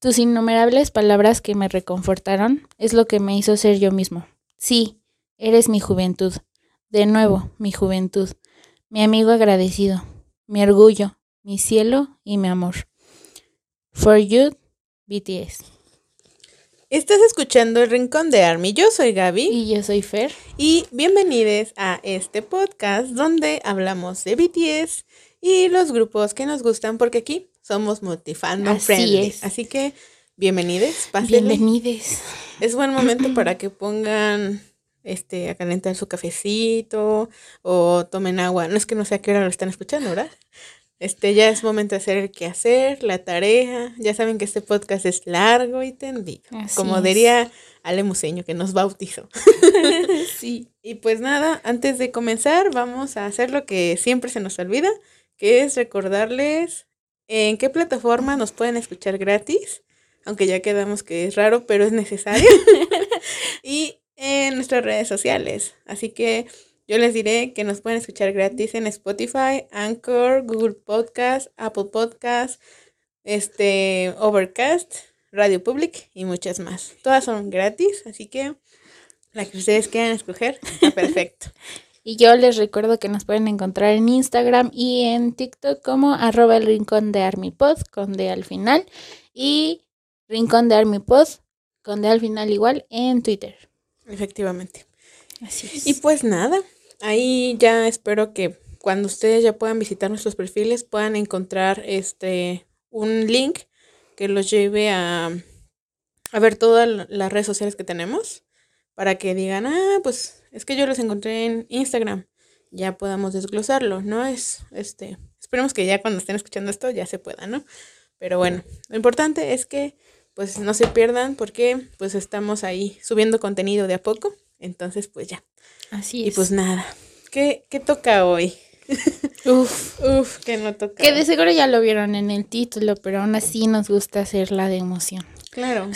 Tus innumerables palabras que me reconfortaron es lo que me hizo ser yo mismo. Sí, eres mi juventud. De nuevo, mi juventud. Mi amigo agradecido. Mi orgullo. Mi cielo y mi amor. For you, BTS. Estás escuchando El Rincón de Army. Yo soy Gaby. Y yo soy Fer. Y bienvenidos a este podcast donde hablamos de BTS y los grupos que nos gustan, porque aquí somos multifandom Así friendly. es. Así que bienvenidos, pásenle. Bienvenides. Es buen momento para que pongan este a calentar su cafecito o tomen agua. No es que no sé a qué hora lo están escuchando, ¿verdad? Este ya es momento de hacer el quehacer, la tarea. Ya saben que este podcast es largo y tendido. Así como es. diría Ale Museño, que nos bautizó. sí. Y pues nada, antes de comenzar, vamos a hacer lo que siempre se nos olvida, que es recordarles en qué plataforma nos pueden escuchar gratis, aunque ya quedamos que es raro, pero es necesario, y en nuestras redes sociales. Así que yo les diré que nos pueden escuchar gratis en Spotify, Anchor, Google Podcast, Apple Podcast, este, Overcast, Radio Public y muchas más. Todas son gratis, así que la que ustedes quieran escoger está perfecto. Y yo les recuerdo que nos pueden encontrar en Instagram y en TikTok como arroba el rincón de ArmyPod con D al final y rincón de ArmyPod con D al final igual en Twitter. Efectivamente. Así es. Y pues nada, ahí ya espero que cuando ustedes ya puedan visitar nuestros perfiles puedan encontrar este un link que los lleve a, a ver todas la- las redes sociales que tenemos para que digan, ah, pues es que yo los encontré en Instagram. Ya podamos desglosarlo, ¿no? Es este, esperemos que ya cuando estén escuchando esto ya se pueda, ¿no? Pero bueno, lo importante es que pues no se pierdan porque pues estamos ahí subiendo contenido de a poco. Entonces, pues ya. Así Y es. pues nada. ¿Qué, qué toca hoy? Uf. Uf, que no toca. Que de seguro ya lo vieron en el título, pero aún así nos gusta hacer la de emoción. Claro.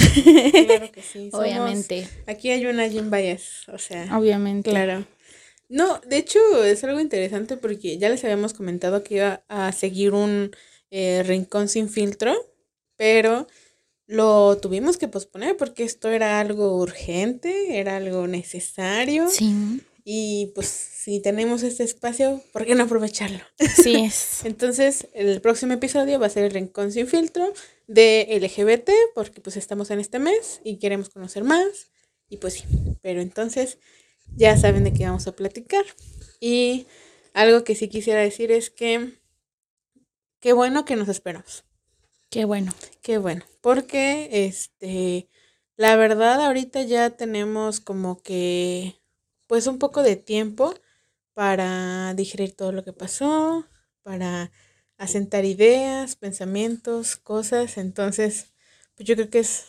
claro que sí. somos- Obviamente. Aquí hay una Jim Bias. O sea, Obviamente. claro. No, de hecho es algo interesante porque ya les habíamos comentado que iba a seguir un eh, rincón sin filtro, pero lo tuvimos que posponer porque esto era algo urgente, era algo necesario. Sí. Y pues si tenemos este espacio, ¿por qué no aprovecharlo? Sí es. Entonces, el próximo episodio va a ser el Rincón sin filtro de LGBT, porque pues estamos en este mes y queremos conocer más. Y pues sí, pero entonces ya saben de qué vamos a platicar. Y algo que sí quisiera decir es que qué bueno que nos esperamos. Qué bueno. Qué bueno, porque este, la verdad ahorita ya tenemos como que, pues un poco de tiempo para digerir todo lo que pasó, para asentar ideas, pensamientos, cosas, entonces, pues yo creo que es,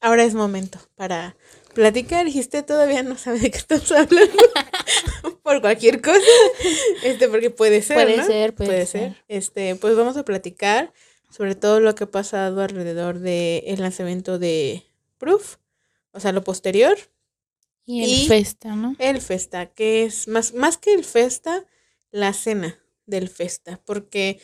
ahora es momento para platicar. Y usted todavía no sabe de qué estamos hablando, por cualquier cosa, este, porque puede ser, Puede ¿no? ser, puede puede ser. ser, este, pues vamos a platicar sobre todo lo que ha pasado alrededor del lanzamiento de Proof, o sea, lo posterior, Y el Y- festa, ¿no? el Festa, que es más, más que el Festa, la cena del Festa, porque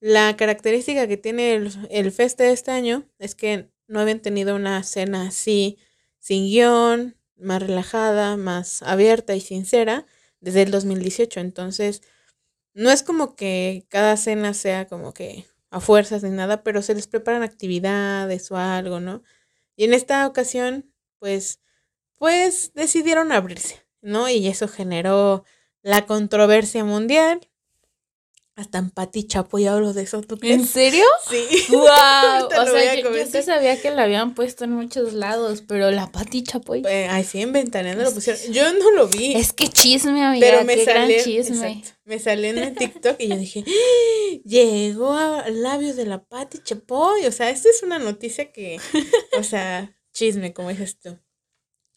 la característica que tiene el, el Festa de este año es que no habían tenido una cena así, sin guion, más relajada, más abierta y sincera desde el 2018. Entonces, no es como que cada cena sea como que a fuerzas ni nada, pero se les preparan actividades o algo, ¿no? Y en esta ocasión, pues, pues decidieron abrirse, ¿no? Y eso generó la controversia mundial. Hasta en Pati Chapoy hablo de eso, ¿tú crees? serio? Sí. ¡Wow! O sea, yo, yo sí sabía que la habían puesto en muchos lados, pero la Pati Chapoy. Eh, ay, sí, en Ventaneando lo pusieron. Yo no lo vi. Es que chisme, amiga. pero me qué gran salió, chisme. exacto, me salió en el TikTok y yo dije, llegó a labios de la Pati Chapoy. O sea, esta es una noticia que, o sea, chisme, como dices tú.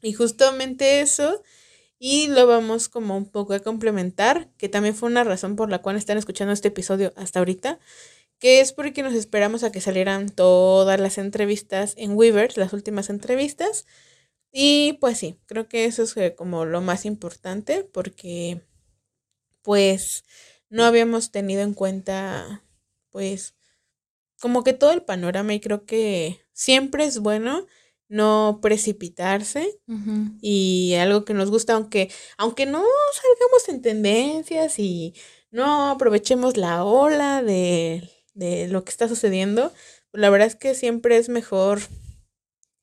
Y justamente eso, y lo vamos como un poco a complementar, que también fue una razón por la cual están escuchando este episodio hasta ahorita, que es porque nos esperamos a que salieran todas las entrevistas en Weavers, las últimas entrevistas. Y pues sí, creo que eso es eh, como lo más importante porque pues no habíamos tenido en cuenta pues como que todo el panorama y creo que siempre es bueno no precipitarse y algo que nos gusta, aunque, aunque no salgamos en tendencias y no aprovechemos la ola de, de lo que está sucediendo, la verdad es que siempre es mejor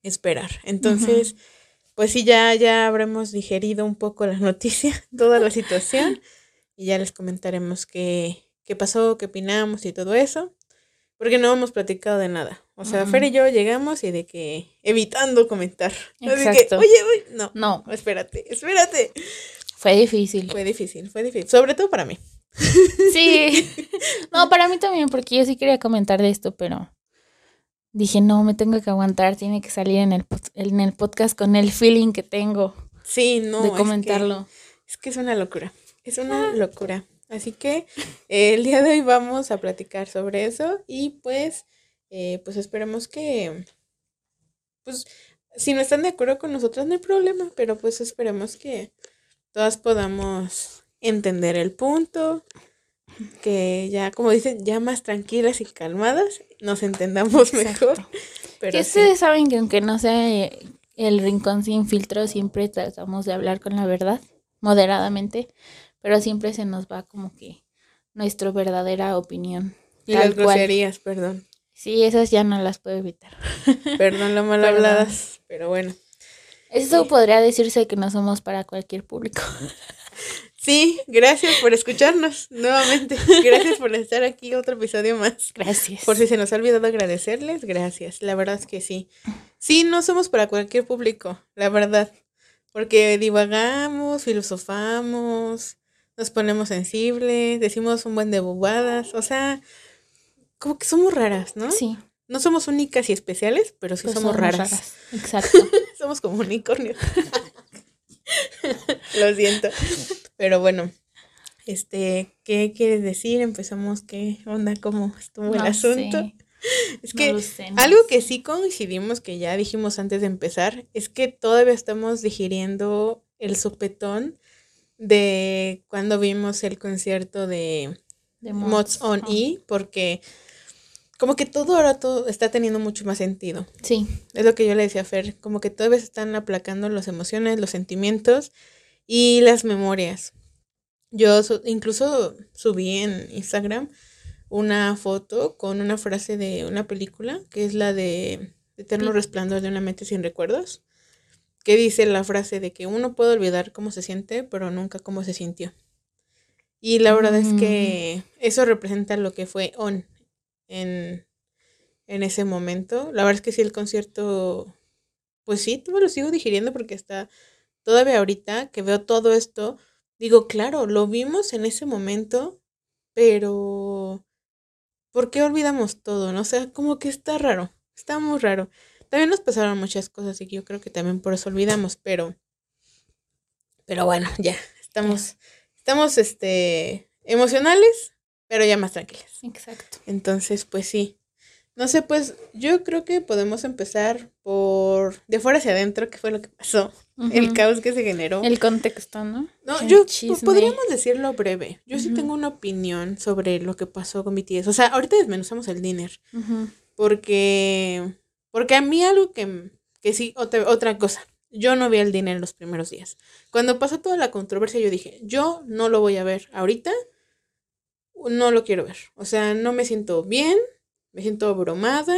esperar. Entonces, pues sí, ya, ya habremos digerido un poco la noticia, toda la situación, y ya les comentaremos qué, qué pasó, qué opinamos y todo eso. Porque no hemos platicado de nada. O sea, Fer y yo llegamos y de que evitando comentar. Exacto. oye, oye, no. No. Espérate, espérate. Fue difícil. Fue difícil, fue difícil. Sobre todo para mí. Sí. No, para mí también, porque yo sí quería comentar de esto, pero dije, no, me tengo que aguantar, tiene que salir en el, en el podcast con el feeling que tengo. Sí, no. De comentarlo. Es que es, una locura. Es una ah. locura. Así que eh, el día de hoy vamos a platicar sobre eso y pues, eh, pues esperemos que, pues, si no están de acuerdo con nosotros no hay problema, pero pues esperemos que todas podamos entender el punto, que ya, como dicen, ya más tranquilas y calmadas, nos entendamos mejor. Pero ustedes saben que aunque no sea el rincón sin filtro, siempre tratamos de hablar con la verdad, moderadamente pero siempre se nos va como que nuestra verdadera opinión. Y las groserías, perdón. Sí, esas ya no las puedo evitar. Perdón lo mal habladas, pero bueno. Eso podría decirse que no somos para cualquier público. Sí, gracias por escucharnos nuevamente. Gracias por estar aquí otro episodio más. Gracias. Por si se nos ha olvidado agradecerles, gracias. La verdad es que sí. Sí, no somos para cualquier público, la verdad. Porque divagamos, filosofamos, nos ponemos sensibles, decimos un buen de bobadas, o sea, como que somos raras, ¿no? Sí. No somos únicas y especiales, pero sí pues somos, raras. Exacto. somos como unicornios. Lo siento. Pero bueno, este, ¿qué quieres decir? Empezamos, ¿qué onda? ¿Cómo estuvo el asunto? Es que algo que sí coincidimos, que ya dijimos antes de empezar, es que todavía estamos digiriendo el sopetón de cuando vimos el concierto de, Mods on E, porque como que todo ahora todo está teniendo mucho más sentido. Sí. Es lo que yo le decía a Fer, como que todavía se están aplacando las emociones, los sentimientos y las memorias. Yo incluso subí en Instagram una foto con una frase de una película, que es la de Eterno Resplandor de una mente sin recuerdos que dice la frase de que uno puede olvidar cómo se siente, pero nunca cómo se sintió. Y la verdad es que mm. eso representa lo que fue On en, en ese momento. La verdad es que sí, el concierto, pues sí, todavía lo sigo digiriendo porque está todavía ahorita que veo todo esto, digo, claro, lo vimos en ese momento, pero ¿por qué olvidamos todo? No o sea, como que está raro, está muy raro. También nos pasaron muchas cosas y yo creo que también por eso olvidamos, pero pero bueno, ya estamos estamos este emocionales, pero ya más tranquilas. Exacto. Entonces, pues sí. No sé, pues yo creo que podemos empezar por de fuera hacia adentro, qué fue lo que pasó, el caos que se generó. El contexto, ¿no? No, yo podríamos decirlo breve. Yo sí tengo una opinión sobre lo que pasó con BTS. O sea, ahorita desmenuzamos el dinner. Porque porque a mí algo que, que sí, otra, otra cosa, yo no vi el dinero en los primeros días. Cuando pasó toda la controversia, yo dije, yo no lo voy a ver ahorita, no lo quiero ver. O sea, no me siento bien, me siento abrumada,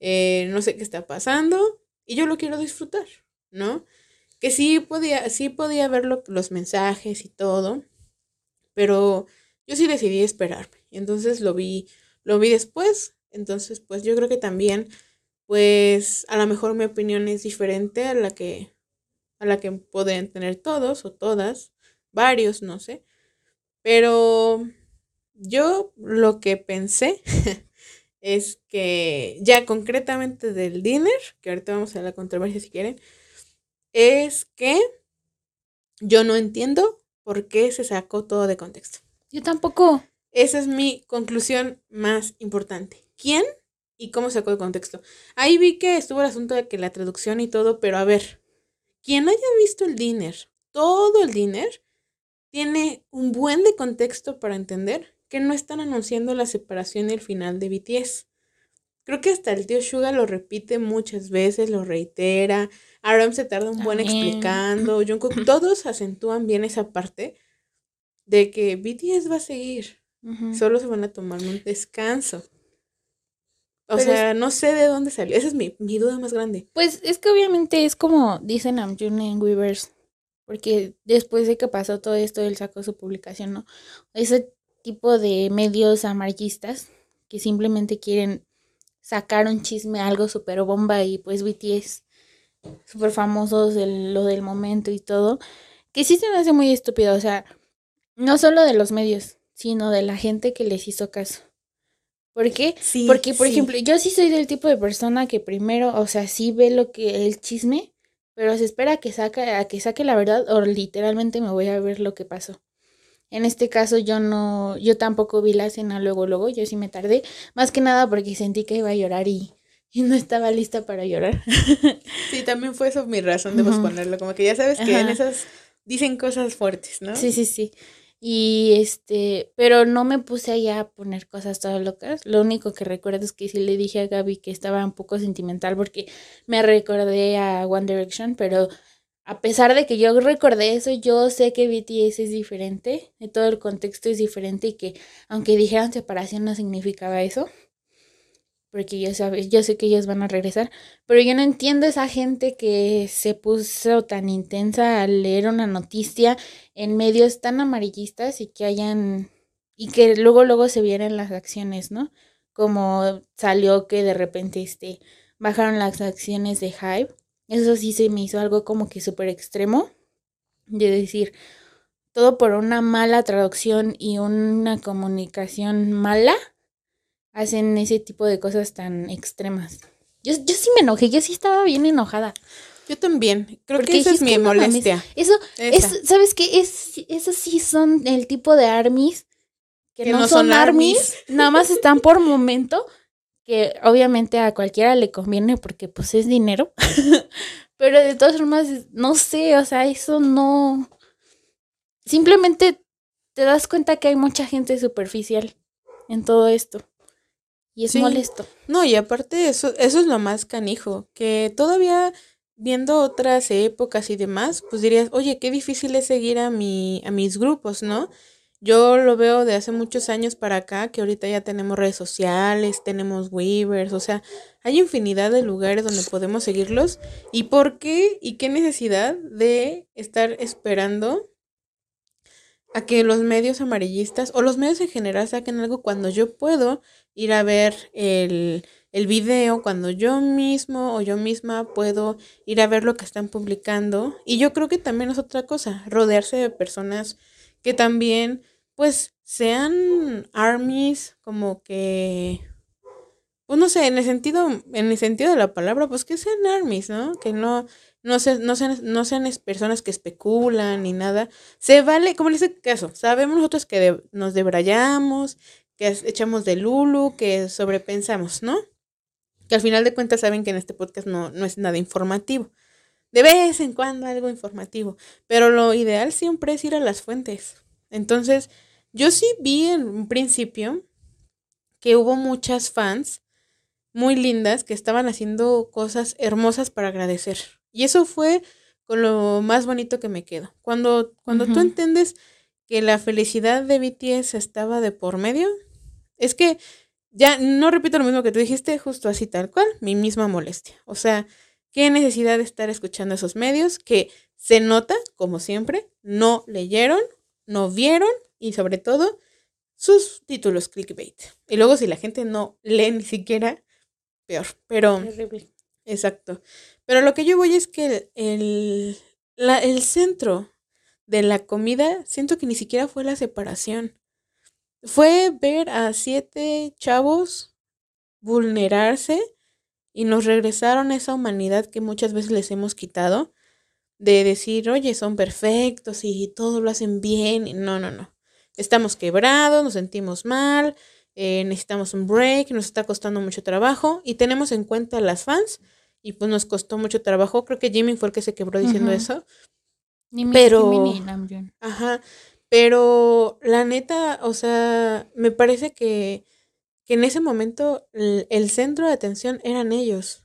eh, no sé qué está pasando y yo lo quiero disfrutar, ¿no? Que sí podía, sí podía ver los mensajes y todo, pero yo sí decidí esperarme. Entonces lo vi, lo vi después. Entonces, pues yo creo que también pues a lo mejor mi opinión es diferente a la que a la que pueden tener todos o todas, varios, no sé. Pero yo lo que pensé es que ya concretamente del dinner, que ahorita vamos a la controversia si quieren, es que yo no entiendo por qué se sacó todo de contexto. Yo tampoco. Esa es mi conclusión más importante. ¿Quién y cómo sacó de contexto. Ahí vi que estuvo el asunto de que la traducción y todo, pero a ver, quien haya visto el dinner, todo el dinner, tiene un buen de contexto para entender que no están anunciando la separación y el final de BTS. Creo que hasta el tío Suga lo repite muchas veces, lo reitera. Aram se tarda un buen También. explicando. Jungkook, todos acentúan bien esa parte de que BTS va a seguir. Solo se van a tomar un descanso. O Pero sea, no sé de dónde salió. Esa es mi, mi duda más grande. Pues es que obviamente es como dicen Namjoon en Weavers, porque después de que pasó todo esto, él sacó su publicación, ¿no? Ese tipo de medios amarillistas que simplemente quieren sacar un chisme, algo súper bomba y pues BTS súper famosos, el- lo del momento y todo, que sí se me hace muy estúpido, o sea, no solo de los medios, sino de la gente que les hizo caso. ¿Por qué? Sí. Porque, por sí. ejemplo, yo sí soy del tipo de persona que primero, o sea, sí ve lo que el chisme, pero se espera a que saque, a que saque la verdad o literalmente me voy a ver lo que pasó. En este caso yo no, yo tampoco vi la escena luego, luego, yo sí me tardé, más que nada porque sentí que iba a llorar y, y no estaba lista para llorar. Sí, también fue eso mi razón de posponerlo. Como que ya sabes que en esas dicen cosas fuertes, ¿no? Sí, sí, sí. Y este, pero no me puse allá a poner cosas todas locas. Lo único que recuerdo es que sí le dije a Gaby que estaba un poco sentimental porque me recordé a One Direction, pero a pesar de que yo recordé eso, yo sé que BTS es diferente, de todo el contexto es diferente y que aunque dijeran separación no significaba eso. Porque yo, sabe, yo sé que ellos van a regresar, pero yo no entiendo esa gente que se puso tan intensa al leer una noticia en medios tan amarillistas y que hayan y que luego luego se vieran las acciones, ¿no? Como salió que de repente este bajaron las acciones de Hype. Eso sí se me hizo algo como que súper extremo de decir todo por una mala traducción y una comunicación mala hacen ese tipo de cosas tan extremas. Yo, yo sí me enojé, yo sí estaba bien enojada. Yo también. Creo Porque que esa es mi mames, molestia. Eso, es, ¿sabes qué? Es, esos sí son el tipo de armies que, Que no, son armies, armies. nada más están por momento, que obviamente a cualquiera le conviene porque pues es dinero, pero de todas formas, no sé, o sea, eso no... Simplemente te das cuenta que hay mucha gente superficial en todo esto. Y es Sí. molesto. No, y aparte eso, eso es lo más canijo, que todavía viendo otras épocas y demás, pues dirías, oye, qué difícil es seguir a mi, a mis grupos, ¿no? Yo lo veo de hace muchos años para acá, que ahorita ya tenemos redes sociales, tenemos Weavers, o sea, hay infinidad de lugares donde podemos seguirlos. ¿Y por qué y qué necesidad de estar esperando a que los medios amarillistas o los medios en general saquen algo cuando yo puedo ir a ver el, el video, cuando yo mismo o yo misma puedo ir a ver lo que están publicando? Y yo creo que también es otra cosa, rodearse de personas que también pues sean armies como que pues no sé, en el sentido en el sentido de la palabra, pues que sean armies, ¿no? Que no no sean, no sean, no sean personas que especulan ni nada. Se vale, como en este caso, sabemos nosotros que nos debrayamos, que echamos de Lulu, que sobrepensamos, ¿no? Que al final de cuentas saben que en este podcast no, no es nada informativo. De vez en cuando algo informativo. Pero lo ideal siempre es ir a las fuentes. Entonces, yo sí vi en un principio que hubo muchas fans muy lindas que estaban haciendo cosas hermosas para agradecer. Y eso fue con lo más bonito que me quedo. Cuando, cuando tú entiendes que la felicidad de BTS estaba de por medio, es que ya no repito lo mismo que tú dijiste, justo así tal cual, mi misma molestia. O sea, qué necesidad de estar escuchando esos medios que se nota, como siempre, no leyeron, no vieron y sobre todo sus títulos clickbait. Y luego si la gente no lee ni siquiera, peor. Pero Terrible. Exacto. Pero lo que yo voy es que el, el, la- el centro de la comida, siento que ni siquiera fue la separación. Fue ver a siete chavos vulnerarse y nos regresaron esa humanidad que muchas veces les hemos quitado de decir, oye, son perfectos y todo lo hacen bien. Y no, no, no. Estamos quebrados, nos sentimos mal, eh, necesitamos un break, nos está costando mucho trabajo y tenemos en cuenta a las fans y pues nos costó mucho trabajo. Creo que Jimmy fue el que se quebró diciendo eso. Ni Pero- Jimmy ni Namjoon. Ajá. Pero la neta, o sea, me parece que, que en ese momento el, centro de atención eran ellos.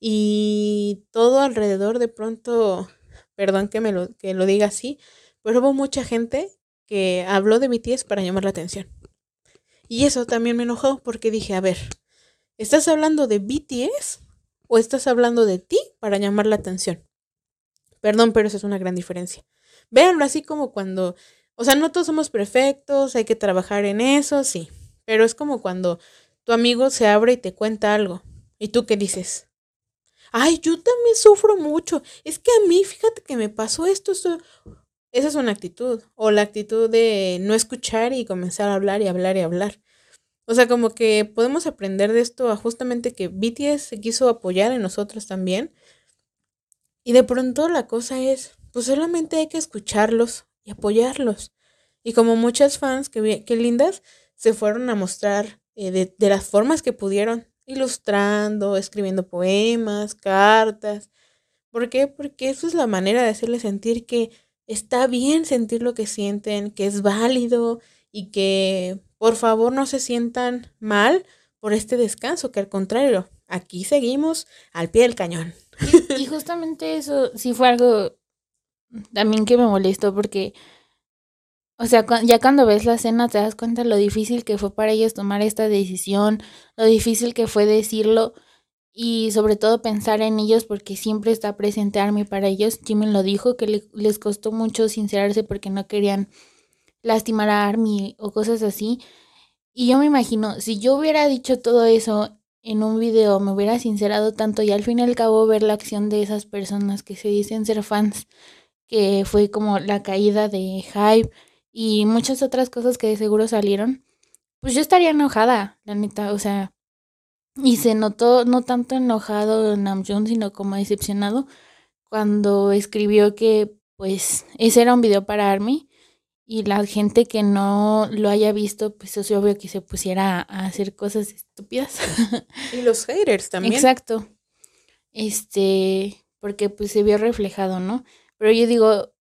Y todo alrededor de pronto, perdón que me lo, que lo diga así, pero hubo mucha gente que habló de BTS para llamar la atención. Y eso también me enojó porque dije, a ver, ¿estás hablando de BTS o estás hablando de ti para llamar la atención? Perdón, pero eso es una gran diferencia. Véanlo así como cuando, o sea, no todos somos perfectos, hay que trabajar en eso, sí, pero es como cuando tu amigo se abre y te cuenta algo. ¿Y tú qué dices? Ay, yo también sufro mucho. Es que a mí, fíjate que me pasó esto, esto. Esa es una actitud. O la actitud de no escuchar y comenzar a hablar y hablar y hablar. O sea, como que podemos aprender de esto a justamente que BTS se quiso apoyar en nosotros también. Y de pronto la cosa es, pues solamente hay que escucharlos y apoyarlos. Y como muchas fans, que, que lindas, se fueron a mostrar eh, de, las formas que pudieron, ilustrando, escribiendo poemas, cartas. ¿Por qué? Porque eso es la manera de hacerles sentir que está bien sentir lo que sienten, que es válido y que por favor no se sientan mal por este descanso, que al contrario, aquí seguimos al pie del cañón. y justamente eso sí fue algo también que me molestó porque o sea, ya cuando ves la escena te das cuenta lo difícil que fue para ellos tomar esta decisión, lo difícil que fue decirlo y sobre todo pensar en ellos porque siempre está presente Army para ellos. Jimmy lo dijo que les costó mucho sincerarse porque no querían lastimar a Army o cosas así. Y yo me imagino, si yo hubiera dicho todo eso en un video, me hubiera sincerado tanto y al fin y al cabo ver la acción de esas personas que se dicen ser fans, que fue como la caída de Hype y muchas otras cosas que de seguro salieron, pues yo estaría enojada, la neta, o sea, y se notó no tanto enojado Namjoon, sino como decepcionado cuando escribió que pues ese era un video para Army y la gente que no lo haya visto, pues es obvio que se pusiera a hacer cosas estúpidas. Y los haters también. Exacto. Este, porque pues se vio reflejado, ¿no? Pero yo digo,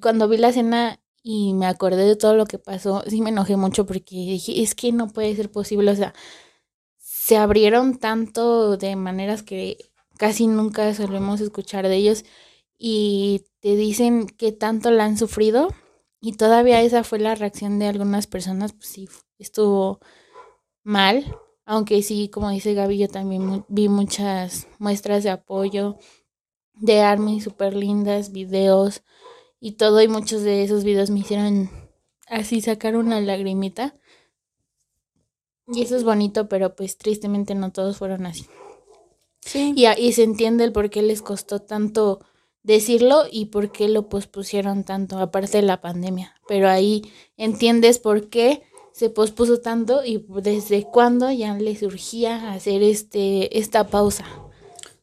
cuando vi la escena y me acordé de todo lo que pasó, sí me enojé mucho porque dije, es que no puede ser posible, o sea, se abrieron tanto de maneras que casi nunca solemos escuchar de ellos y te dicen que tanto la han sufrido y todavía esa fue la reacción de algunas personas, pues sí, estuvo mal, aunque sí, como dice Gaby, yo también vi muchas muestras de apoyo de Army súper lindas, videos, y todo y muchos de esos videos me hicieron así sacar una lagrimita. Y eso es bonito, pero pues tristemente no todos fueron así. Sí. Y, y se entiende el por qué les costó tanto decirlo y por qué lo pospusieron tanto, aparte de la pandemia. Pero ahí entiendes por qué se pospuso tanto y desde cuándo ya le surgía hacer este, esta pausa.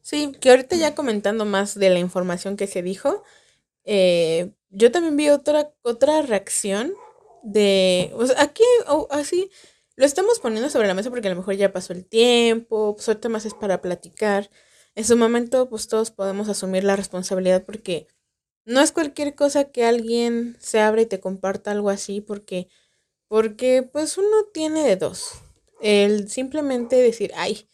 Sí, que ahorita ya comentando más de la información que se dijo, eh, yo también vi otra, otra reacción de, o sea, aquí, así, lo estamos poniendo sobre la mesa porque a lo mejor ya pasó el tiempo, pues ahorita más es para platicar. En su momento, pues todos podemos asumir la responsabilidad porque no es cualquier cosa que alguien se abra y te comparta algo así porque, porque pues uno tiene de dos. El simplemente decir, ay,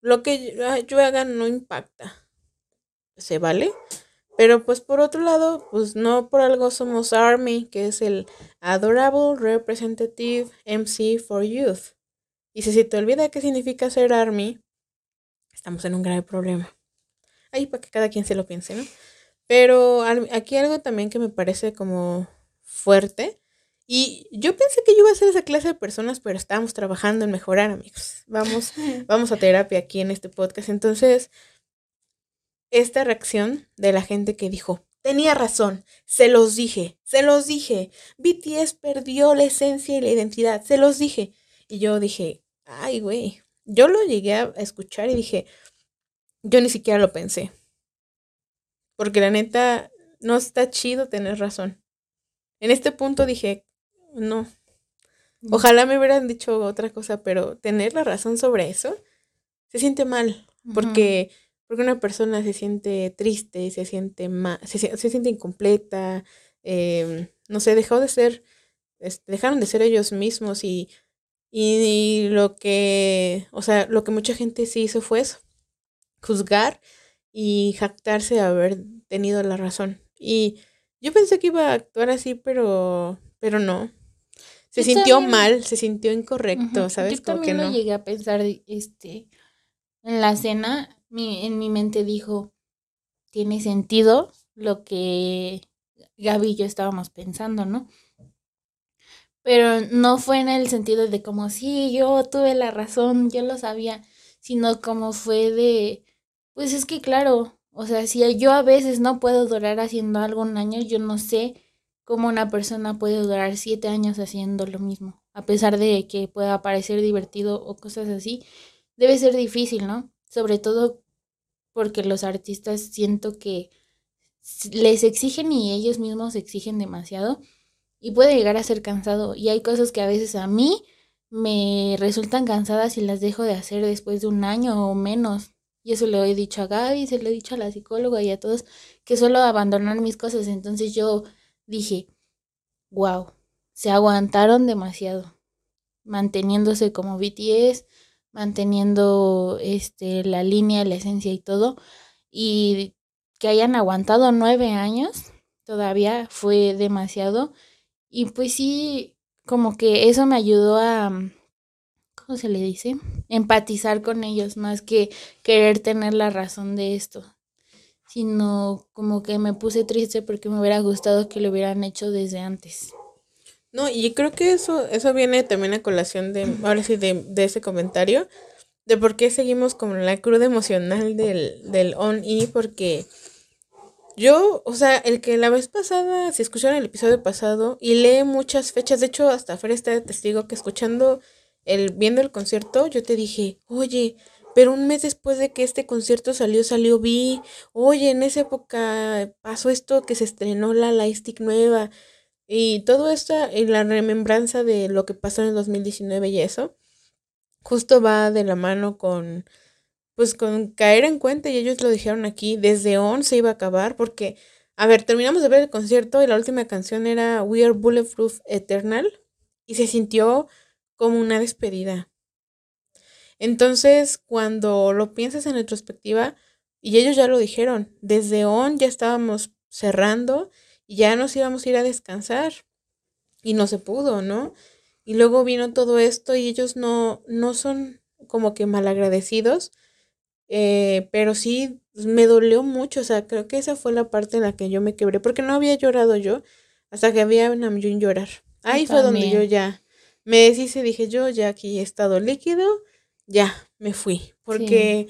lo que yo, yo haga no impacta. ¿Se vale? Pero pues por otro lado, pues no por algo somos ARMY, que es el Adorable Representative MC for Youth. Y si se te olvida qué significa ser ARMY, estamos en un grave problema. Ahí para que cada quien se lo piense, ¿no? Pero aquí algo también que me parece como fuerte. Y yo pensé que yo iba a ser esa clase de personas, pero estamos trabajando en mejorar, amigos. Vamos, vamos a terapia aquí en este podcast. Entonces, esta reacción de la gente que dijo, tenía razón, se los dije, se los dije, BTS perdió la esencia y la identidad, se los dije. Y yo dije, ay, güey, yo lo llegué a escuchar y dije, yo ni siquiera lo pensé. Porque la neta, no está chido tener razón. En este punto dije, no. Ojalá me hubieran dicho otra cosa, pero tener la razón sobre eso se siente mal. Porque porque una persona se siente triste, se siente se, siente incompleta, em, no sé, dejó de ser, dejaron de ser ellos mismos y Y lo que, o sea, lo que mucha gente sí hizo fue eso, juzgar y jactarse de haber tenido la razón. Y yo pensé que iba a actuar así, pero, pero no. Se sintió mal, se sintió incorrecto, ¿sabes? Yo también lo llegué a pensar, este, en la cena, mi, en mi mente dijo, tiene sentido lo que Gaby y yo estábamos pensando, ¿no? Pero no fue en el sentido de como, sí, yo tuve la razón, yo lo sabía, sino como fue de, pues es que claro, o sea, si yo a veces no puedo durar haciendo algo un año, yo no sé cómo una persona puede durar siete años haciendo lo mismo, a pesar de que pueda parecer divertido o cosas así, debe ser difícil, ¿no? Sobre todo porque los artistas siento que les exigen y ellos mismos exigen demasiado y puede llegar a ser cansado. Y hay cosas que a veces a mí me resultan cansadas y las dejo de hacer después de un año o menos. Y eso le he dicho a Gaby, se lo he dicho a la psicóloga y a todos que suelo abandonar mis cosas. Entonces yo dije, wow, se aguantaron demasiado, manteniéndose como BTS, manteniendo este, la línea, la esencia y todo. Y que hayan aguantado nueve años todavía fue demasiado. Y pues sí, como que eso me ayudó a, mm, ¿cómo se le dice? Empatizar con ellos más que querer tener la razón de esto. Sino como que me puse triste porque me hubiera gustado que lo hubieran hecho desde antes. No, y creo que eso, eso viene también a colación de, ahora sí, de, de ese comentario, de por qué seguimos con la cruda emocional del, del on-y, porque yo, o sea, el que la vez pasada, si escucharon el episodio pasado, y lee muchas fechas, de hecho, hasta Fer está de testigo que escuchando el, viendo el concierto, yo te dije, oye, pero un mes después de que este concierto salió, salió Vi, oye, en esa época pasó esto que se estrenó la Lightstick nueva, y todo esto, y la remembranza de lo que pasó en el 2019 y eso, justo va de la mano con pues con caer en cuenta, y ellos lo dijeron aquí, desde On se iba a acabar, porque, a ver, terminamos de ver el concierto y la última canción era We Are Bulletproof Eternal, y se sintió como una despedida. Entonces, cuando lo piensas en retrospectiva, y ellos ya lo dijeron, desde On ya estábamos cerrando y ya nos íbamos a ir a descansar. Y no se pudo, ¿no? Y luego vino todo esto y ellos no, no son como que malagradecidos, eh, pero sí me dolió mucho, o sea, creo que esa fue la parte en la que yo me quebré, porque no había llorado yo hasta que había Namjoon llorar. Ahí fue donde yo ya me deshice, dije yo, ya aquí he estado líquido, ya me fui, porque,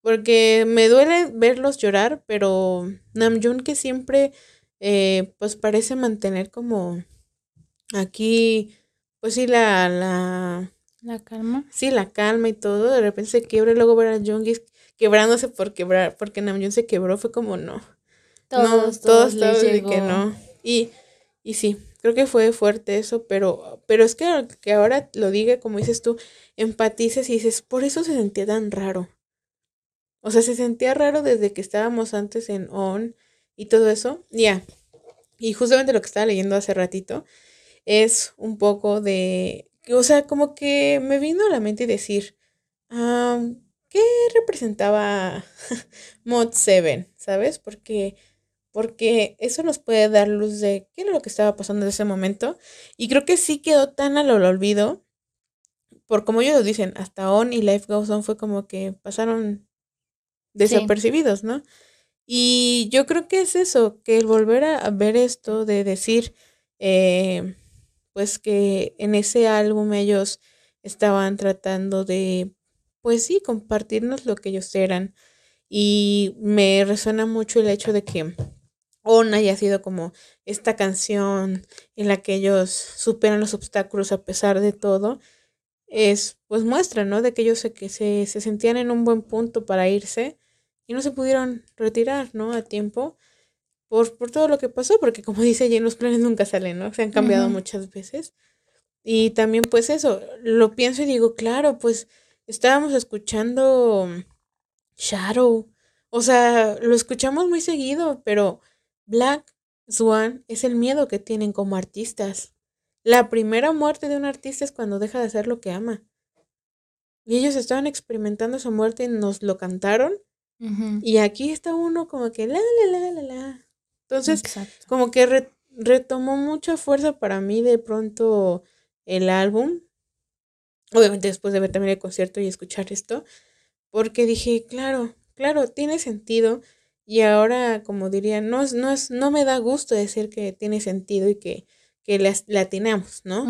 porque me duele verlos llorar, pero Namjoon que siempre, eh, pues parece mantener como aquí, pues sí, la, la, la calma. Sí, la calma y todo, de repente se quiebra y luego ver a Jungis quebrándose por quebrar, porque Namjoon se quebró, fue como no. Todos, todos, todos, de que no. Y, y sí, creo que fue fuerte eso, pero, pero es que, que ahora lo diga, como dices tú, empatices y dices, por eso se sentía tan raro. O sea, se sentía raro desde que estábamos antes en On y todo eso. Ya. Y justamente lo que estaba leyendo hace ratito es un poco de, o sea, como que me vino a la mente decir, ah, ¿qué representaba Mod 7? ¿Sabes? Porque, porque eso nos puede dar luz de qué era lo que estaba pasando en ese momento. Y creo que sí quedó tan al olvido, por como ellos dicen, hasta On y Life Goes On fue como que pasaron desapercibidos, ¿no? Y yo creo que es eso, que el volver a ver esto, de decir, eh, pues que en ese álbum ellos estaban tratando de pues sí, compartirnos lo que ellos eran. Y me resuena mucho el hecho de que On haya sido como esta canción en la que ellos superan los obstáculos a pesar de todo. Es, pues muestra, ¿no? De que ellos se, que se, se sentían en un buen punto para irse y no se pudieron retirar, ¿no? A tiempo. Por, por, todo lo que pasó, porque como dice allí, los planes nunca salen, ¿no? Se han cambiado muchas veces. Y también pues eso, lo pienso y digo, claro, pues estábamos escuchando Shadow. O sea, lo escuchamos muy seguido, pero Black Swan es el miedo que tienen como artistas. la primera muerte de un artista es cuando deja de hacer lo que ama. Y ellos estaban experimentando su muerte y nos lo cantaron. Y aquí está uno como que la, la, la, la, la. Entonces, como que retomó mucha fuerza para mí de pronto el álbum. Obviamente después de ver también el concierto y escuchar esto. Porque dije, claro, claro, tiene sentido. Y ahora, como diría, no es, no es, no me da gusto decir que tiene sentido y que, que la, tenemos, ¿no?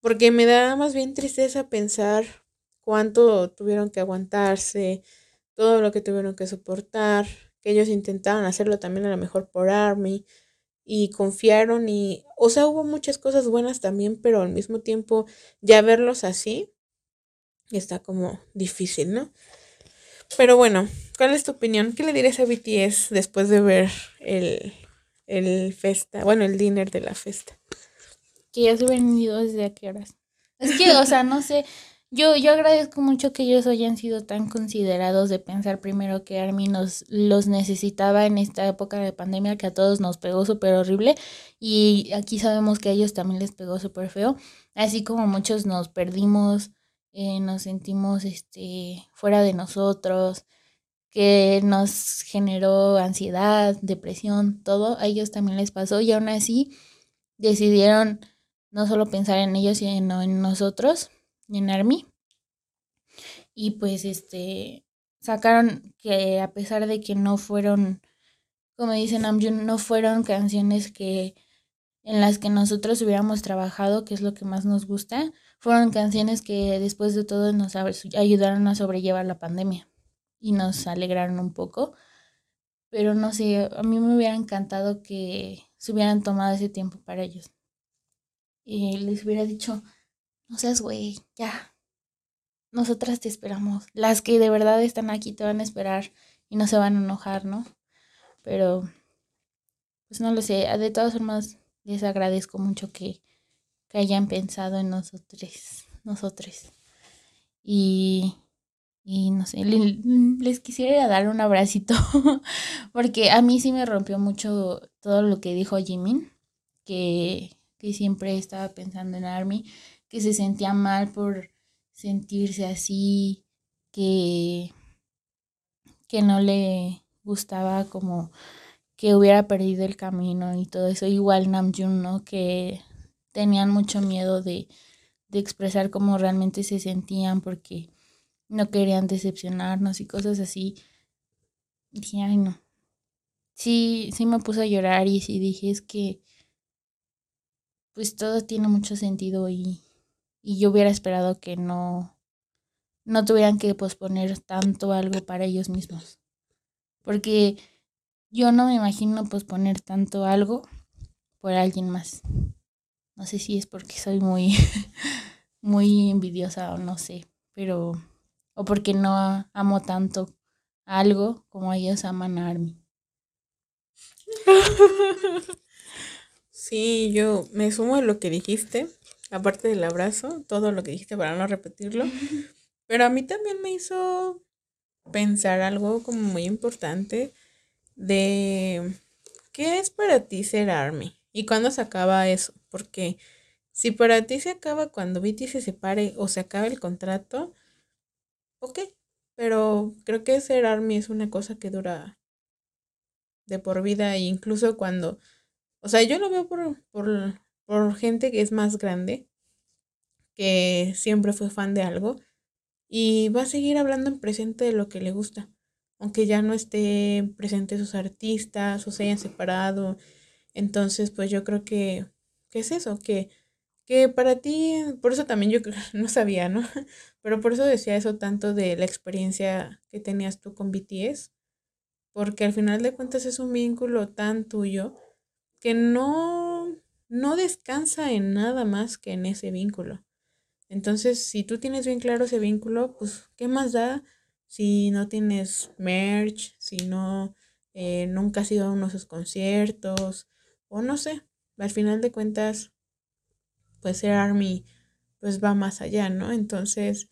Porque me da más bien tristeza pensar cuánto tuvieron que aguantarse, todo lo que tuvieron que soportar, que ellos intentaron hacerlo también a lo mejor por Army y confiaron y, o sea, hubo muchas cosas buenas también, pero al mismo tiempo ya verlos así está como difícil, ¿no? Pero bueno, ¿cuál es tu opinión? ¿Qué le dirías a BTS después de ver el, el festa, bueno, el dinner de la festa? Que ya se hubieran ido desde a qué horas. Es que, o sea, no sé, yo, yo agradezco mucho que ellos hayan sido tan considerados de pensar primero que Army nos los necesitaba en esta época de pandemia que a todos nos pegó súper horrible y aquí sabemos que a ellos también les pegó súper feo, así como muchos nos perdimos, eh, nos sentimos este, fuera de nosotros, que nos generó ansiedad, depresión, todo, a ellos también les pasó y aún así decidieron no solo pensar en ellos, sino en nosotros en Army. Y pues este sacaron que a pesar de que no fueron, como dicen Namjoon, no fueron canciones que en las que nosotros hubiéramos trabajado, que es lo que más nos gusta, fueron canciones que después de todo nos ayudaron a sobrellevar la pandemia y nos alegraron un poco. Pero no sé, a mí me hubiera encantado que se hubieran tomado ese tiempo para ellos. Y les hubiera dicho, no seas güey, ya. Nosotras te esperamos. Las que de verdad están aquí te van a esperar y no se van a enojar, ¿no? Pero, pues no lo sé. De todas formas, les agradezco mucho que, hayan pensado en nosotros. Nosotros. Y, y no sé, les quisiera dar un abracito. porque a mí sí me rompió mucho todo lo que dijo Jimin. Que, que siempre estaba pensando en Army que se sentía mal por sentirse así, que, que no le gustaba como que hubiera perdido el camino y todo eso. Igual Namjoon, ¿no? Que tenían mucho miedo de, de expresar cómo realmente se sentían porque no querían decepcionarnos y cosas así. Dije, ay no. Sí, sí me puse a llorar y sí dije, es que pues todo tiene mucho sentido y, y yo hubiera esperado que no, no tuvieran que posponer tanto algo para ellos mismos. Porque yo no me imagino posponer tanto algo por alguien más. No sé si es porque soy muy, muy envidiosa o no sé, pero, o porque no amo tanto algo como ellos aman a Army. Sí, yo me sumo a lo que dijiste aparte del abrazo, todo lo que dijiste para no repetirlo. Pero a mí también me hizo pensar algo como muy importante de qué es para ti ser Army y cuándo se acaba eso. Porque si para ti se acaba cuando BT se separe o se acaba el contrato, ok. Pero creo que ser Army es una cosa que dura de por vida e incluso cuando, o sea, yo lo veo por, por por gente que es más grande, que siempre fue fan de algo, y va a seguir hablando en presente de lo que le gusta, aunque ya no esté presente sus artistas o se hayan separado. Entonces, pues yo creo que, que es eso, que, que para ti, por eso también yo no sabía, ¿no? Pero por eso decía eso tanto de la experiencia que tenías tú con BTS, porque al final de cuentas es un vínculo tan tuyo que no no descansa en nada más que en ese vínculo. Entonces, si tú tienes bien claro ese vínculo, pues, ¿qué más da si no tienes merch, si no, eh, nunca has ido a uno de sus conciertos, o no sé, al final de cuentas, pues ser Army, pues va más allá, ¿no? Entonces,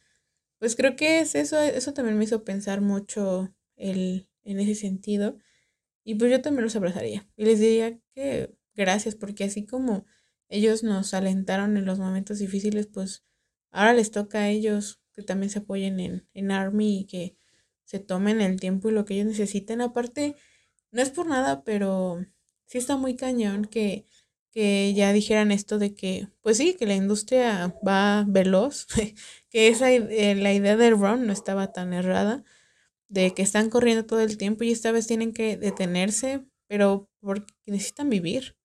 pues creo que es eso, eso también me hizo pensar mucho el, en ese sentido. Y pues yo también los abrazaría. Y les diría que gracias, porque así como ellos nos alentaron en los momentos difíciles, pues ahora les toca a ellos que también se apoyen en, en Army y que se tomen el tiempo y lo que ellos necesiten. Aparte, no es por nada, pero sí está muy cañón que, que ya dijeran esto de que, pues sí, que la industria va veloz, que esa eh, la idea del run no estaba tan errada, de que están corriendo todo el tiempo y esta vez tienen que detenerse, pero porque necesitan vivir,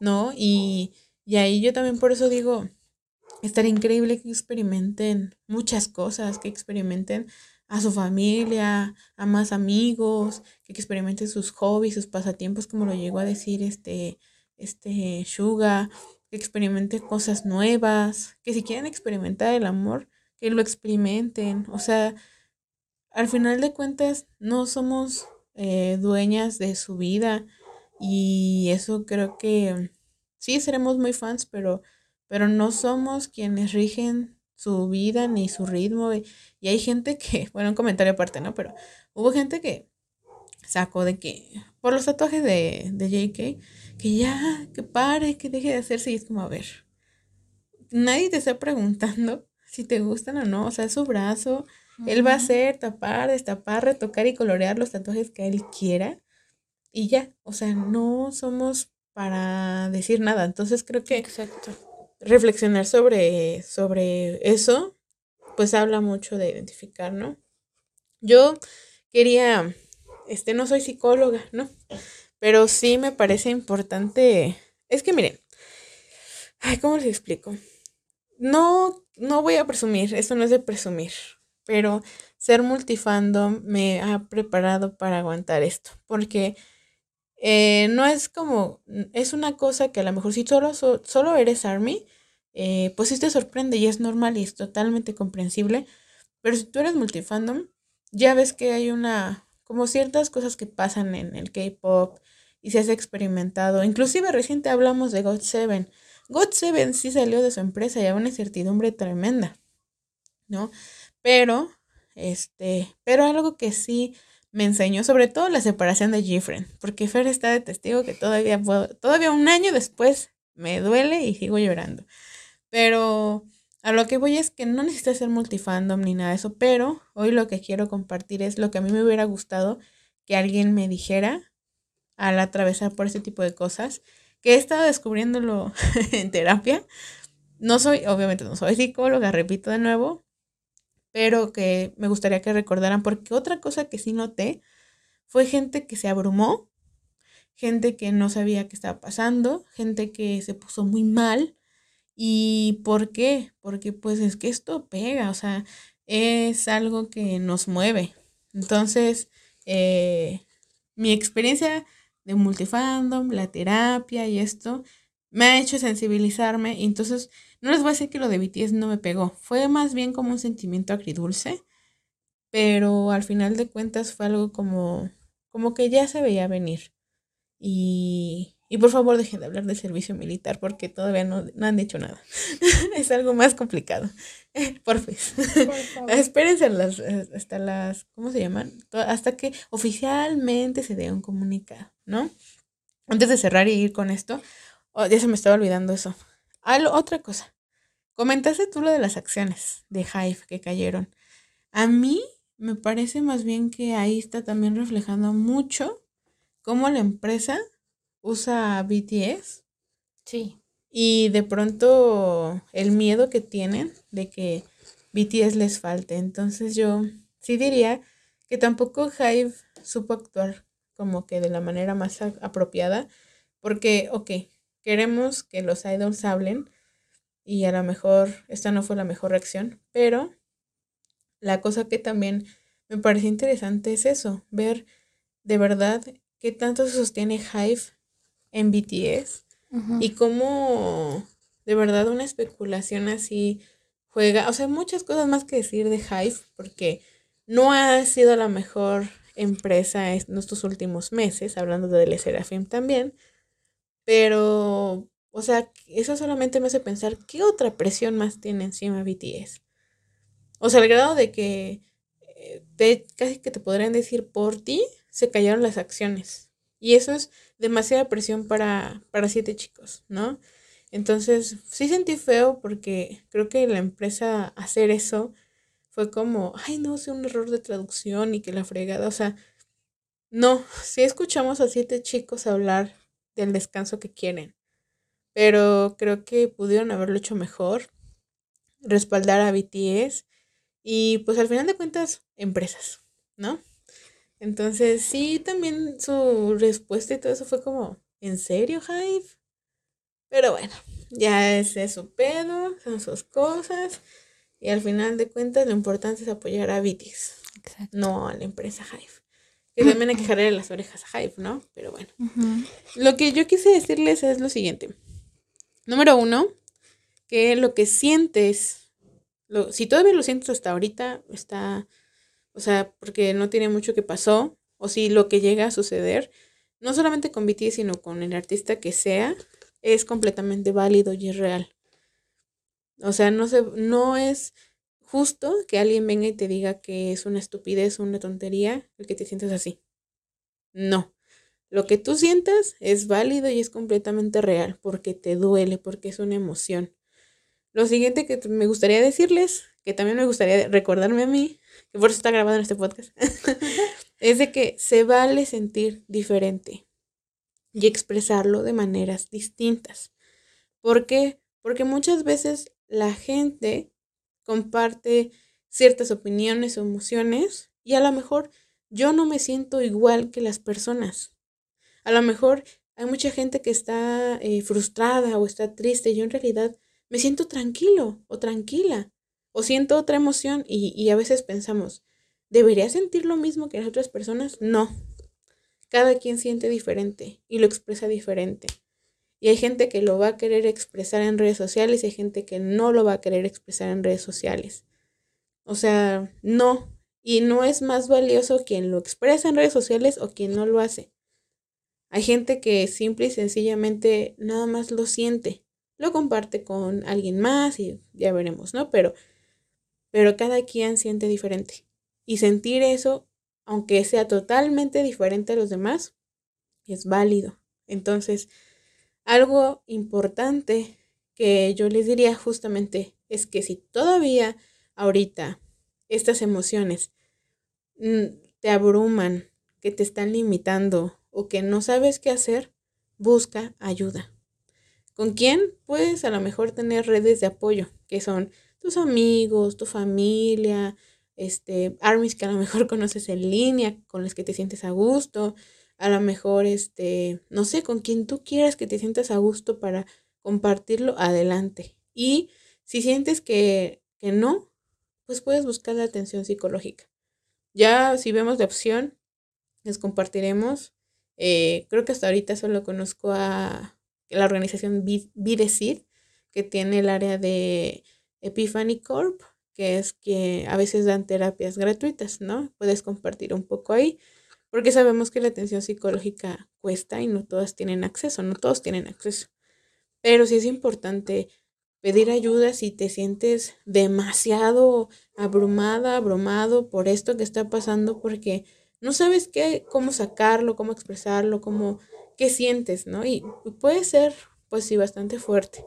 ¿no? Y, y ahí yo también por eso digo, estaría increíble que experimenten muchas cosas, que experimenten a su familia, a más amigos, que experimenten sus hobbies, sus pasatiempos, como lo llegó a decir este, este Suga, que experimenten cosas nuevas, que si quieren experimentar el amor, que lo experimenten. O sea, al final de cuentas, no somos eh, dueñas de su vida y eso creo que sí seremos muy fans, pero, pero no somos quienes rigen su vida ni su ritmo. Y, hay gente que, bueno, un comentario aparte, ¿no? Pero hubo gente que sacó de que, por los tatuajes de, de JK, que ya, que pare, que deje de hacerse. Y es como, a ver, nadie te está preguntando si te gustan o no. O sea, es su brazo. Él va a hacer, tapar, destapar, retocar y colorear los tatuajes que él quiera. Y ya, o sea, no somos para decir nada. Entonces creo que Exacto. reflexionar sobre, sobre eso, pues habla mucho de identificar, ¿no? Yo quería, este, no soy psicóloga, ¿no? Pero sí me parece importante, es que miren, ay, ¿cómo les explico? No, no voy a presumir, esto no es de presumir, pero ser multifandom me ha preparado para aguantar esto, porque eh, no es como, es una cosa que a lo mejor si solo, solo eres Army, eh, pues sí te sorprende y es normal y es totalmente comprensible, pero si tú eres multifandom, ya ves que hay una, como ciertas cosas que pasan en el K-Pop y se has experimentado, inclusive reciente hablamos de God Seven. God Seven sí salió de su empresa y había una incertidumbre tremenda, ¿no? Pero, este, pero algo que sí me enseñó, sobre todo la separación de Gifren, porque Fer está de testigo que todavía puedo, todavía un año después me duele y sigo llorando. Pero a lo que voy es que no necesitas ser multifandom ni nada de eso, pero hoy lo que quiero compartir es lo que a mí me hubiera gustado que alguien me dijera al atravesar por este tipo de cosas, que he estado descubriéndolo en terapia. No soy, obviamente no soy psicóloga, repito de nuevo, pero que me gustaría que recordaran, porque otra cosa que sí noté fue gente que se abrumó, gente que no sabía qué estaba pasando, gente que se puso muy mal. ¿Y por qué? Porque pues es que esto pega, o sea, es algo que nos mueve. Entonces, eh, mi experiencia de multifandom, la terapia y esto, me ha hecho sensibilizarme. Y entonces, no les voy a decir que lo de BTS no me pegó. Fue más bien como un sentimiento agridulce. Pero al final de cuentas fue algo como, como que ya se veía venir. Y, y por favor dejen de hablar de servicio militar porque todavía no, no han dicho nada. es algo más complicado. Porfis. Por Espérense las, hasta las, ¿cómo se llaman? Hasta que oficialmente se dé un comunicado, ¿no? Antes de cerrar y ir con esto, Oh, ya se me estaba olvidando eso. Otra cosa. Comentaste tú lo de las acciones de Hive que cayeron. A mí me parece más bien que ahí está también reflejando mucho cómo la empresa usa BTS. Sí. Y de pronto el miedo que tienen de que BTS les falte. Entonces yo sí diría que tampoco Hive supo actuar como que de la manera más apropiada. Porque, ok, queremos que los idols hablen y a lo mejor esta no fue la mejor reacción, pero la cosa que también me parece interesante es eso, ver de verdad qué tanto se sostiene Hive en BTS y cómo de verdad una especulación así juega, o sea, muchas cosas más que decir de Hive porque no ha sido la mejor empresa en estos últimos meses, hablando de Le Serafim también, pero, o sea, eso solamente me hace pensar, ¿qué otra presión más tiene encima BTS? O sea, al grado de que eh, casi que te podrían decir por ti, se cayeron las acciones. Y eso es demasiada presión para, para siete chicos, ¿no? Entonces, sí sentí feo porque creo que la empresa hacer eso fue como, ay, no, es un error de traducción y que la fregada, o sea, no, sí escuchamos a siete chicos hablar del descanso que quieren, pero creo que pudieron haberlo hecho mejor, respaldar a BTS y pues al final de cuentas, empresas, ¿no? Entonces, sí, también su respuesta y todo eso fue como, ¿en serio, Hive? Pero bueno, ya es su pedo, son sus cosas. Y al final de cuentas, lo importante es apoyar a BTS, no a la empresa Hive. Que también hay que jalarle las orejas a Hive, ¿no? Pero bueno. Lo que yo quise decirles es lo siguiente. Número uno, que lo que sientes, lo, si todavía lo sientes hasta ahorita, está o sea, porque no tiene mucho que pasó, o si lo que llega a suceder, no solamente con BTS, sino con el artista que sea, es completamente válido y es real. O sea, no, se, no es justo que alguien venga y te diga que es una estupidez o una tontería el que te sientas así. No. Lo que tú sientas es válido y es completamente real porque te duele, porque es una emoción. Lo siguiente que me gustaría decirles, que también me gustaría recordarme a mí, que por eso está grabado en este podcast, es de que se vale sentir diferente y expresarlo de maneras distintas. ¿Por qué? Porque muchas veces la gente comparte ciertas opiniones o emociones y a lo mejor yo no me siento igual que las personas. A lo mejor hay mucha gente que está eh, frustrada o está triste yo en realidad me siento tranquilo o tranquila o siento otra emoción y, a veces pensamos, ¿debería sentir lo mismo que las otras personas? No. Cada quien siente diferente y lo expresa diferente. Y hay gente que lo va a querer expresar en redes sociales y hay gente que no lo va a querer expresar en redes sociales. O sea, no. Y no es más valioso quien lo expresa en redes sociales o quien no lo hace. Hay gente que simple y sencillamente nada más lo siente. Lo comparte con alguien más y ya veremos, ¿no? Pero pero cada quien siente diferente. Y sentir eso, aunque sea totalmente diferente a los demás, es válido. Entonces, algo importante que yo les diría justamente es que si todavía ahorita estas emociones mm, te abruman, que te están limitando o que no sabes qué hacer, busca ayuda. ¿Con quién? Puedes a lo mejor tener redes de apoyo, que son tus amigos, tu familia, este, armies que a lo mejor conoces en línea, con los que te sientes a gusto, a lo mejor, este, no sé, con quien tú quieras que te sientas a gusto para compartirlo, adelante. Y si sientes que, que no, pues puedes buscar la atención psicológica. Ya si vemos de opción, les compartiremos. Eh, creo que hasta ahorita solo conozco a la organización Bidecid, que tiene el área de Epiphany Corp, que es que a veces dan terapias gratuitas, ¿no? Puedes compartir un poco ahí, porque sabemos que la atención psicológica cuesta y no todas tienen acceso, no todos tienen acceso. Pero sí es importante pedir ayuda si te sientes demasiado abrumada, abrumado por esto que está pasando, porque no sabes qué, cómo sacarlo, cómo expresarlo, cómo, qué sientes, ¿no? Y puede ser, pues sí, bastante fuerte.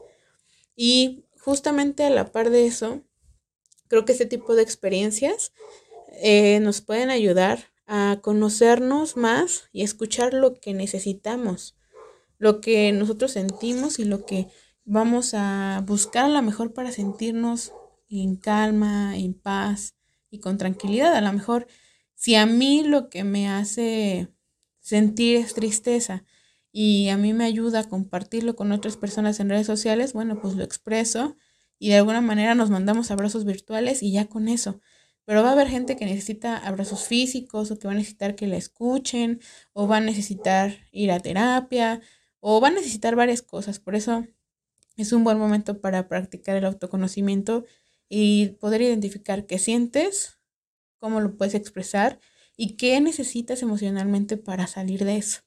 Y justamente a la par de eso, creo que este tipo de experiencias eh, nos pueden ayudar a conocernos más y escuchar lo que necesitamos, lo que nosotros sentimos y lo que vamos a buscar a lo mejor para sentirnos en calma, en paz y con tranquilidad. A lo mejor si a mí lo que me hace sentir es tristeza y a mí me ayuda a compartirlo con otras personas en redes sociales, bueno, pues lo expreso y de alguna manera nos mandamos abrazos virtuales y ya con eso. Pero va a haber gente que necesita abrazos físicos o que va a necesitar que la escuchen o va a necesitar ir a terapia o va a necesitar varias cosas. Por eso es un buen momento para practicar el autoconocimiento y poder identificar qué sientes, cómo lo puedes expresar y qué necesitas emocionalmente para salir de eso,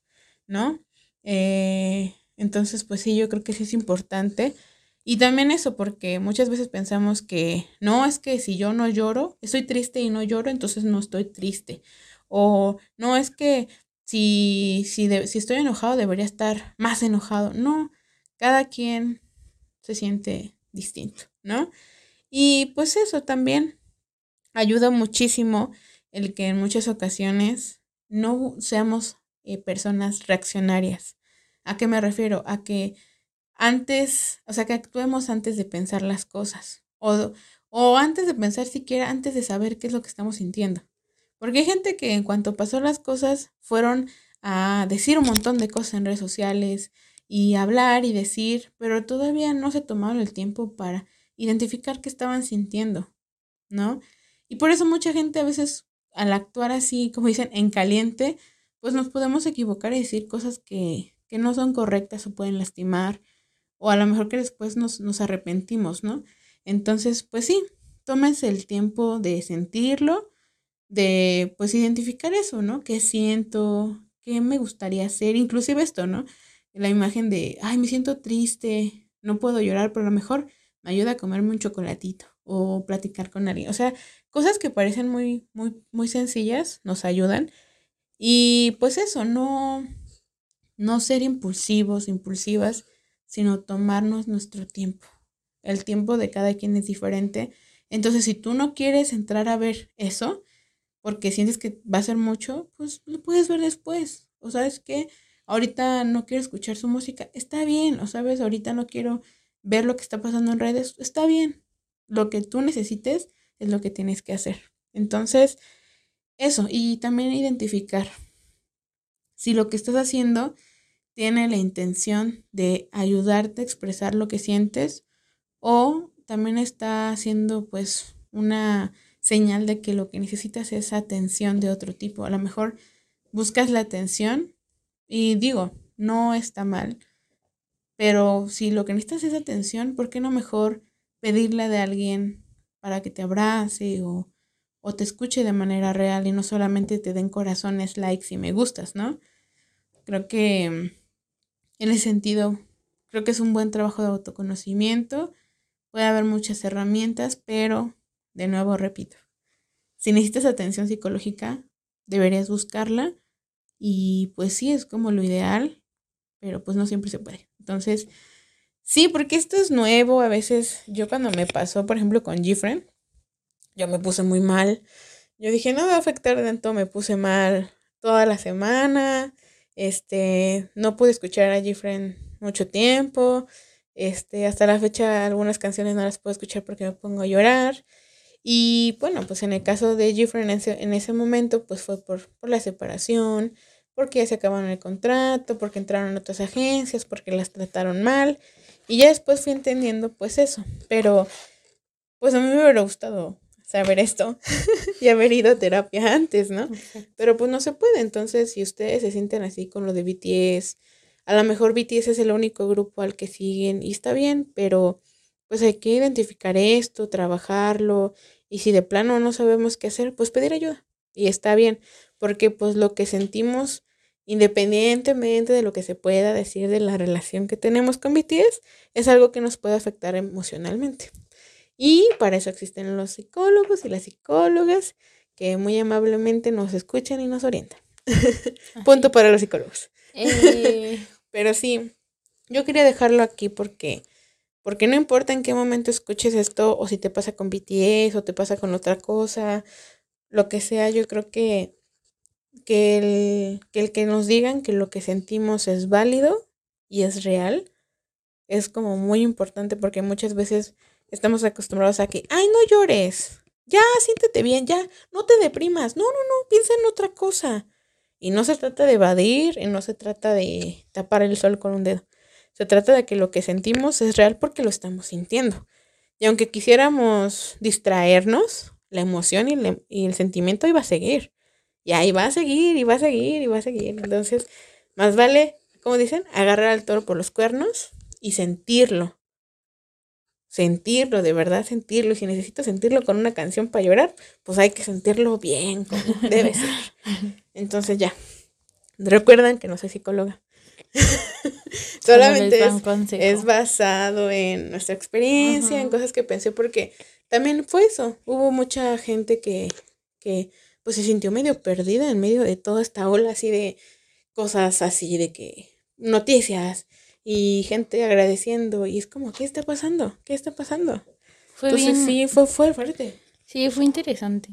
¿no? Eh, entonces, pues sí, yo creo que sí es importante. Y también eso, porque muchas veces pensamos que no, es que si yo no lloro, estoy triste y no lloro, entonces no estoy triste. O no, es que si, si, si estoy enojado debería estar más enojado. No, cada quien se siente distinto, ¿no? Y pues eso también ayuda muchísimo el que en muchas ocasiones no seamos eh, personas reaccionarias. ¿A qué me refiero? A que antes, o sea, que actuemos antes de pensar las cosas o, o antes de pensar siquiera, antes de saber qué es lo que estamos sintiendo. Porque hay gente que en cuanto pasó las cosas fueron a decir un montón de cosas en redes sociales y hablar y decir, pero todavía no se tomaron el tiempo para identificar qué estaban sintiendo, ¿no? Y por eso mucha gente a veces al actuar así, como dicen, en caliente, pues nos podemos equivocar y decir cosas que, que no son correctas o pueden lastimar, o a lo mejor que después nos, nos arrepentimos, ¿no? Entonces, pues sí, tómense el tiempo de sentirlo, de pues identificar eso, ¿no? ¿Qué siento? ¿Qué me gustaría hacer? Inclusive esto, ¿no? La imagen de, ay, me siento triste, no puedo llorar, pero a lo mejor me ayuda a comerme un chocolatito o platicar con alguien. O sea, cosas que parecen muy, muy, muy sencillas nos ayudan. Y pues eso, no, no ser impulsivos, impulsivas, sino tomarnos nuestro tiempo. El tiempo de cada quien es diferente. Entonces, si tú no quieres entrar a ver eso, porque sientes que va a ser mucho, pues lo puedes ver después. O sabes que ahorita no quiero escuchar su música, está bien. O sabes, ahorita no quiero ver lo que está pasando en redes, está bien. Lo que tú necesites es lo que tienes que hacer. Entonces, eso, y también identificar si lo que estás haciendo tiene la intención de ayudarte a expresar lo que sientes o también está haciendo pues una señal de que lo que necesitas es atención de otro tipo. A lo mejor buscas la atención y digo, no está mal, pero si lo que necesitas es atención, ¿por qué no mejor pedirle de alguien para que te abrace o, o te escuche de manera real y no solamente te den corazones, likes y me gustas, ¿no? Creo que en ese sentido, creo que es un buen trabajo de autoconocimiento. Puede haber muchas herramientas, pero de nuevo repito, si necesitas atención psicológica, deberías buscarla y pues sí, es como lo ideal, pero pues no siempre se puede. Entonces, sí, porque esto es nuevo, a veces yo cuando me pasó, por ejemplo, con Gifren, yo me puse muy mal. Yo dije, no me va a afectar tanto, me puse mal toda la semana, este, no pude escuchar a Gifren mucho tiempo, este, hasta la fecha algunas canciones no las puedo escuchar porque me pongo a llorar. Y bueno, pues en el caso de Jeffrey en ese, momento, pues fue por, por la separación, porque ya se acabaron el contrato, porque entraron en otras agencias, porque las trataron mal. Y ya después fui entendiendo pues eso. Pero pues a mí me hubiera gustado saber esto y haber ido a terapia antes, ¿no? Pero pues no se puede. Entonces, si ustedes se sienten así con lo de BTS, a lo mejor BTS es el único grupo al que siguen y está bien, pero pues hay que identificar esto, trabajarlo y si de plano no sabemos qué hacer, pues pedir ayuda. Y está bien, porque pues lo que sentimos, independientemente de lo que se pueda decir de la relación que tenemos con BTS, es algo que nos puede afectar emocionalmente. Y para eso existen los psicólogos y las psicólogas que muy amablemente nos escuchan y nos orientan. Punto para los psicólogos. Eh. Pero sí, yo quería dejarlo aquí porque porque no importa en qué momento escuches esto, o si te pasa con BTS, o te pasa con otra cosa, lo que sea, yo creo que, que, el, que el que nos digan que lo que sentimos es válido y es real, es como muy importante porque muchas veces estamos acostumbrados a que, ay, no llores, ya, siéntete bien, ya, no te deprimas, no, no, no, piensa en otra cosa. Y no se trata de evadir y no se trata de tapar el sol con un dedo. Se trata de que lo que sentimos es real porque lo estamos sintiendo. Y aunque quisiéramos distraernos, la emoción y, el sentimiento iba a seguir. Y ahí va a seguir, y va a seguir, y va a seguir. Entonces, más vale, como dicen, agarrar al toro por los cuernos y sentirlo. Sentirlo, de verdad sentirlo. Y si necesito sentirlo con una canción para llorar, pues hay que sentirlo bien, como debe ser. Entonces ya. Recuerdan que no soy psicóloga. Solamente es, basado en nuestra experiencia, en cosas que pensé, porque también fue eso. Hubo mucha gente que, que pues se sintió medio perdida en medio de toda esta ola así de cosas así, de que noticias, y gente agradeciendo y es como, ¿qué está pasando? ¿Qué está pasando? Fue Entonces bien- sí, fue, fue fuerte. Sí, fue interesante.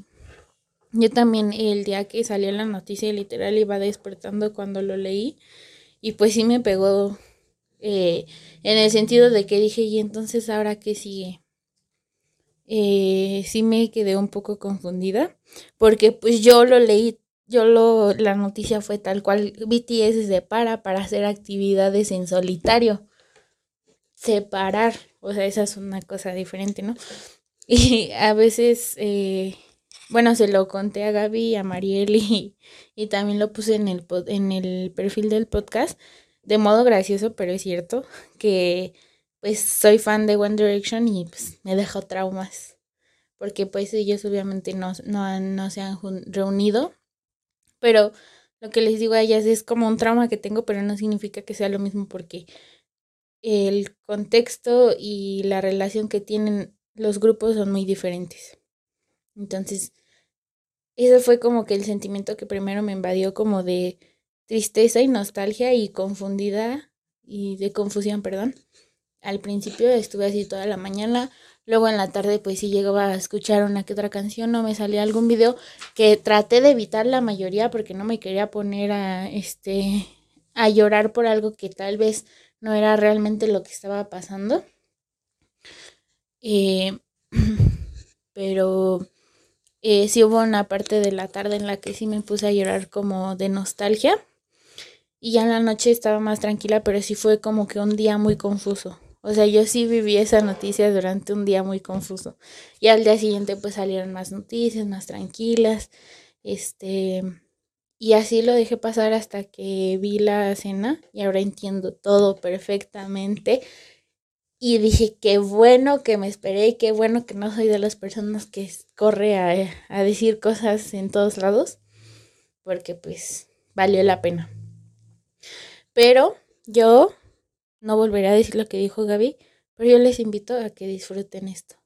Yo también el día que salió la noticia literal iba despertando cuando lo leí y pues sí me pegó eh, en el sentido de que dije, ¿y entonces ahora qué sigue? Eh, sí me quedé un poco confundida porque pues yo lo leí, yo lo, la noticia fue tal cual, BTS se separa para hacer actividades en solitario. Separar, o sea, esa es una cosa diferente, ¿no? Y a veces, eh, bueno, se lo conté a Gaby a Mariel y, y también lo puse en el, en el perfil del podcast de modo gracioso, pero es cierto que pues soy fan de One Direction y pues me dejó traumas. Porque pues ellos obviamente no, no, no se han reunido. Pero lo que les digo a ellas es como un trauma que tengo, pero no significa que sea lo mismo porque el contexto y la relación que tienen los grupos son muy diferentes. Entonces, ese fue como que el sentimiento que primero me invadió como de tristeza y nostalgia y confundida y de confusión, perdón. Al principio estuve así toda la mañana, luego en la tarde pues sí llegaba a escuchar una que otra canción o me salía algún video que traté de evitar la mayoría porque no me quería poner a este a llorar por algo que tal vez no era realmente lo que estaba pasando. Eh, pero eh, sí hubo una parte de la tarde en la que sí me puse a llorar como de nostalgia. Y ya en la noche estaba más tranquila, pero sí fue como que un día muy confuso. O sea, yo sí viví esa noticia durante un día muy confuso. Y al día siguiente pues salieron más noticias, más tranquilas. Este, y así lo dejé pasar hasta que vi la cena y ahora entiendo todo perfectamente. Y dije, qué bueno que me esperé, qué bueno que no soy de las personas que corre a, a decir cosas en todos lados, porque pues valió la pena. Pero yo no volveré a decir lo que dijo Gaby, pero yo les invito a que disfruten esto.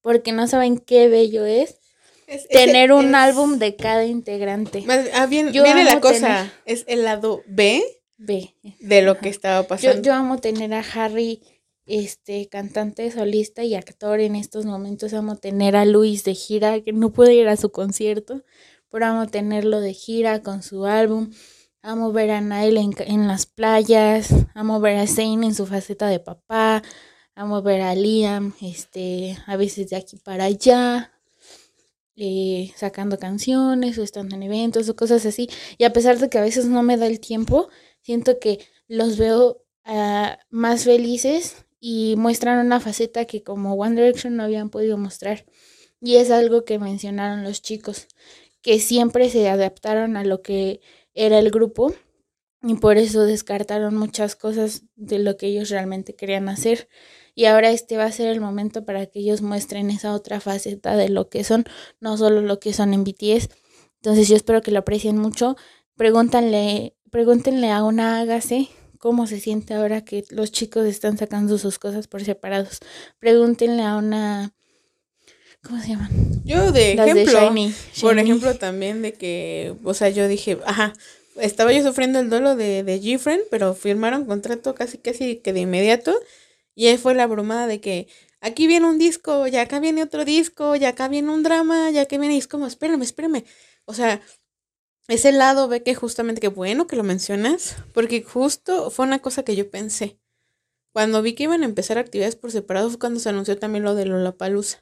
Porque no saben qué bello es Es- es- tener un es- álbum de cada integrante. Más- ah, bien- Yo viene la cosa, tener- es el lado B Ve. de lo Ajá. que estaba Yo, pasando. yo amo tener a Harry, este, cantante, solista y actor en estos momentos. Amo tener a Luis de gira, que no pude ir a su concierto, pero amo tenerlo de gira con su álbum. Amo ver a Nile en, las playas. Amo ver a Zane en su faceta de papá. Amo ver a Liam, este, a veces de aquí para allá. eh, sacando canciones o estando en eventos o cosas así. Y a pesar de que a veces no me da el tiempo, siento que los veo ah, más felices y muestran una faceta que como One Direction no habían podido mostrar. Y es algo que mencionaron los chicos, que siempre se adaptaron a lo que era el grupo y por eso descartaron muchas cosas de lo que ellos realmente querían hacer. Y ahora este va a ser el momento para que ellos muestren esa otra faceta de lo que son, no solo lo que son en BTS. Entonces yo espero que lo aprecien mucho. Pregúntanle, pregúntenle a una Hágase cómo se siente ahora que los chicos están sacando sus cosas por separados. Pregúntenle a una ¿cómo se llaman? Yo de Las de ejemplo, Shiny. por ejemplo también de que, o sea, yo dije, ajá, estaba yo sufriendo el duelo de, de Gfriend, pero firmaron contrato casi casi que de inmediato y ahí fue la bromada de que aquí viene un disco, y acá viene otro disco, y acá viene un drama, ya que viene y es como, espérame, espérame. O sea, ese lado ve que justamente, que bueno que lo mencionas, porque justo fue una cosa que yo pensé. Cuando vi que iban a empezar actividades por separado fue cuando se anunció también lo de Lollapalooza.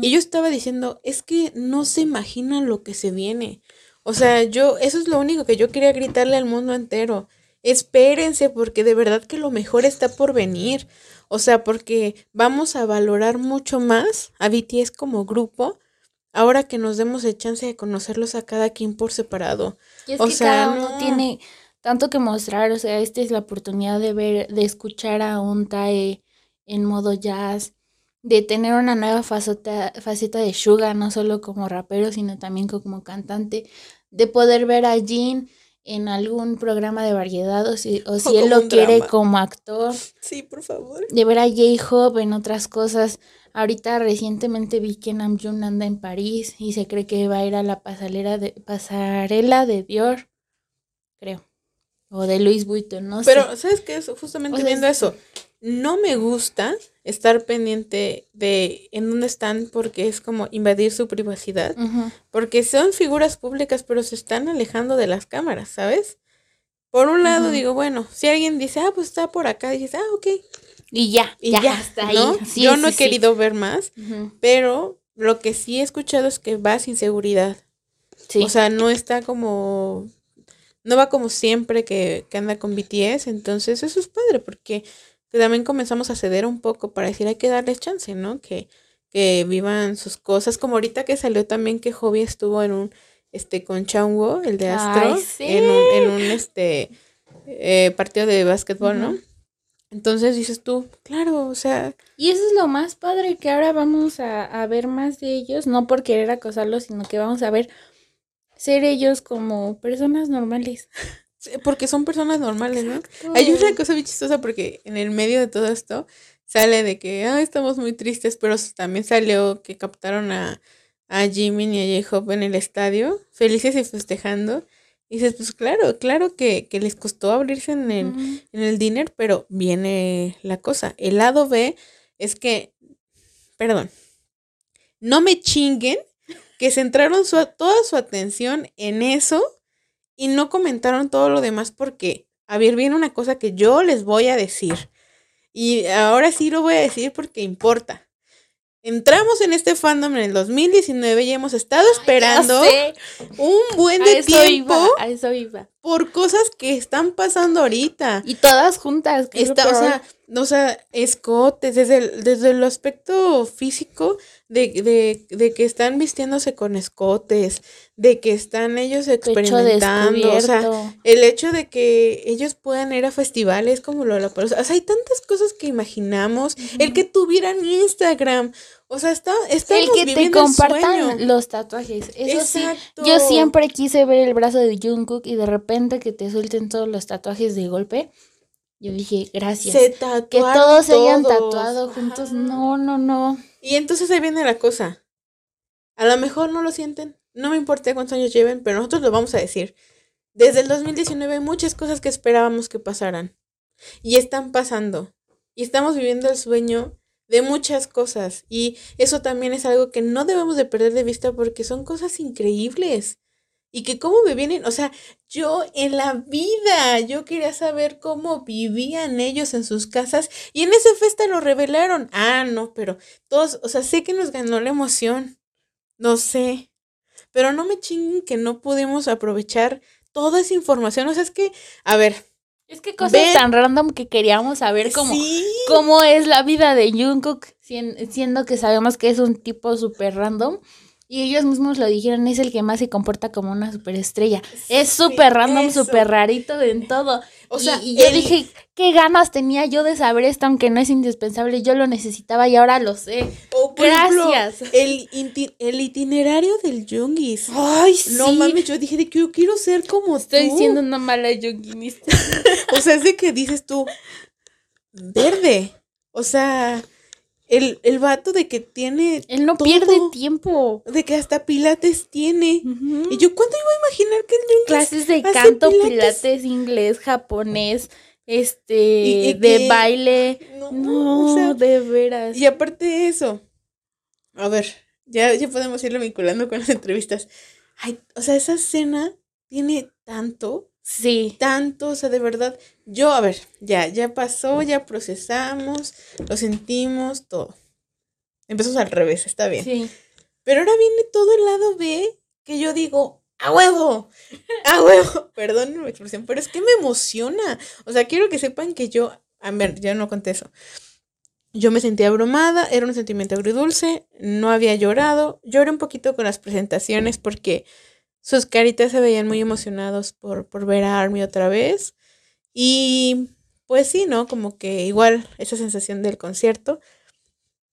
Y yo estaba diciendo, es que no se imaginan lo que se viene. O sea, yo, eso es lo único que yo quería gritarle al mundo entero. Espérense, porque de verdad que lo mejor está por venir. O sea, porque vamos a valorar mucho más a BTS como grupo ahora que nos demos el chance de conocerlos a cada quien por separado. Y es O que sea, cada uno no. tiene tanto que mostrar, o sea, esta es la oportunidad de ver, de escuchar a un Tae en modo jazz, de tener una nueva faceta, faceta de Suga, no solo como rapero, sino también como cantante, de poder ver a Jin en algún programa de variedad, o si, o si O él lo quiere drama. como actor, Sí, por favor. de ver a J-Hope en otras cosas. Ahorita recientemente vi que Namjoon anda en París y se cree que va a ir a la pasarela de, pasarela de Dior, creo. O de Luis Vuitton, no Pero, sé. ¿sabes qué? Es Justamente O sea, viendo es- eso, no me gusta estar pendiente de en dónde están porque es como invadir su privacidad. Porque son figuras públicas, pero se están alejando de las cámaras, ¿sabes? Por un lado digo, bueno, si alguien dice, ah, pues está por acá, dices, ah, ok, Y ya, y ya, ahí. ¿no? Sí, Yo sí, no he sí. querido ver más, pero lo que sí he escuchado es que va sin seguridad. Sí. O sea, no está como. No va como siempre que, que anda con BTS. Entonces, eso es padre porque también comenzamos a ceder un poco para decir hay que darles chance, ¿no? Que, que vivan sus cosas. Como ahorita que salió también que Hobby estuvo en un. Este, con Changwo, el de Astro, Ay, sí. en un, en un este eh, partido de básquetbol, ¿no? Entonces dices tú, claro, o sea, Y eso es lo más padre, que ahora vamos a, a ver más de ellos, no por querer acosarlos, sino que vamos a ver ser ellos como personas normales. sí, porque son personas normales, ¿no? Hay una cosa bien chistosa porque en el medio de todo esto sale de que ah, estamos muy tristes, pero también salió que captaron a, a Jimin y a J-Hope en el estadio, felices y festejando. Y dices, pues claro, claro que, que les costó abrirse en el, en el dinner, pero viene la cosa. El lado B es que, perdón, no me chinguen que centraron su, toda su atención en eso y no comentaron todo lo demás porque, a ver, viene una cosa que yo les voy a decir. Y ahora sí lo voy a decir porque importa. Entramos en este fandom en el 2019 y hemos estado esperando un buen a de eso tiempo iba, a eso iba. por cosas que están pasando ahorita. Y todas juntas. Está, o sea, o sea, escotes, desde el, desde el aspecto físico de, de, de que están vistiéndose con escotes, de que están ellos experimentando, o sea, el hecho de que ellos puedan ir a festivales como lo de la o sea, hay tantas cosas que imaginamos, el que tuvieran Instagram, o sea, está, el que te compartan los tatuajes. Eso sí, Exacto. yo siempre quise ver el brazo de Jungkook y de repente que te suelten todos los tatuajes de golpe. Yo dije, gracias. se que todos se hayan tatuado juntos. Ajá. No, no, no. Y entonces ahí viene la cosa. A lo mejor no lo sienten. No me importa cuántos años lleven, pero nosotros lo vamos a decir. Desde el 2019 hay muchas cosas que esperábamos que pasaran. Y están pasando. Y estamos viviendo el sueño de muchas cosas. Y eso también es algo que no debemos de perder de vista porque son cosas increíbles. Y que cómo me vienen, o sea, yo en la vida, yo quería saber cómo vivían ellos en sus casas y en ese festa lo revelaron. Ah, no, pero todos, o sea, sé que nos ganó la emoción, no sé, pero no me chinguen que no pudimos aprovechar toda esa información, o sea, es que, a ver, Es que cosas Ven. tan random que queríamos saber cómo, sí, cómo es la vida de Jungkook, sien- siendo que sabemos que es un tipo súper random. Y ellos mismos lo dijeron, es el que más se comporta como una superestrella. Es Sí, súper random, súper rarito en todo. o Y- sea, y, yo el- dije, qué ganas tenía yo de saber esto, aunque no es indispensable. Yo lo necesitaba y ahora lo sé. por ejemplo, Gracias. el, el itinerario del Jungis. Ay, No mames, yo dije de que yo quiero ser como Estoy tú. siendo una mala yoguinista. O sea, es de que dices tú, verde. O sea, el, el vato de que tiene, Él no Todo. pierde tiempo. de que hasta pilates tiene. Y yo, ¿cuándo iba a imaginar que el Jungis Clases de hace canto, pilates? pilates, inglés, japonés, este, Y- y de que- baile. No, No, o sea, de veras. y aparte de eso, a ver, ya, ya podemos irlo vinculando con las entrevistas. Ay, o sea, esa escena tiene tanto, Sí. tanto, o sea, de verdad. Yo, a ver, ya, ya pasó, ya procesamos, lo sentimos, todo. Empezamos al revés, está bien. Sí. Pero ahora viene todo el lado B que yo digo, ¡a huevo! ¡A huevo! Perdón mi expresión, pero es que me emociona. O sea, quiero que sepan que yo, a ver, ya no conté eso. Yo me sentía abrumada, era un sentimiento agridulce, no había llorado. Lloré un poquito con las presentaciones porque sus caritas se veían muy emocionados por, por ver a Army otra vez. Y pues sí, ¿no? Como que igual esa sensación del concierto.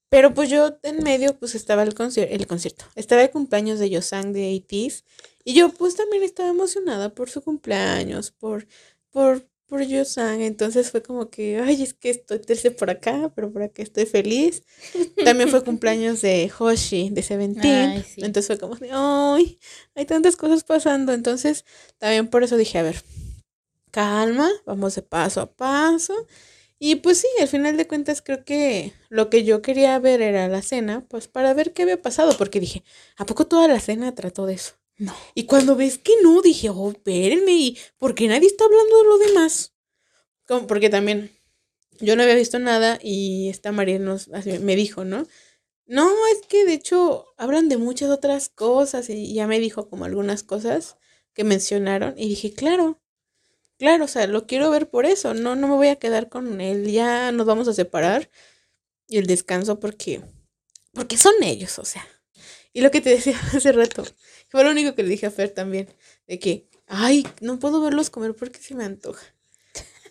Pero pues yo en medio pues estaba el, concier- el concierto, estaba el cumpleaños de Yosang de ATs y yo pues también estaba emocionada por su cumpleaños, por, por, por Yosang, entonces fue como que, ay, es que estoy triste por acá, pero por acá estoy feliz. También fue cumpleaños de Hoshi, de Seventeen, sí. entonces fue como de, ay, hay tantas cosas pasando, entonces también por eso dije, a ver, calma, vamos de paso a paso. Y pues sí, al final de cuentas creo que lo que yo quería ver era la cena, pues para ver qué había pasado, porque dije, ¿a poco toda la cena trató de eso? No. Y cuando ves que no, dije, oh, espérenme, ¿y por qué nadie está hablando de lo demás? Como, porque también yo no había visto nada y esta María nos, así me dijo, ¿no? No, es que de hecho hablan de muchas otras cosas y ya me dijo como algunas cosas que mencionaron y dije, claro, claro, o sea, lo quiero ver por eso, no, no me voy a quedar con él, ya nos vamos a separar y el descanso porque, porque son ellos, o sea. Y lo que te decía hace rato, fue lo único que le dije a Fer también, de que, ay, no puedo verlos comer porque se me antoja.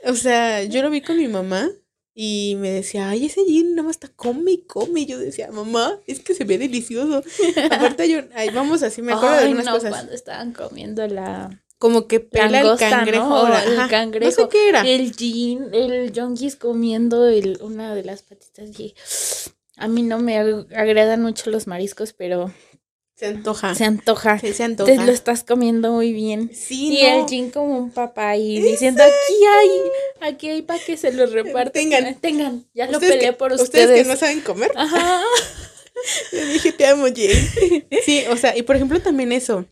O sea, yo lo vi con mi mamá y me decía, ay, ese gin nada más está come y come. Y yo decía, mamá, es que se ve delicioso. Aparte, yo, ay, vamos así, me acuerdo de Ay, algunas no, cosas. cuando estaban comiendo la Como que pela el cangrejo. ¿no? el cangrejo. No sé qué era. El gin, el Yonkis comiendo el, una de las patitas. Y a mí no me ag- agradan mucho los mariscos, pero Se antoja. se antoja. Sí, se antoja. Te lo estás comiendo muy bien. Sí, y no. el gin como un papá y diciendo, aquí hay, aquí hay para que se los repartan. Tengan. Tengan, ya lo peleé que- por Ustedes ustedes. que no saben comer. Ajá. Yo dije, te amo, Jane. Sí, o sea, y por ejemplo también eso.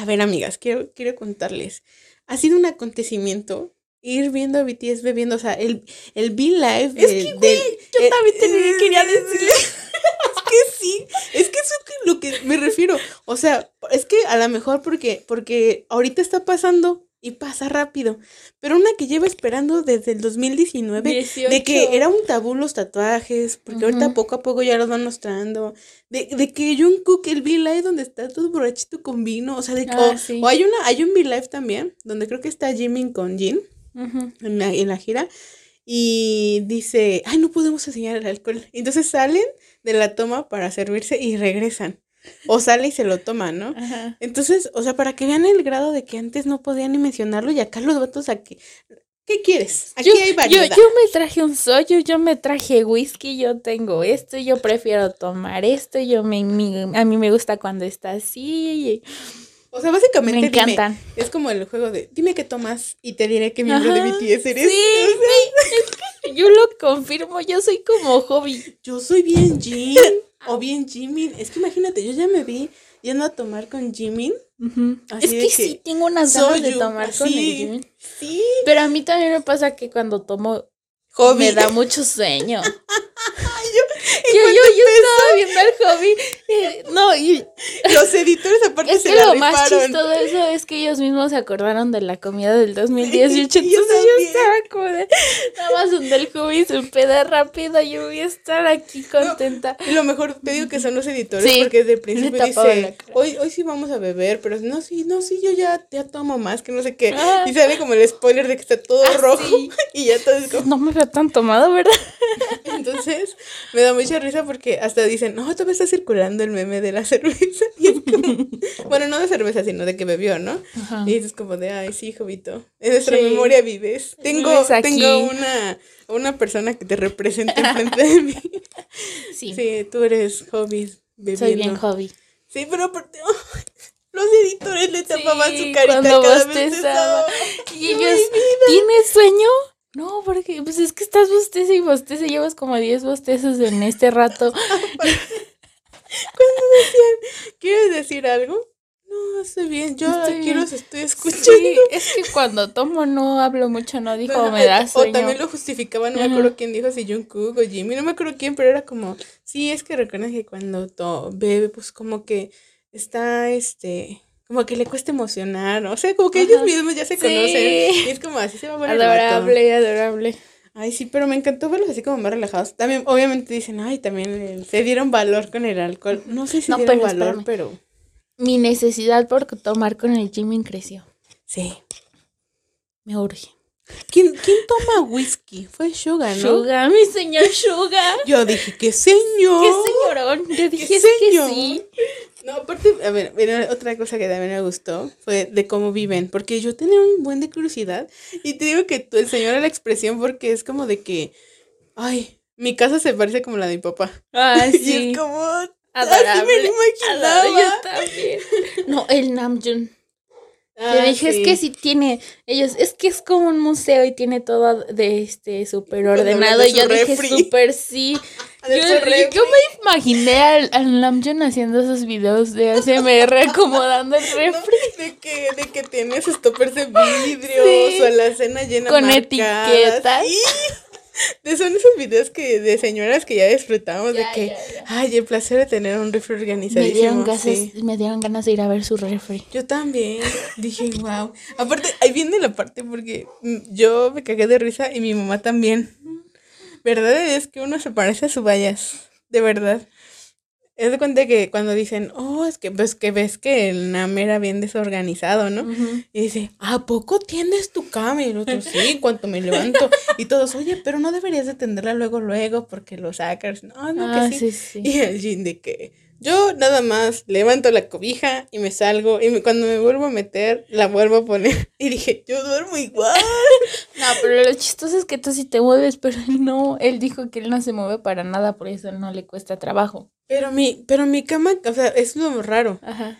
A ver, amigas, quiero, quiero contarles. Ha sido un acontecimiento ir viendo a BTS bebiendo, o sea, el, el Be Live Es que, güey, del- yo eh, también te quería eh, decirle. Es que sí, es que eso es lo que me refiero. O sea, es que a lo mejor porque, porque ahorita está pasando y pasa rápido, pero una que lleva esperando desde el 2019 de 18. que era un tabú los tatuajes, porque ahorita poco a poco ya los van mostrando. De, de que Jungkook, el V-Live donde está todo borrachito con vino. O sea, de que. Ah, o, sí. o hay una, hay un V-Live también, donde creo que está Jimin con Jin Ujú. en la, en la gira. Y dice, ay, no podemos enseñar el alcohol. Entonces salen de la toma para servirse y regresan. O sale y se lo toma, ¿no? Ajá. Entonces, o sea, para que vean el grado de que antes no podían ni mencionarlo y acá los vatos aquí. ¿Qué quieres? Aquí yo, hay variedad. yo me traje un soyo, yo me traje whisky, yo tengo esto, yo prefiero tomar esto, yo me, mi- a mí me gusta cuando está así, O sea, básicamente me dime, encantan. es como el juego de dime qué tomas y te diré qué miembro de Ajá, BTS eres. Sí, yo lo confirmo, yo soy como hobby. Yo soy bien Jin o bien Jimin. Es que imagínate, yo ya me vi yendo a tomar con Jimin. Así Es que, que sí, tengo unas ganas de tomar con el así. Jimin. Sí, Pero a mí también me pasa que cuando tomo hobby. me da mucho sueño. ¿En Yo, yo, yo estaba viendo el hobby. eh, no, y Los editores aparte es se que la lo más chistoso de eso es que ellos mismos se acordaron de la comida del 2018. Yo Entonces yo estaba como de, nada más un del hobby se peda rápido. Yo voy a estar aquí contenta. Lo mejor te digo que son los editores Sí, porque desde el principio dice, hoy, hoy sí vamos a beber, pero no, sí, no, sí, yo ya, ya tomo más, que no sé qué. Ah. Y sale como el spoiler de que está todo Ah, rojo sí. y ya todo es como... No me veo tan tomado, ¿verdad? Entonces me da mucha risa porque hasta dicen, no, todavía está circulando el meme de la cerveza. Y es como, bueno, no de cerveza, sino de que bebió, ¿no? Ajá. Y dices como de, ay, sí, Jovito, en nuestra Sí. memoria vives. Tengo, tengo una, una persona que te representa enfrente de mí. Sí, Sí, tú eres hobby bebiendo. soy bien hobby. Sí, pero aparte, los editores le tapaban Sí, su carita cada vez. Y ellos, ¿tienes sueño? No, porque pues es que estás bosteza y bosteza. Llevas como 10 bostezos en este rato. ¿Quieres decir algo? No, estoy bien, yo Estoy aquí bien. los estoy escuchando. Sí, es que cuando tomo no hablo mucho, no dijo Ajá, me da o- sueño. O también lo justificaba, no me acuerdo quién dijo, si Jungkook o Jimmy, no me acuerdo quién, pero era como, sí, es que recuerda que cuando to- bebe, pues como que está, este, como que le cuesta emocionar, ¿no? o sea, como que ellos mismos ya se Sí. conocen, y es como así se va a poner. Adorable, adorable. Ay, sí, pero me encantó verlos así como más relajados. También, obviamente dicen, ay, también eh, se dieron valor con el alcohol. No sé si No, dieron pero valor, espérame. pero Mi necesidad por tomar con el Jimin creció. sí. Me urge. ¿Quién, quién toma whisky? Fue Suga, ¿no? Suga, mi señor Suga. Yo dije, ¿qué señor? Qué señorón. Yo dije ¿Qué que sí. No, aparte, a ver, mira, otra cosa que también me gustó fue de cómo viven, porque yo tenía un buen de curiosidad y te digo que tú, el señor a la expresión porque es como de que, ay, mi casa se parece como la de mi papá. Ah, Y sí. es como, así me Adorable. lo imaginaba. Adorable, Yo también. No, el Namjoon. Te Ah, dije, es que sí tiene, ellos, es que es como un museo y tiene todo de este súper ordenado. Y yo dije, súper sí. Yo, yo me imaginé al, al Namjoon haciendo esos videos de ASMR acomodando el refri De que, de que tiene sus toppers de vidrio, Sí. su alacena llena Con marcada, etiquetas. sí. De son esos videos que de señoras que ya disfrutamos Ya, de que, ya, ya. ay, el placer de tener un refri me organizadísimo. dieron, ganas, sí. me dieron ganas de ir a ver su refri. Yo también dije, wow. Aparte, ahí viene la parte porque mm, yo me cagué de risa y mi mamá también. Verdad es que uno se parece a su vallas, de verdad. Es de cuenta que cuando dicen, oh, es que pues que ves que el NAM era bien desorganizado, ¿no? Y dice, ¿a poco tiendes tu cama? Y el otro, sí, en cuanto me levanto. Y todos, oye, pero no deberías de tenderla luego, luego, porque lo sacas. No, no, Ah, que sí. sí, sí. Y el Jin de que yo nada más levanto la cobija y me salgo. Y me- cuando me vuelvo a meter, la vuelvo a poner. Y dije, yo duermo igual. No, pero lo chistoso es que tú sí te mueves, pero él no. Él dijo que él no se mueve para nada, por eso no le cuesta trabajo. Pero mi, pero mi cama, o sea, es lo raro. Ajá.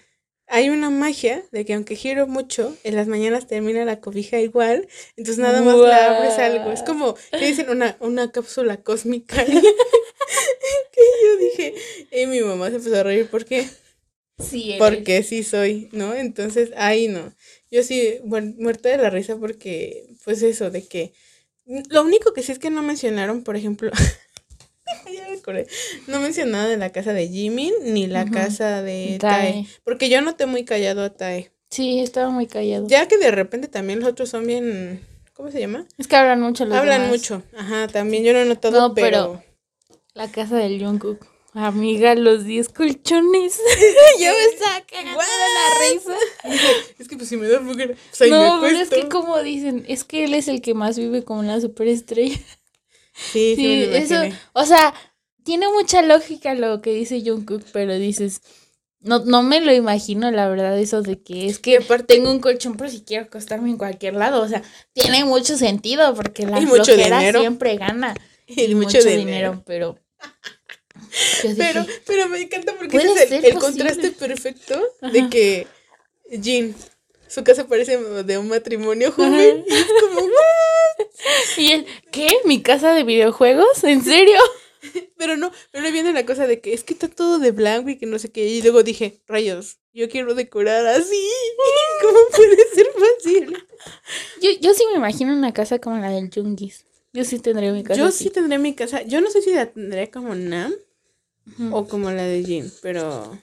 Hay una magia de que aunque giro mucho, en las mañanas termina la cobija igual. Entonces nada más la abres algo. Es como, que dicen? Una, una cápsula cósmica. que yo dije, y mi mamá se empezó a reír. ¿Por qué? Sí, él Porque sí soy, ¿no? Entonces, ahí no. Yo sí, muer- muerta de la risa porque, pues eso, de que... Lo único que sí es que no mencionaron, por ejemplo... No mencionaron de la casa de Jimin ni la casa de Tae. Tae. Porque yo noté muy callado a Tae. Sí, estaba muy callado. Ya que de repente también los otros son bien... ¿Cómo se llama? Es que hablan mucho los Hablan demás. mucho. Ajá, también yo no he notado, No, pero... pero- La casa del Jungkook. Amiga, los 10 colchones. Yo me de la risa. Es que pues si me da flojera, pues ahí no, me pero es que como dicen, es que él es el que más vive como una superestrella. Sí, sí, Sí, me eso, o sea, tiene mucha lógica lo que dice Jungkook, pero dices, no, no me lo imagino, la verdad, eso de que es que aparte- tengo un colchón, pero si quiero acostarme en cualquier lado, o sea, tiene mucho sentido, porque la mucho dinero. siempre gana. Y mucho dinero. pero... dije, Pero, pero me encanta porque es el, contraste perfecto Ajá. de que Jin, su casa parece de un matrimonio joven. Y es como, ¿Y él, qué? ¿Mi casa de videojuegos? ¿En serio? pero no, pero viene la cosa de que es que está todo de blanco y que no sé qué. Y luego dije, rayos, yo quiero decorar así. ¿Cómo puede ser fácil? Yo, yo sí me imagino una casa como la del Jungis. Yo sí tendría mi casa Yo así. sí tendré mi casa. Yo no sé si la tendré como Nam o como la de Jin, pero.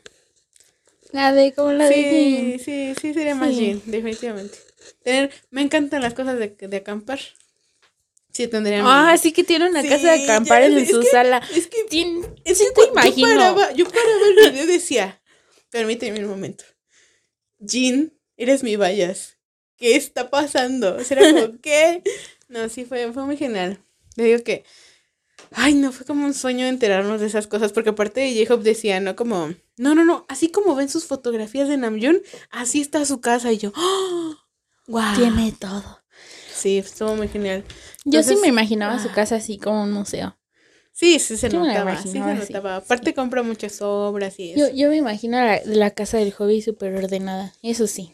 La de como la de Sí, sí, sí, sería más Sí. Jin, definitivamente. Tener, me encantan las cosas de, de acampar. Sí, tendría Ah, sí que tiene una Sí, casa de acampar ya en su que- sala. Es que, Tien- es sí que te imagino. Yo paraba, yo paraba el video y decía, permíteme un momento. Jin, eres mi vallas. ¿Qué está pasando? Era como, ¿qué? No, sí, fue, fue muy genial. Le digo que, ay, no, fue como un sueño enterarnos de esas cosas, porque aparte de J-Hope decía, ¿no? Como, no, no, no, así como ven sus fotografías de Namjoon, así está su casa. Y yo, ¡oh! ¡Wow! Tiene todo. Sí, estuvo muy genial. Yo sí me imaginaba su ah. casa así como un museo. Sí, sí se Yo notaba, sí se notaba. Aparte compra muchas obras y eso. Yo, yo me imagino la, la casa del hobby súper ordenada. Eso sí.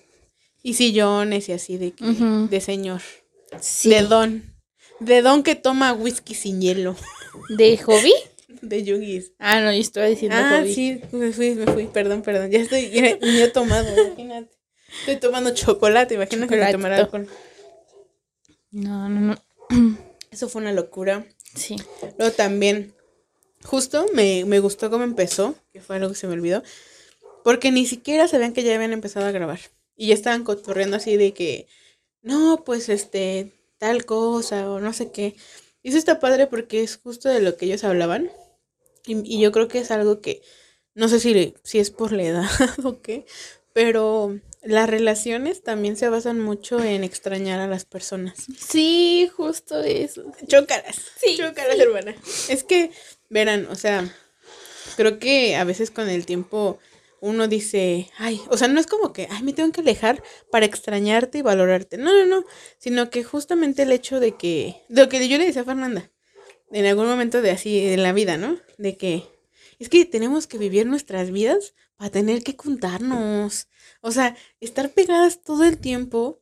Y sillones y así de, que- de señor. Sí. De don. De don que toma whisky sin hielo. ¿De hobby? De Yugis. Ah, no, yo estaba diciendo Ah, sí, me fui, me fui. Perdón, perdón. Ya estoy, he tomado, imagínate. Estoy tomando chocolate, imagínate que Chocolatito. alcohol. No, no, no. Eso fue una locura. Sí. Luego también, justo me, me gustó cómo empezó, que fue algo que se me olvidó, porque ni siquiera sabían que ya habían empezado a grabar. Y ya estaban cotorreando así de que, no, pues este, tal cosa o no sé qué. Y eso está padre porque es justo de lo que ellos hablaban. Y, y yo creo que es algo que, no sé si, si es por la edad o qué, pero las relaciones también se basan mucho en extrañar a las personas. Sí, justo eso. Chócaras. Sí, Chócaras, hermana. Es que, verán, o sea, creo que a veces con el tiempo uno dice, ay, o sea, no es como que, ay, me tengo que alejar para extrañarte y valorarte. No, no, no. Sino que justamente el hecho de que, de lo que yo le decía a Fernanda, en algún momento de así, en la vida, ¿no? De que es que tenemos que vivir nuestras vidas para tener que contarnos. O sea, estar pegadas todo el tiempo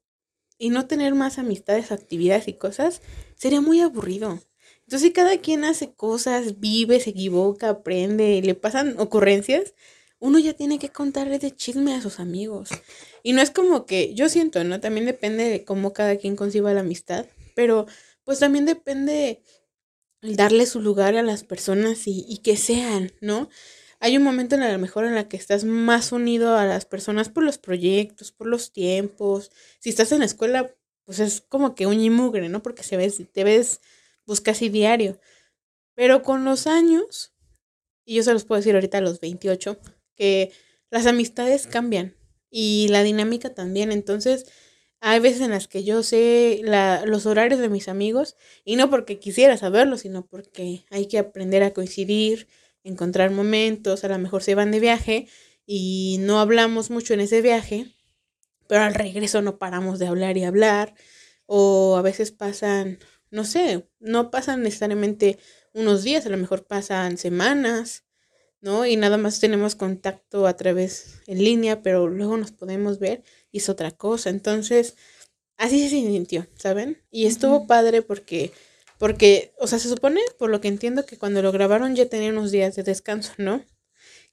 y no tener más amistades, actividades y cosas sería muy aburrido. Entonces, cada quien hace cosas, vive, se equivoca, aprende, le pasan ocurrencias, uno ya tiene que contarle de chisme a sus amigos. Y no es como que, yo siento, ¿no? También depende de cómo cada quien conciba la amistad, pero pues también depende darle su lugar a las personas y, que sean, ¿no? Hay un momento en a lo mejor en la que estás más unido a las personas por los proyectos, por los tiempos. Si estás en la escuela, pues es como que un ¿no? Porque se ves, te ves pues casi diario. Pero con los años, y yo se los puedo decir ahorita a los 28, que las amistades cambian y la dinámica también. Entonces, hay veces en las que yo sé la, los horarios de mis amigos y no porque quisiera saberlo, sino porque hay que aprender a coincidir, encontrar momentos, a lo mejor se van de viaje y no hablamos mucho en ese viaje, pero al regreso no paramos de hablar y hablar o a veces pasan, no sé, no pasan necesariamente unos días, a lo mejor pasan semanas ¿no? Y nada más tenemos contacto a través en línea, pero luego nos podemos ver es otra cosa. Entonces, así se sintió, ¿saben? Y estuvo padre porque, porque, o sea, se supone, por lo que entiendo, que cuando lo grabaron ya tenía unos días de descanso, ¿no?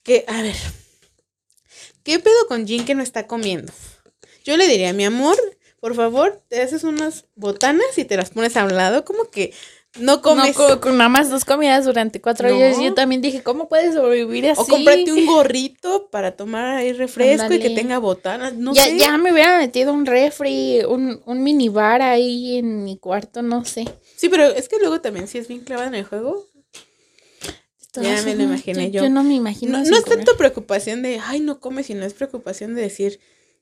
Que, a ver, ¿qué pedo con Jin que no está comiendo? Yo le diría, mi amor, por favor, te haces unas botanas y te las pones a un lado, como que no comes. con nada más dos comidas durante cuatro días. Yo también dije, ¿cómo puedes sobrevivir así? O cómprate un gorrito para tomar ahí refresco y que tenga botanas. No ya, sé. Ya me hubiera metido un refri, un, un minibar ahí en mi cuarto, no sé. Sí, pero es que luego también, si es bien clavada en el juego. ya me lo imaginé yo. Yo, no me imagino. No, no es tanto preocupación de, ay, no comes, sino es preocupación de decir,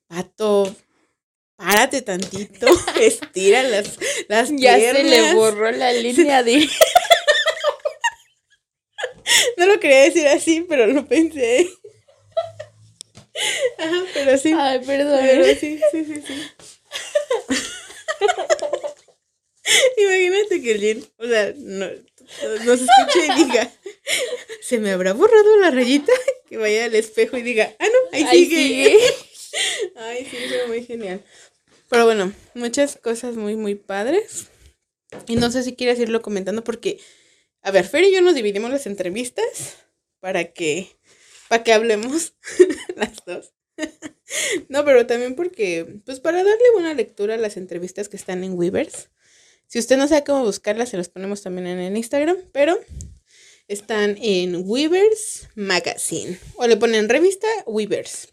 pato, párate tantito, estira las, las ya se le borró la línea de... no lo quería decir así, pero lo pensé. Ajá, pero sí. Ay, perdón. Pero sí, sí, sí, sí. Imagínate que alguien, o sea, no, nos escuche y diga, se me habrá borrado la rayita, que vaya al espejo y diga, ah, no, ahí, Ahí sigue. sigue. Ay, sí, fue muy genial. Pero bueno, muchas cosas muy, muy padres. Y no sé si quieres irlo comentando porque, a ver, Fer y yo nos dividimos las entrevistas para que, para que hablemos las dos. no, pero también porque, pues para darle buena lectura a las entrevistas que están en Weavers. Si usted no sabe cómo buscarlas, se las ponemos también en el Instagram, pero están en Weavers Magazine. O le ponen revista Weavers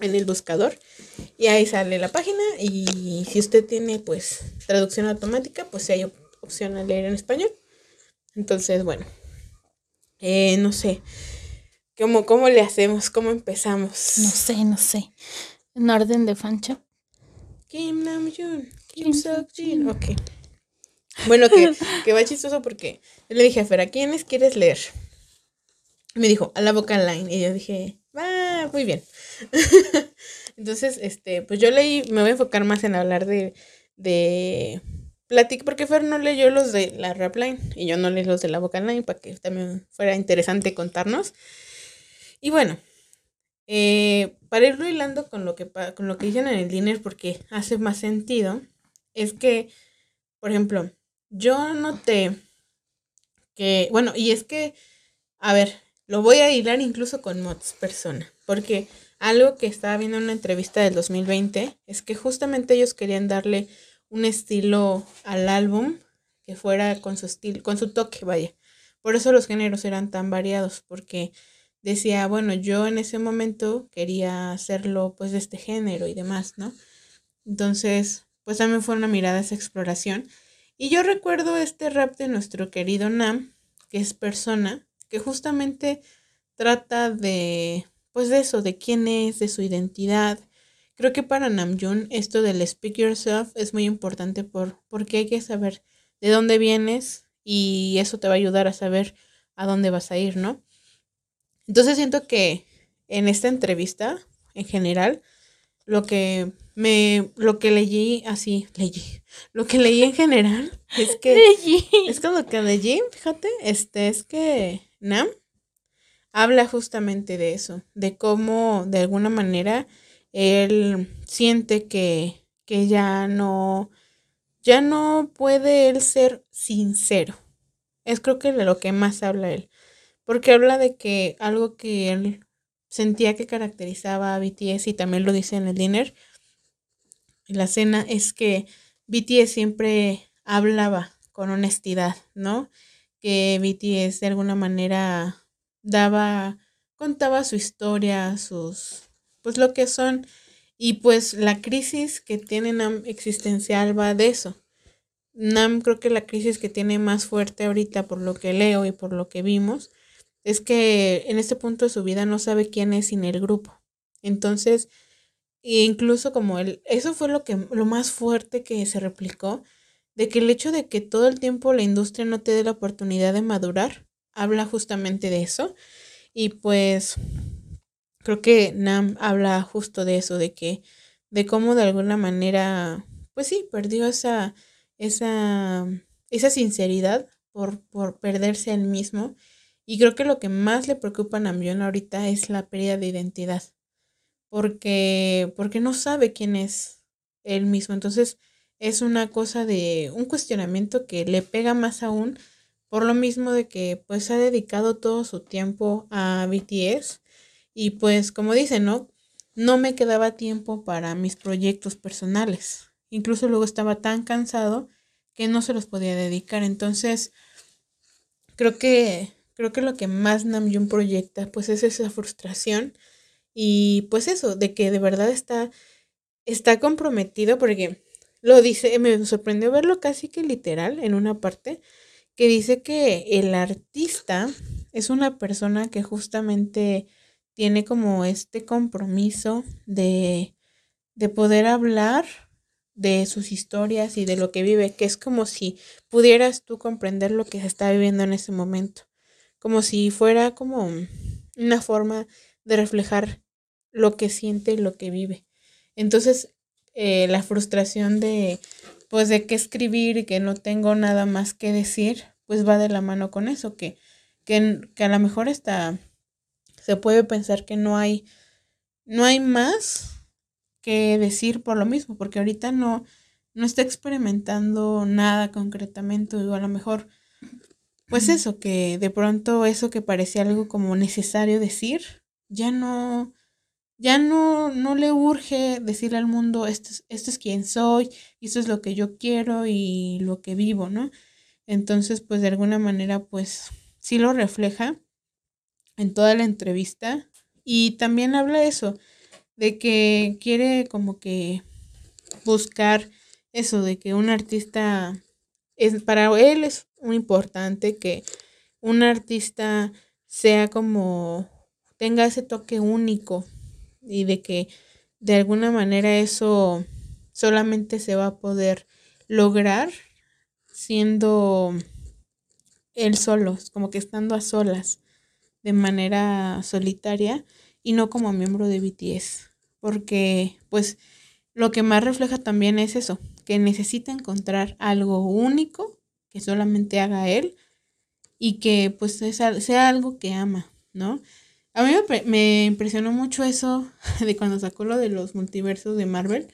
en el buscador y ahí sale la página y si usted tiene pues traducción automática pues si hay op- opción a leer en español entonces bueno eh, no sé ¿Cómo, ¿Cómo le hacemos? ¿Cómo empezamos? No sé, no sé. En orden de fancha. Kim Namjoon, Kim Seokjin. Ok. Bueno, que, que va chistoso porque yo le dije a Fer, ¿a quiénes quieres leer? Me dijo, a la vocal line. Y yo dije, va, muy bien. Entonces, este, pues yo leí, me voy a enfocar más en hablar de, de Platic, porque Fer no leyó los de la rap line y yo no leí los de la vocal line para que también fuera interesante contarnos. Y bueno, eh, para irlo hilando con lo que con lo que dicen en el dinner porque hace más sentido, es que, por ejemplo, yo noté que, bueno, y es que, a ver, lo voy a hilar incluso con Mods persona, porque algo que estaba viendo en una entrevista del 2020 es que justamente ellos querían darle un estilo al álbum que fuera con su estilo, con su toque, vaya. Por eso los géneros eran tan variados, porque decía, bueno, yo en ese momento quería hacerlo pues de este género y demás, ¿no? Entonces, pues también fue una mirada esa exploración. Y yo recuerdo este rap de nuestro querido Nam, que es persona, que justamente trata de, pues de eso, de quién es, de su identidad. Creo que para Namjoon esto del speak yourself es muy importante por, porque hay que saber de dónde vienes y eso te va a ayudar a saber a dónde vas a ir, ¿no? Entonces siento que en esta entrevista, en general, lo que me, lo que leí así, leí, lo que leí en general es que es lo que leí, fíjate, este, es que Nam habla justamente de eso, de cómo de alguna manera él siente que, que ya no, ya no puede él ser sincero. Es creo que de lo que más habla él. Porque habla de que algo que él sentía que caracterizaba a BTS y también lo dice en el dinner, en la cena, es que BTS siempre hablaba con honestidad, ¿no? Que BTS de alguna manera daba, contaba su historia, sus, pues lo que son, y pues la crisis que tiene Nam existencial va de eso. Nam creo que la crisis que tiene más fuerte ahorita por lo que leo y por lo que vimos es que en este punto de su vida no sabe quién es sin el grupo. Entonces, incluso como él, eso fue lo que lo más fuerte que se replicó de que el hecho de que todo el tiempo la industria no te dé la oportunidad de madurar habla justamente de eso. Y pues creo que Nam habla justo de eso, de que, de cómo de alguna manera, pues sí, perdió esa, esa, esa sinceridad por, por perderse él mismo. Y creo que lo que más le preocupa a Namjoon ahorita es la pérdida de identidad. Porque, porque no sabe quién es él mismo. Entonces, es una cosa de un cuestionamiento que le pega más aún por lo mismo de que pues ha dedicado todo su tiempo a BTS y pues como dice, ¿no? No me quedaba tiempo para mis proyectos personales. Incluso luego estaba tan cansado que no se los podía dedicar. Entonces, creo que creo que lo que más Namjoon proyecta pues es esa frustración y pues eso de que de verdad está está comprometido porque lo dice, me sorprendió verlo casi que literal en una parte que dice que el artista es una persona que justamente tiene como este compromiso de, de poder hablar de sus historias y de lo que vive, que es como si pudieras tú comprender lo que se está viviendo en ese momento, como si fuera como una forma de reflejar lo que siente y lo que vive. Entonces, eh, la frustración de, pues, de qué escribir y que no tengo nada más que decir, pues va de la mano con eso, que, que, que a lo mejor está, se puede pensar que no hay, no hay más que decir por lo mismo, porque ahorita no, no está experimentando nada concretamente, o a lo mejor, pues eso, que de pronto eso que parecía algo como necesario decir, ya no, ya no, no le urge decirle al mundo, esto es, esto es quién soy, y esto es lo que yo quiero y lo que vivo, ¿no? Entonces, pues de alguna manera, pues sí lo refleja en toda la entrevista. Y también habla eso, de que quiere como que buscar eso, de que un artista, es, para él es muy importante que un artista sea como, tenga ese toque único y de que de alguna manera eso solamente se va a poder lograr siendo él solo, como que estando a solas, de manera solitaria y no como miembro de BTS, porque pues lo que más refleja también es eso, que necesita encontrar algo único que solamente haga él y que pues sea algo que ama, ¿no? A mí me, impresionó mucho eso de cuando sacó lo de los multiversos de Marvel,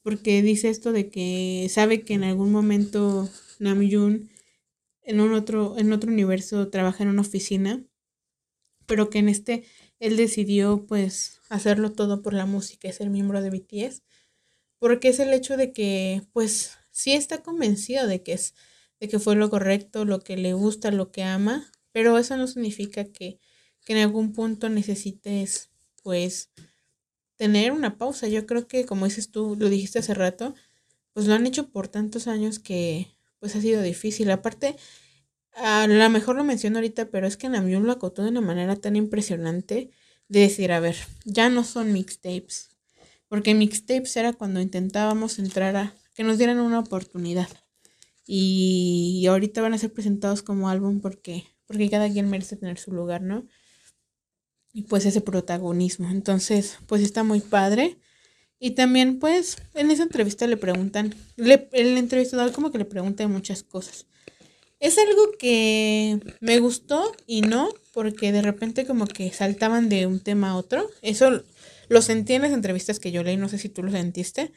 porque dice esto de que sabe que en algún momento Namjoon en un otro, en otro universo trabaja en una oficina, pero que en este él decidió pues hacerlo todo por la música, es el miembro de BTS, porque es el hecho de que pues sí está convencido de que es de que fue lo correcto, lo que le gusta, lo que ama, pero eso no significa que, que en algún punto necesites pues tener una pausa. Yo creo que como dices tú, lo dijiste hace rato, pues lo han hecho por tantos años que pues ha sido difícil. Aparte, a lo mejor lo menciono ahorita, pero es que Namjoon lo acotó de una manera tan impresionante de decir, a ver, ya no son mixtapes. Porque mixtapes era cuando intentábamos entrar a que nos dieran una oportunidad. Y, ahorita van a ser presentados como álbum porque, porque cada quien merece tener su lugar, ¿no? Y pues ese protagonismo. Entonces, pues está muy padre. Y también, pues, en esa entrevista le preguntan, le, el entrevistador como que le pregunta muchas cosas. Es algo que me gustó y no, porque de repente como que saltaban de un tema a otro. Eso lo sentí en las entrevistas que yo leí, no sé si tú lo sentiste,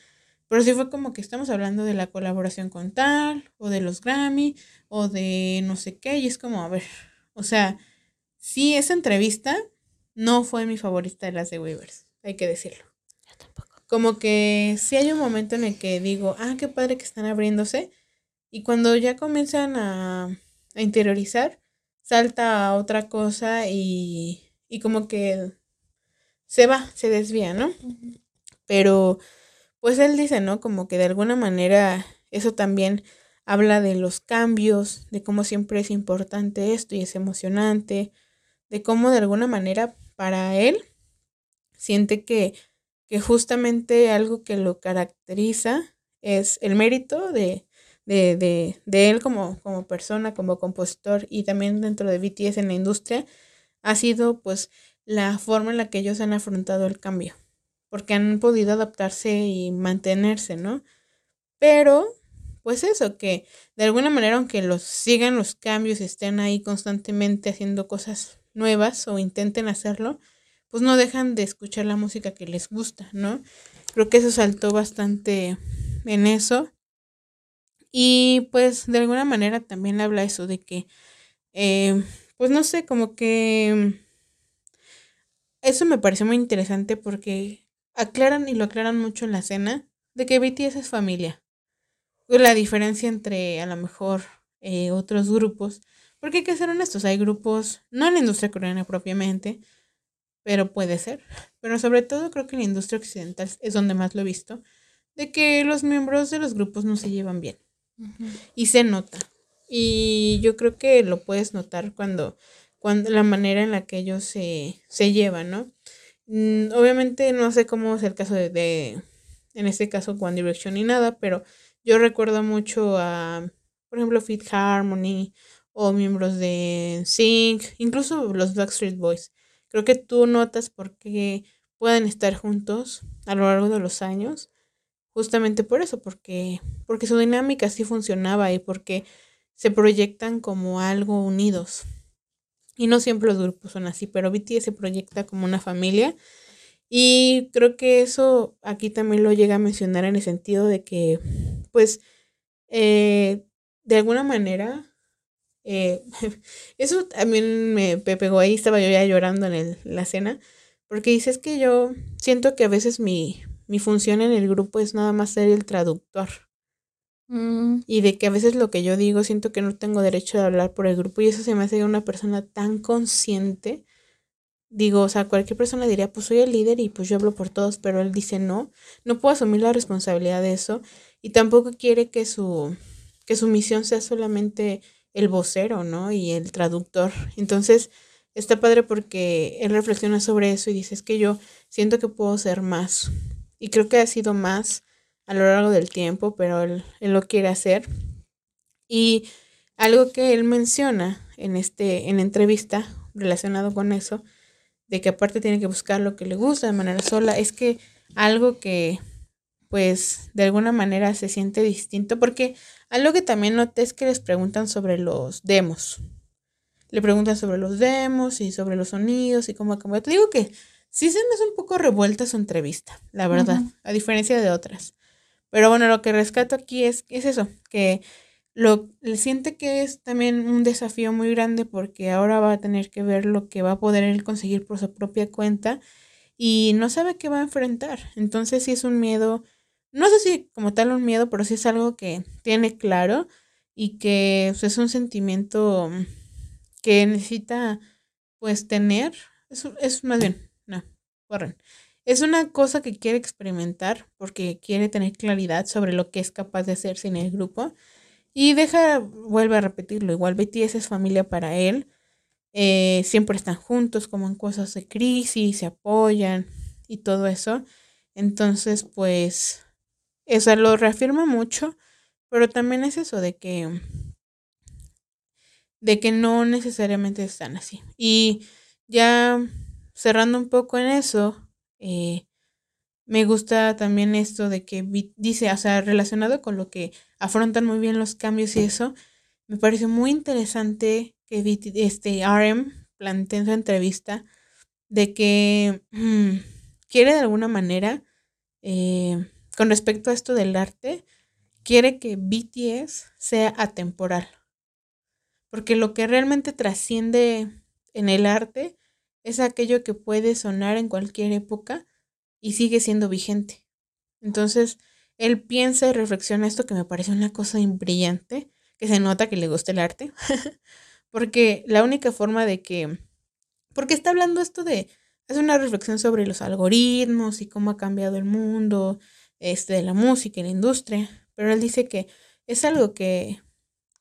pero sí fue como que estamos hablando de la colaboración con tal, o de los Grammy, o de no sé qué, y es como, a ver, o sea, sí, esa entrevista no fue mi favorita de las de Weavers, hay que decirlo. Yo tampoco. Como que sí hay un momento en el que digo, ah, qué padre que están abriéndose, y cuando ya comienzan a, a interiorizar, salta a otra cosa y, y como que se va, se desvía, ¿no? Pero, pues él dice, ¿no? Como que de alguna manera eso también habla de los cambios, de cómo siempre es importante esto y es emocionante, de cómo de alguna manera para él siente que, que justamente algo que lo caracteriza es el mérito de, de, de, de él como, como persona, como compositor y también dentro de BTS en la industria, ha sido pues la forma en la que ellos han afrontado el cambio, porque han podido adaptarse y mantenerse, ¿no? Pero, pues eso, que de alguna manera, aunque los sigan los cambios, estén ahí constantemente haciendo cosas nuevas o intenten hacerlo, pues no dejan de escuchar la música que les gusta, ¿no? Creo que eso saltó bastante en eso. Y pues de alguna manera también habla eso de que, eh, pues no sé, como que eso me pareció muy interesante porque aclaran y lo aclaran mucho en la escena de que BTS es familia. La diferencia entre a lo mejor eh, otros grupos, porque hay que ser honestos, hay grupos, no en la industria coreana propiamente, pero puede ser, pero sobre todo creo que en la industria occidental es donde más lo he visto, de que los miembros de los grupos no se llevan bien. Y se nota. Y yo creo que lo puedes notar cuando, cuando la manera en la que ellos se, se llevan, ¿no? Mm, obviamente no sé cómo es el caso de, de, en este caso, One Direction ni nada, pero yo recuerdo mucho a, por ejemplo, Fit Harmony o miembros de Sync, incluso los Backstreet Boys. Creo que tú notas por qué pueden estar juntos a lo largo de los años justamente por eso, porque, porque su dinámica sí funcionaba y porque se proyectan como algo unidos. Y no siempre los grupos son así, pero BTS se proyecta como una familia. Y creo que eso aquí también lo llega a mencionar en el sentido de que, pues, eh, de alguna manera, eh, eso también me pegó ahí, estaba yo ya llorando en el, la cena, porque dices que yo siento que a veces mi, mi función en el grupo es nada más ser el traductor. Mm, Y de que a veces lo que yo digo siento que no tengo derecho de hablar por el grupo y eso se me hace una persona tan consciente. Digo, o sea, cualquier persona diría, pues soy el líder y pues yo hablo por todos, pero él dice no, no puedo asumir la responsabilidad de eso y tampoco quiere que su, que su misión sea solamente el vocero, ¿no? Y el traductor. Entonces, está padre porque él reflexiona sobre eso y dice, es que yo siento que puedo ser más. Y creo que ha sido más a lo largo del tiempo, pero él, él lo quiere hacer. Y algo que él menciona en este en entrevista relacionado con eso, de que aparte tiene que buscar lo que le gusta de manera sola, es que algo que pues de alguna manera se siente distinto, porque algo que también noté es que les preguntan sobre los demos. Le preguntan sobre los demos y sobre los sonidos y cómo cómo Te digo que sí se me hace un poco revuelta su entrevista, la verdad, a diferencia de otras. Pero bueno, lo que rescato aquí es, es eso, que lo le siente que es también un desafío muy grande porque ahora va a tener que ver lo que va a poder él conseguir por su propia cuenta y no sabe qué va a enfrentar. Entonces sí es un miedo, no sé si como tal un miedo, pero sí es algo que tiene claro y que pues, es un sentimiento mm, que necesita pues tener, es, es más bien, no, borren. Es una cosa que quiere experimentar porque quiere tener claridad sobre lo que es capaz de hacer sin el grupo. Y deja, vuelve a repetirlo, igual BTS es familia para él. eh, siempre están juntos como en cosas de crisis, se apoyan y todo eso. Entonces, pues, eso lo reafirma mucho, pero también es eso de que, de que no necesariamente están así. Y ya cerrando un poco en eso, eh, me gusta también esto de que dice, o sea, relacionado con lo que afrontan muy bien los cambios y eso, me pareció muy interesante que este RM planteó en su entrevista de que mm, quiere de alguna manera, eh, con respecto a esto del arte, quiere que BTS sea atemporal. Porque lo que realmente trasciende en el arte es aquello que puede sonar en cualquier época y sigue siendo vigente. Entonces, él piensa y reflexiona esto que me parece una cosa brillante, que se nota que le gusta el arte, porque la única forma de que, porque está hablando esto de, es una reflexión sobre los algoritmos y cómo ha cambiado el mundo, este, de la música y la industria, pero él dice que es algo que,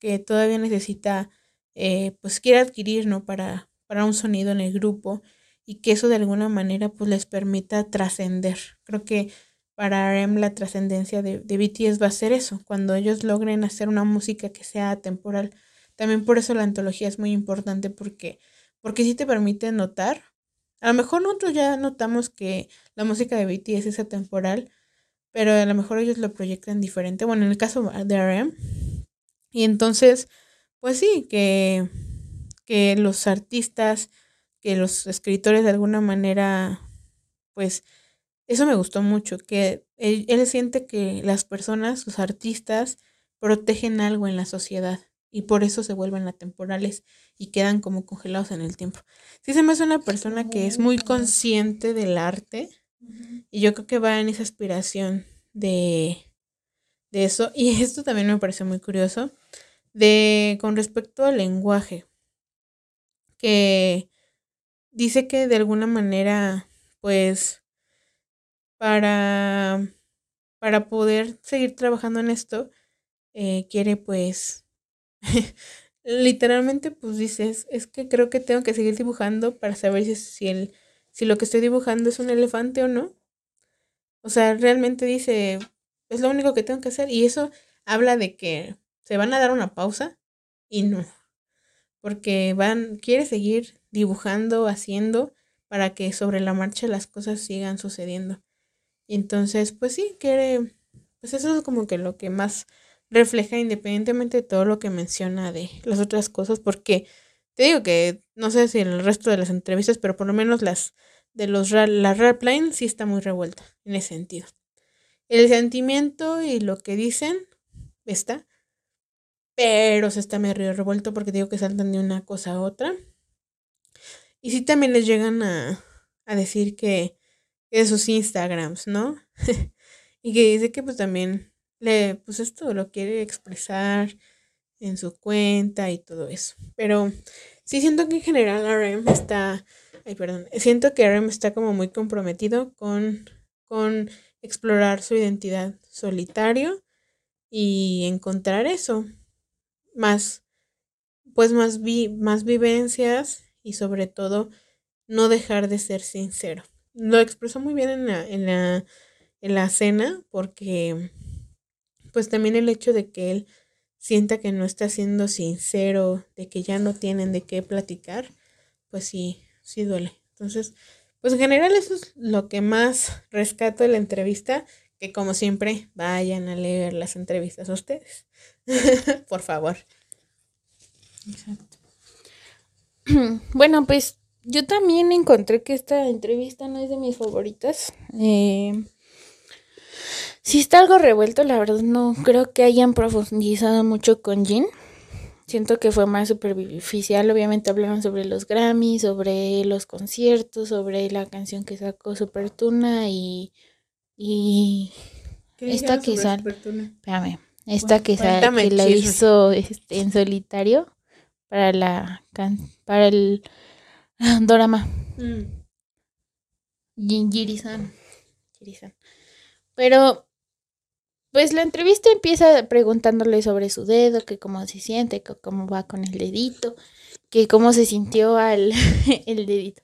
que todavía necesita, eh, pues quiere adquirir, ¿no? Para, para un sonido en el grupo y que eso de alguna manera pues les permita trascender. Creo que para RM la trascendencia de, de, BTS va a ser eso, cuando ellos logren hacer una música que sea temporal. También por eso la antología es muy importante porque, porque sí te permite notar, a lo mejor nosotros ya notamos que la música de BTS es atemporal, pero a lo mejor ellos lo proyectan diferente, bueno, en el caso de RM. Y entonces, pues sí, que, que los artistas, que los escritores de alguna manera, pues eso me gustó mucho, que él, siente que las personas, los artistas, protegen algo en la sociedad y por eso se vuelven atemporales y quedan como congelados en el tiempo. Sí se me hace una persona que es muy consciente del arte y yo creo que va en esa aspiración de, de eso. Y esto también me parece muy curioso de con respecto al lenguaje que dice que de alguna manera pues para, para poder seguir trabajando en esto, eh, quiere pues, literalmente pues dices, es que creo que tengo que seguir dibujando para saber si, si, el, si lo que estoy dibujando es un elefante o no. O sea, realmente dice, es lo único que tengo que hacer. Y eso habla de que se van a dar una pausa y no. Porque van, quiere seguir dibujando, haciendo, para que sobre la marcha las cosas sigan sucediendo. Entonces, pues sí, quiere, pues eso es como que lo que más refleja independientemente de todo lo que menciona de las otras cosas, porque te digo que no sé si en el resto de las entrevistas, pero por lo menos las de los la rap line sí está muy revuelta en ese sentido. El sentimiento y lo que dicen está, pero se está medio revuelto porque digo que saltan de una cosa a otra. Y sí también les llegan a, a decir que de sus Instagrams, ¿no? y que dice que pues también le, pues esto lo quiere expresar en su cuenta y todo eso. Pero sí siento que en general RM está, ay perdón, siento que RM está como muy comprometido con, con explorar su identidad solitario y encontrar eso, más, pues más, vi, más vivencias y sobre todo no dejar de ser sincero lo expresó muy bien en la, en la, en la cena porque pues también el hecho de que él sienta que no está siendo sincero, de que ya no tienen de qué platicar, pues sí, sí duele. Entonces, pues en general eso es lo que más rescato de la entrevista, que como siempre vayan a leer las entrevistas a ustedes, por favor. Exacto. Bueno, pues yo también encontré que esta entrevista no es de mis favoritas. Eh, si está algo revuelto, la verdad no creo que hayan profundizado mucho con Jin. Siento que fue más superficial. Obviamente hablaron sobre los Grammys, sobre los conciertos, sobre la canción que sacó Super Tuna y. y esta que sale. Espérame. Esta que, que la hizo este, en solitario para la para el Dorama. Mm. Jirisan. Pero, pues la entrevista empieza preguntándole sobre su dedo, que cómo se siente, cómo va con el dedito, que cómo se sintió al el dedito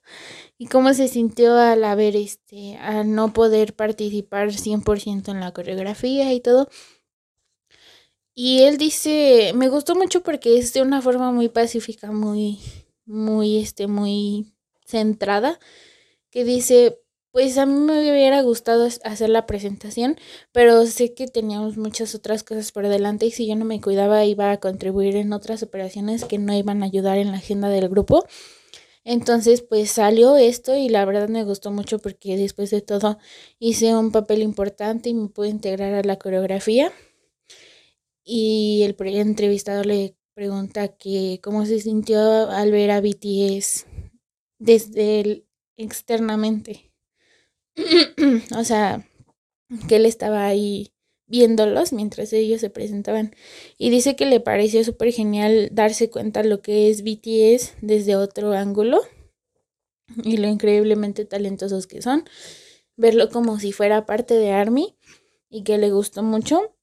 y cómo se sintió al haber este al no poder participar 100% en la coreografía y todo. Y él dice, me gustó mucho porque es de una forma muy pacífica, muy muy, este, muy centrada, que dice, pues a mí me hubiera gustado hacer la presentación, pero sé que teníamos muchas otras cosas por delante y si yo no me cuidaba iba a contribuir en otras operaciones que no iban a ayudar en la agenda del grupo. Entonces, pues salió esto y la verdad me gustó mucho porque después de todo hice un papel importante y me pude integrar a la coreografía. Y el entrevistador le pregunta que cómo se sintió al ver a BTS desde el, externamente. o sea, que él estaba ahí viéndolos mientras ellos se presentaban. Y dice que le pareció súper genial darse cuenta lo que es BTS desde otro ángulo y lo increíblemente talentosos que son. Verlo como si fuera parte de Army y que le gustó mucho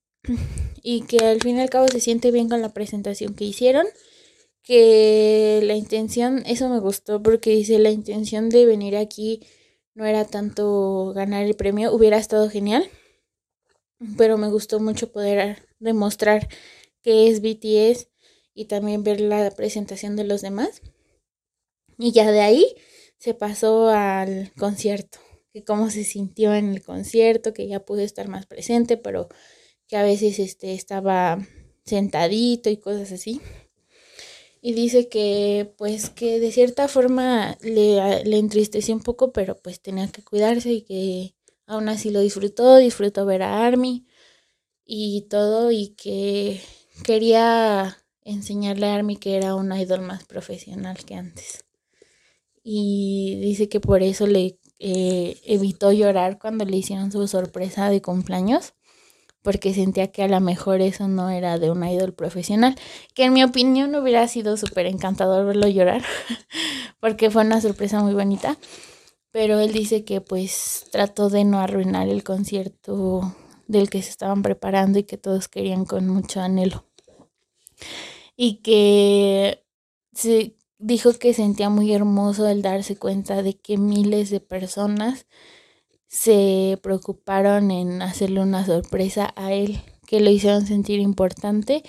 y que al fin y al cabo se siente bien con la presentación que hicieron. Que la intención, eso me gustó porque dice la intención de venir aquí no era tanto ganar el premio, hubiera estado genial pero me gustó mucho poder demostrar que es BTS y también ver la presentación de los demás. Y ya de ahí se pasó al concierto, que cómo se sintió en el concierto, que ya pude estar más presente, pero que a veces este, estaba sentadito y cosas así. Y dice que pues que de cierta forma le, le entristeció un poco, pero pues tenía que cuidarse y que Aún así lo disfrutó, disfrutó ver a Army y todo y que quería enseñarle a Army que era un idol más profesional que antes. Y dice que por eso le eh, evitó llorar cuando le hicieron su sorpresa de cumpleaños, porque sentía que a lo mejor eso no era de un idol profesional, que en mi opinión hubiera sido súper encantador verlo llorar, porque fue una sorpresa muy bonita pero él dice que pues trató de no arruinar el concierto del que se estaban preparando y que todos querían con mucho anhelo. Y que se dijo que sentía muy hermoso el darse cuenta de que miles de personas se preocuparon en hacerle una sorpresa a él, que lo hicieron sentir importante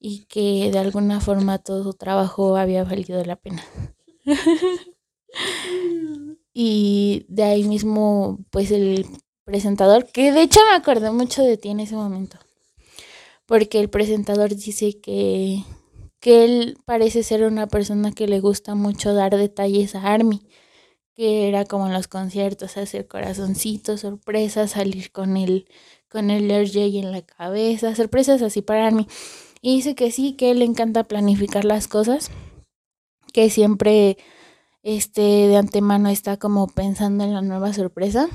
y que de alguna forma todo su trabajo había valido la pena. Y de ahí mismo, pues el presentador, que de hecho me acordé mucho de ti en ese momento, porque el presentador dice que, que él parece ser una persona que le gusta mucho dar detalles a Army, que era como en los conciertos, hacer corazoncitos, sorpresas, salir con el, con el RJ en la cabeza, sorpresas así para Army. Y dice que sí, que él le encanta planificar las cosas, que siempre este de antemano está como pensando en la nueva sorpresa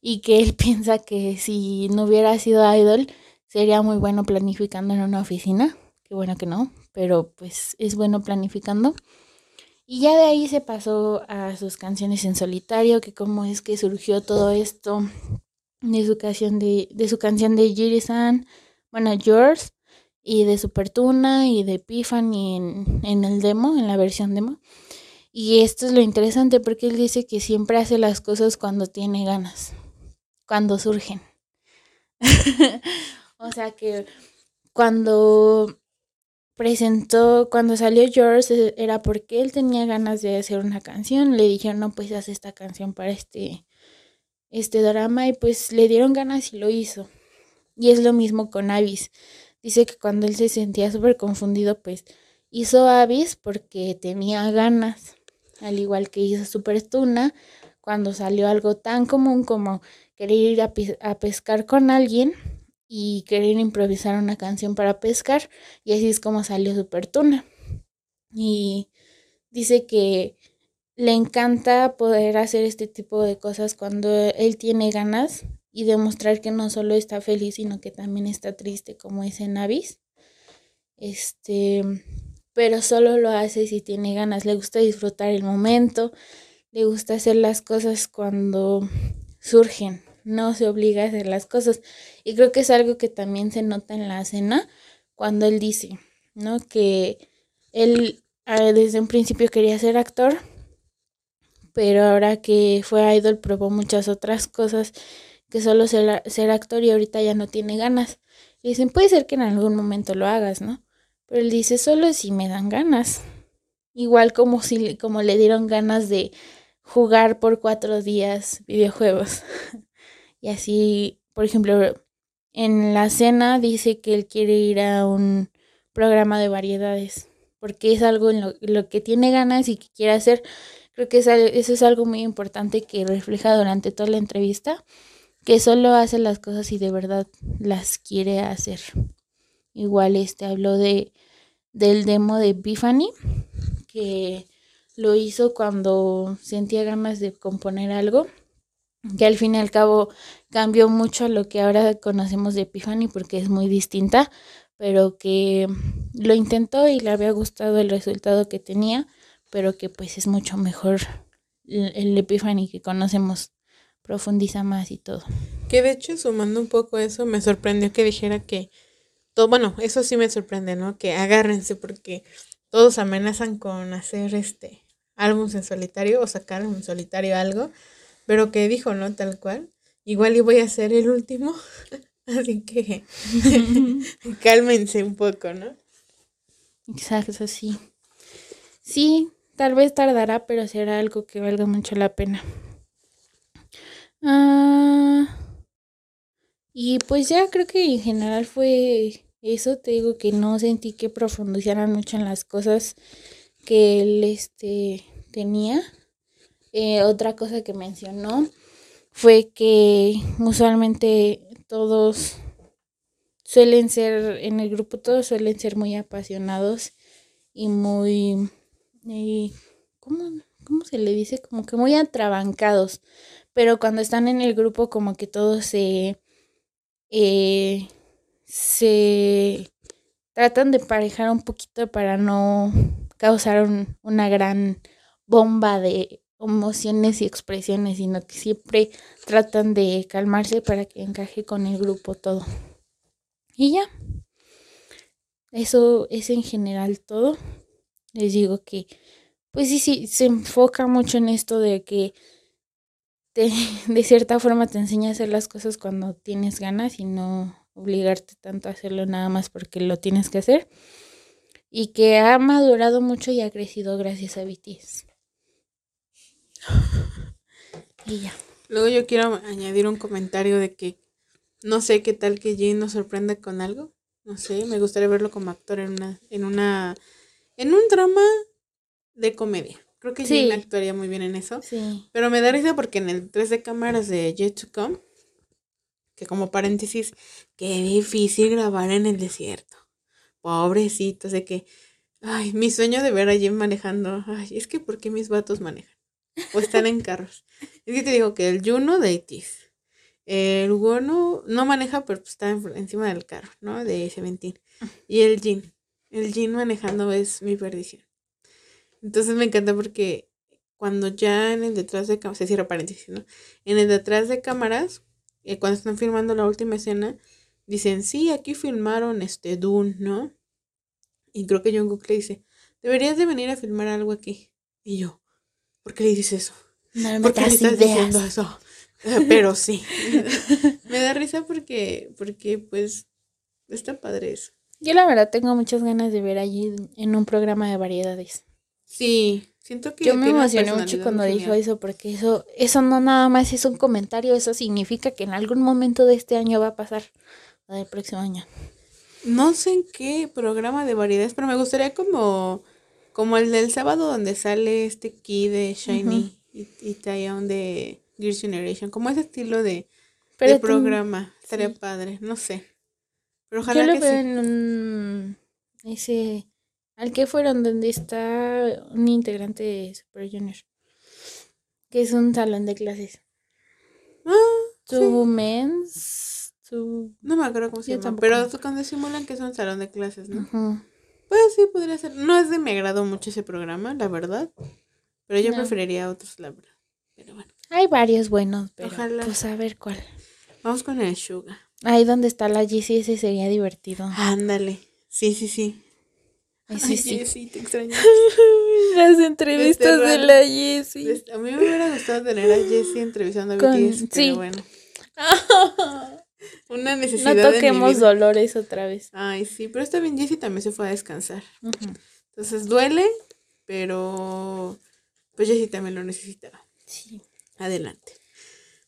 y que él piensa que si no hubiera sido idol sería muy bueno planificando en una oficina, que bueno que no, pero pues es bueno planificando. Y ya de ahí se pasó a sus canciones en solitario, que cómo es que surgió todo esto de su canción de, de su canción de Jirisan, bueno, Yours, y de Super Tuna y de Epiphany en, en el demo, en la versión demo. Y esto es lo interesante porque él dice que siempre hace las cosas cuando tiene ganas, cuando surgen. o sea que cuando presentó, cuando salió George, era porque él tenía ganas de hacer una canción. Le dijeron, no, pues haz esta canción para este, este drama. Y pues le dieron ganas y lo hizo. Y es lo mismo con Avis. Dice que cuando él se sentía súper confundido, pues hizo Avis porque tenía ganas al igual que hizo Super Tuna, cuando salió algo tan común como querer ir a, pescar con alguien y querer improvisar una canción para pescar, y así es como salió Super Tuna. Y dice que le encanta poder hacer este tipo de cosas cuando él tiene ganas y demostrar que no solo está feliz, sino que también está triste, como dice Navis. Este, pero solo lo hace si tiene ganas, le gusta disfrutar el momento, le gusta hacer las cosas cuando surgen, no se obliga a hacer las cosas. Y creo que es algo que también se nota en la escena cuando él dice, ¿no? Que él ah, desde un principio quería ser actor, pero ahora que fue idol probó muchas otras cosas que solo ser, ser actor y ahorita ya no tiene ganas. Y dicen, puede ser que en algún momento lo hagas, ¿no? Pero él dice, solo si me dan ganas. Igual como si como le dieron ganas de jugar por cuatro días videojuegos. y así, por ejemplo, en la cena dice que él quiere ir a un programa de variedades, porque es algo en lo, que tiene ganas y que quiere hacer. Creo que eso es algo muy importante que refleja durante toda la entrevista, que solo hace las cosas y de verdad las quiere hacer. Igual este habló de del demo de Epiphany, que lo hizo cuando sentía ganas de componer algo, que al fin y al cabo cambió mucho lo que ahora conocemos de Epiphany porque es muy distinta, pero que lo intentó y le había gustado el resultado que tenía, pero que pues es mucho mejor el Epiphany que conocemos, profundiza más y todo. Que de hecho, sumando un poco eso, me sorprendió que dijera que todo, bueno, eso sí me sorprende, ¿no? Que agárrense porque todos amenazan con hacer este álbumes en solitario o sacar en solitario algo, pero que dijo, ¿no? Tal cual. Igual y voy a ser el último, así que cálmense un poco, ¿no? Exacto, sí. Sí, tal vez tardará, pero será algo que valga mucho la pena. Ah, y pues ya creo que en general fue eso. Te digo que no sentí que profundizaran mucho en las cosas que él este, tenía. Eh, otra cosa que mencionó fue que usualmente todos suelen ser, en el grupo todos suelen ser muy apasionados y muy, eh, ¿cómo, ¿cómo, se le dice? Como que muy atrabancados. Pero cuando están en el grupo como que todos se, eh, se tratan de parejar un poquito para no causar una gran bomba de emociones y expresiones, sino que siempre tratan de calmarse para que encaje con el grupo todo. Y ya. Eso es en general todo. Les digo que, pues sí, sí, se enfoca mucho en esto de que de cierta forma te enseña a hacer las cosas cuando tienes ganas y no obligarte tanto a hacerlo nada más porque lo tienes que hacer. Y que ha madurado mucho y ha crecido gracias a BTS. Y ya. Luego yo quiero añadir un comentario de que no sé qué tal que Jin nos sorprende con algo. No sé, me gustaría verlo como actor en una, en una, en un drama de comedia. Creo que Jin actuaría muy bien en eso. Sí. Pero me da risa porque en el 3 de cámaras de Yet to Come, que como paréntesis, qué difícil grabar en el desierto. Pobrecito, sé que, ay, mi sueño de ver a Jim manejando, ay, es que ¿por qué mis vatos manejan? O están en carros. Es que te digo que el Juno de Itis, el Wono no maneja, pero pues está encima del carro, ¿no? De Seventeen. Y el Jin, el Jin manejando es mi perdición. Entonces me encanta porque cuando ya en el detrás de cámaras, se cierra paréntesis, ¿no? En el detrás de cámaras, eh, cuando están filmando la última escena, dicen, sí, aquí filmaron este Dune, ¿no? Y creo que Jungkook le dice, deberías de venir a filmar algo aquí. Y yo, ¿por qué le dices eso? No ¿Por qué le estás diciendo eso? Pero sí. me da risa porque, porque pues, está padre eso. Yo la verdad tengo muchas ganas de ver allí en un programa de variedades. Sí, Siento que yo me emocioné mucho cuando dijo eso, porque eso, eso no nada más es un comentario, eso significa que en algún momento de este año va a pasar, o del próximo año. No sé en qué programa de variedades, pero me gustaría como, como el del sábado donde sale este key de Shiny y, y de Gears Generation, como ese estilo de, programa, estaría padre, no sé. Pero ojalá Yo lo veo en un, ese al que fueron donde está un integrante de Super Junior. Que es un salón de clases. Ah, tu mens. No me acuerdo cómo se llama. Pero cuando simulan que es un salón de clases, ¿no? Pues sí, podría ser. No es de me agrado mucho ese programa, la verdad. Pero yo preferiría otros, la verdad. Pero bueno. Hay varios buenos, pero Ojalá. pues a ver cuál. Vamos con el Suga. Ahí donde está la GC, ese sería divertido. Ándale. Sí, sí, sí. Ay, sí. te extraño. Las entrevistas de la Jessie. A mí me hubiera gustado tener a Jessie entrevistando a BTS, sí. pero bueno. Una necesidad. No toquemos dolores otra vez. Ay, sí, pero está bien, Jessie también se fue a descansar. Entonces duele, pero pues Jessie también lo necesitaba. Sí. Adelante.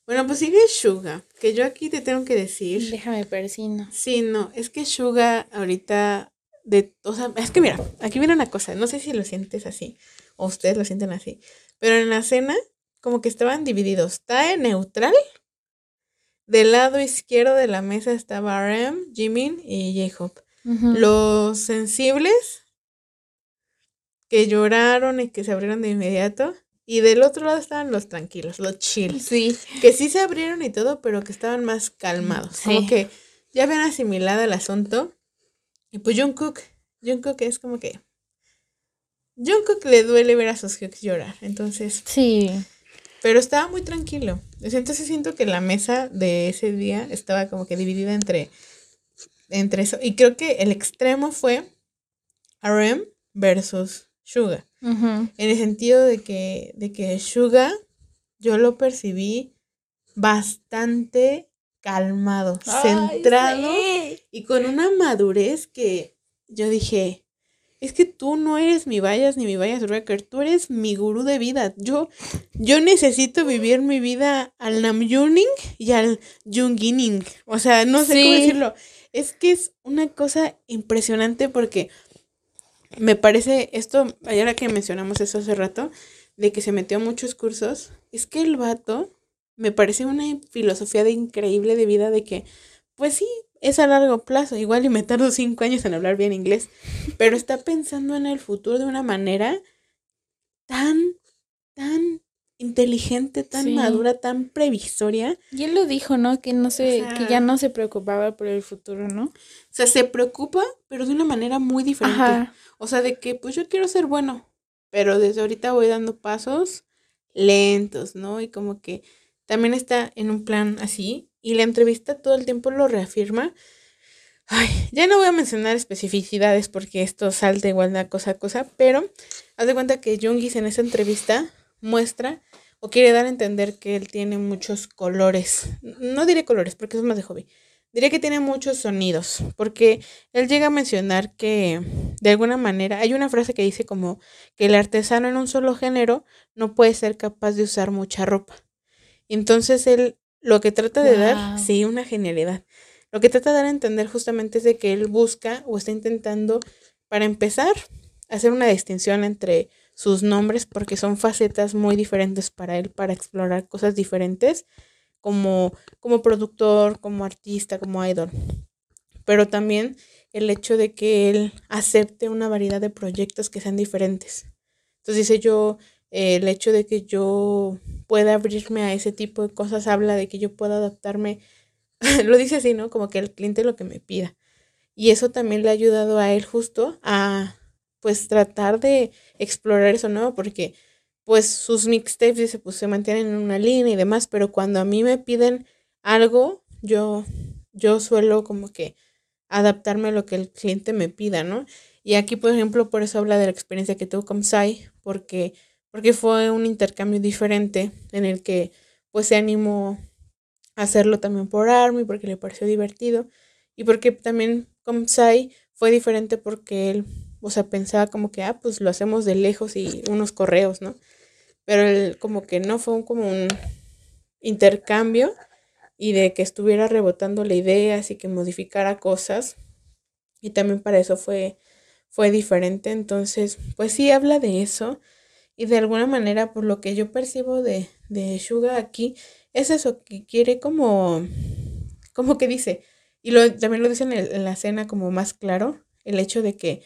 Bueno, pues sigue Suga, que yo aquí te tengo que decir. Déjame persino. Sí, no, es que Suga ahorita de, o sea, es que mira, aquí viene una cosa, no sé si lo sientes así o ustedes lo sienten así, pero en la cena como que estaban divididos. Está en neutral. Del lado izquierdo de la mesa estaba RM, Jimin y J-Hope. Los sensibles que lloraron y que se abrieron de inmediato. Y del otro lado estaban los tranquilos, los chill. Sí. Que sí se abrieron y todo, pero que estaban más calmados. Como que ya habían asimilado el asunto. Y pues Jungkook, Jungkook es como que... Jungkook le duele ver a sus llorar. Entonces... Sí. Pero estaba muy tranquilo. Entonces siento que la mesa de ese día estaba como que dividida entre, entre eso. Y creo que el extremo fue RM versus Suga. En el sentido de que, de que Suga yo lo percibí bastante calmado, centrado y con una madurez que yo dije, es que tú no eres mi Bias ni mi Bias Record, tú eres mi gurú de vida. Yo, yo necesito vivir mi vida al Namjuning y al Jungining. O sea, no sé cómo decirlo. Es que es una cosa impresionante porque me parece esto, ahora que mencionamos eso hace rato, de que se metió a muchos cursos, es que el vato me parece una filosofía de increíble de vida de que, pues sí, es a largo plazo, igual y me tardo cinco años en hablar bien inglés, pero está pensando en el futuro de una manera tan, tan inteligente, tan madura, tan previsoria. Y él lo dijo, ¿no? Que no se, que ya no se preocupaba por el futuro, ¿no? O sea, se preocupa, pero de una manera muy diferente. O sea, de que pues yo quiero ser bueno, pero desde ahorita voy dando pasos lentos, ¿no? Y como que también está en un plan así, y la entrevista todo el tiempo lo reafirma. Ay, ya no voy a mencionar especificidades porque esto salta igual de cosa a cosa, pero haz de cuenta que Jungis en esa entrevista muestra o quiere dar a entender que él tiene muchos colores. No diré colores porque es más de hobby. Diré que tiene muchos sonidos, porque él llega a mencionar que de alguna manera hay una frase que dice como que el artesano en un solo género no puede ser capaz de usar mucha ropa. Entonces él lo que trata de dar, sí, una genialidad. Lo que trata de dar a entender justamente es de que él busca o está intentando, para empezar, hacer una distinción entre sus nombres, porque son facetas muy diferentes para él, para explorar cosas diferentes, como, como productor, como artista, como idol. Pero también el hecho de que él acepte una variedad de proyectos que sean diferentes. Entonces dice yo, el hecho de que yo pueda abrirme a ese tipo de cosas habla de que yo pueda adaptarme, lo dice así, ¿no? Como que el cliente lo que me pida. Y eso también le ha ayudado a él justo a, pues, tratar de explorar eso nuevo, porque, pues, sus mixtapes, dice, pues, se mantienen en una línea y demás, pero cuando a mí me piden algo, yo, yo suelo como que adaptarme a lo que el cliente me pida, ¿no? Y aquí, por ejemplo, por eso habla de la experiencia que tuvo con Sai, porque porque fue un intercambio diferente en el que pues se animó a hacerlo también por Army porque le pareció divertido y porque también con Sai fue diferente porque él, o sea, pensaba como que, ah, pues lo hacemos de lejos y unos correos, ¿no? Pero él como que no fue como un intercambio y de que estuviera rebotando la idea, así que modificara cosas y también para eso fue, fue diferente, entonces, pues sí habla de eso y de alguna manera, por lo que yo percibo de, de Suga aquí, es eso, que quiere como, como que dice, y lo, también lo dice en, la escena como más claro, el hecho de que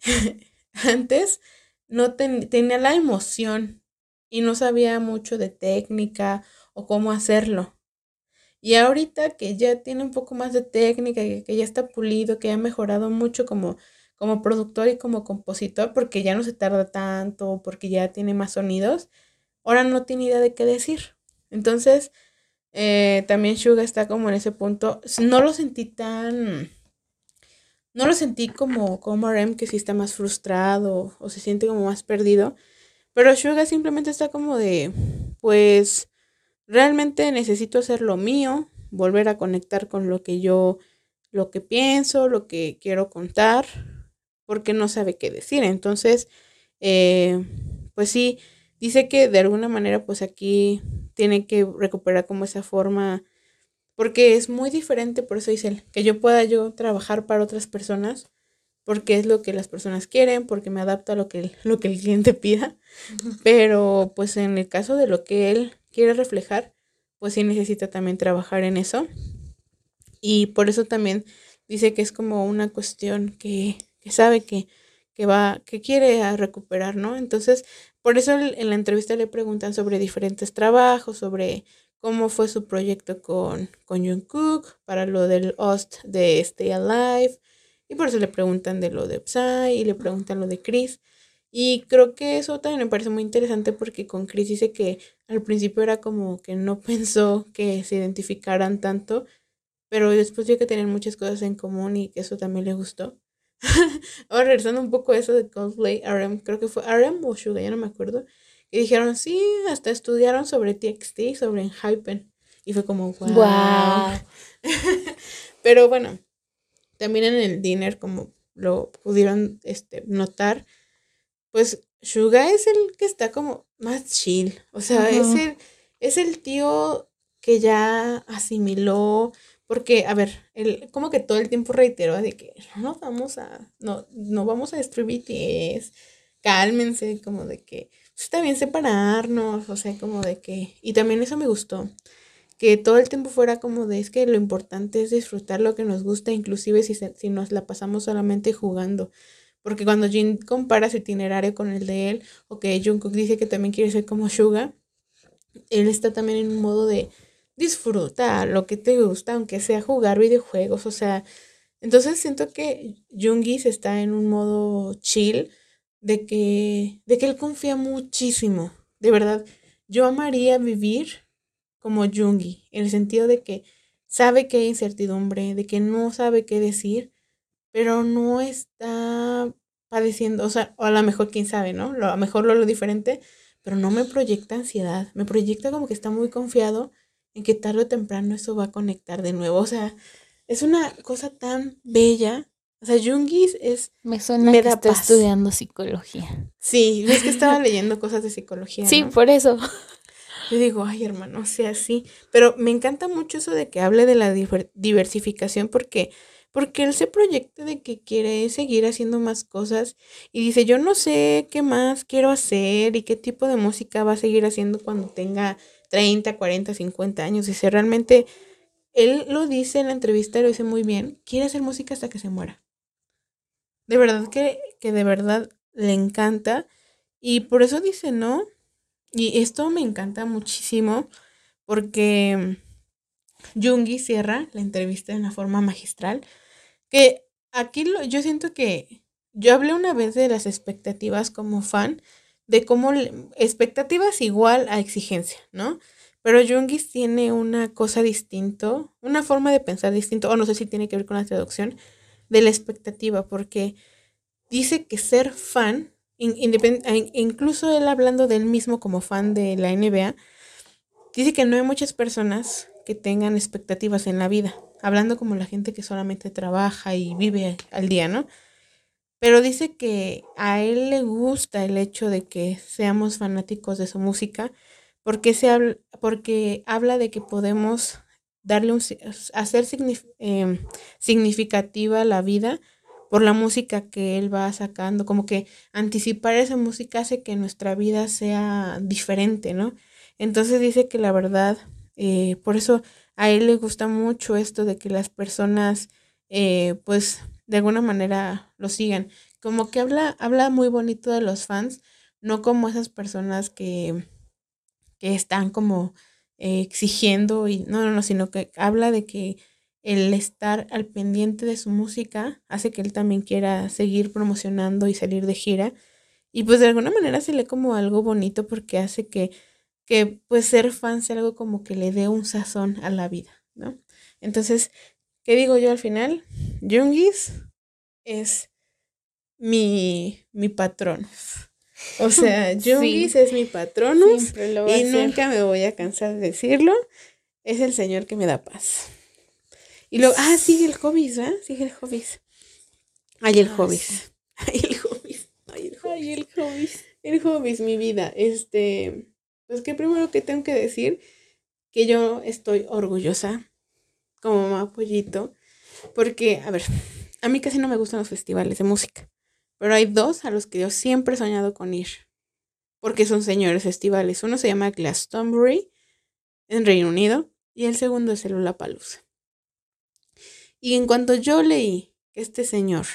antes no tenía la emoción y no sabía mucho de técnica o cómo hacerlo. Y ahorita que ya tiene un poco más de técnica, que, que ya está pulido, que ha mejorado mucho como como productor y como compositor porque ya no se tarda tanto, porque ya tiene más sonidos, ahora no tiene idea de qué decir. Entonces, eh, también Suga está como en ese punto. No lo sentí tan... No lo sentí como, como RM que sí está más frustrado o se siente como más perdido. Pero Suga simplemente está como de, pues, realmente necesito hacer lo mío, volver a conectar con lo que yo, lo que pienso, lo que quiero contar porque no sabe qué decir. Entonces, eh, pues sí, dice que de alguna manera pues aquí tiene que recuperar como esa forma, porque es muy diferente, por eso dice él, que yo pueda yo trabajar para otras personas, porque es lo que las personas quieren, porque me adapto a lo que, lo que el cliente pida, pero pues en el caso de lo que él quiere reflejar, pues sí necesita también trabajar en eso. Y por eso también dice que es como una cuestión que, que sabe que, que va, que quiere recuperar, ¿no? Entonces, por eso en la entrevista le preguntan sobre diferentes trabajos, sobre cómo fue su proyecto con, con Jungkook, para lo del host de Stay Alive, y por eso le preguntan de lo de Psy y le preguntan lo de Chris. Y creo que eso también me parece muy interesante porque con Chris dice que al principio era como que no pensó que se identificaran tanto, pero después vio que tenían muchas cosas en común y que eso también le gustó. Ahora regresando un poco a eso de Coldplay, RM, creo que fue RM o Suga, ya no me acuerdo. Y dijeron, sí, hasta estudiaron sobre TXT, sobre Hypen. Y fue como, wow. Pero bueno, también en el dinner, como lo pudieron este, notar, pues Suga es el que está como más chill. O sea, es, el, es el tío que ya asimiló porque, a ver, él como que todo el tiempo reiteró de que no vamos a, no, no vamos a destruir BTS, cálmense, como de que pues, está bien separarnos, o sea, como de que, y también eso me gustó, que todo el tiempo fuera como de, es que lo importante es disfrutar lo que nos gusta, inclusive si, si nos la pasamos solamente jugando. Porque cuando Jin compara su itinerario con el de él, o que Jungkook dice que también quiere ser como Suga, él está también en un modo de, disfruta lo que te gusta, aunque sea jugar videojuegos, o sea, entonces siento que Jungis está en un modo chill de que, de que él confía muchísimo, de verdad. Yo amaría vivir como Jungi, en el sentido de que sabe que hay incertidumbre, de que no sabe qué decir, pero no está padeciendo, o sea, o a lo mejor quién sabe, ¿no? a lo mejor lo, lo diferente, pero no me proyecta ansiedad, me proyecta como que está muy confiado en que tarde o temprano eso va a conectar de nuevo. O sea, es una cosa tan bella. O sea, Jungis es... Me suena que está estudiando psicología. Sí, es que estaba leyendo cosas de psicología. Sí, por eso. Yo digo, ay hermano, sea así. Pero me encanta mucho eso de que hable de la diversificación porque, porque él se proyecta de que quiere seguir haciendo más cosas y dice, yo no sé qué más quiero hacer y qué tipo de música va a seguir haciendo cuando tenga 30, 40, 50 años. Dice, realmente, él lo dice en la entrevista, lo dice muy bien, quiere hacer música hasta que se muera. De verdad que, que de verdad le encanta. Y por eso dice, ¿no? Y esto me encanta muchísimo porque Jungi cierra la entrevista de una forma magistral. Que aquí lo, yo siento que yo hablé una vez de las expectativas como fan de cómo expectativas igual a exigencia, ¿no? Pero Jungis tiene una cosa distinto, una forma de pensar distinto, o no sé si tiene que ver con la traducción, de la expectativa, porque dice que ser fan, incluso él hablando de él mismo como fan de la NBA, dice que no hay muchas personas que tengan expectativas en la vida, hablando como la gente que solamente trabaja y vive al día, ¿no? Pero dice que a él le gusta el hecho de que seamos fanáticos de su música porque, se habla, porque habla de que podemos darle un, hacer em, significativa la vida por la música que él va sacando, como que anticipar esa música hace que nuestra vida sea diferente, ¿no? Entonces dice que la verdad, eh, por eso a él le gusta mucho esto de que las personas, eh, pues, de alguna manera lo sigan. Como que habla, habla muy bonito de los fans, no como esas personas que, que están como eh, exigiendo y no, no, no, sino que habla de que el estar al pendiente de su música hace que él también quiera seguir promocionando y salir de gira. Y pues de alguna manera se lee como algo bonito porque hace que, que pues ser fan sea algo como que le dé un sazón a la vida, ¿no? Entonces, ¿Qué digo yo al final? Jungis es mi, mi patrón. O sea, Jungis es mi patrón y nunca me voy a cansar de decirlo. Es el Señor que me da paz. Y luego, ah, sigue el hobbies, ¿verdad? Sigue el hobbies. Hay el hobbies. Hay el hobbies. Hay el hobbies. Ay, el hobbies. El hobbies, mi vida. Este, pues que primero que tengo que decir que yo estoy orgullosa como mamá pollito, porque, a ver, a mí casi no me gustan los festivales de música, pero hay dos a los que yo siempre he soñado con ir, porque son señores festivales. Uno se llama Glastonbury en Reino Unido y el segundo es el Lollapalooza. Y en cuanto yo leí que este señor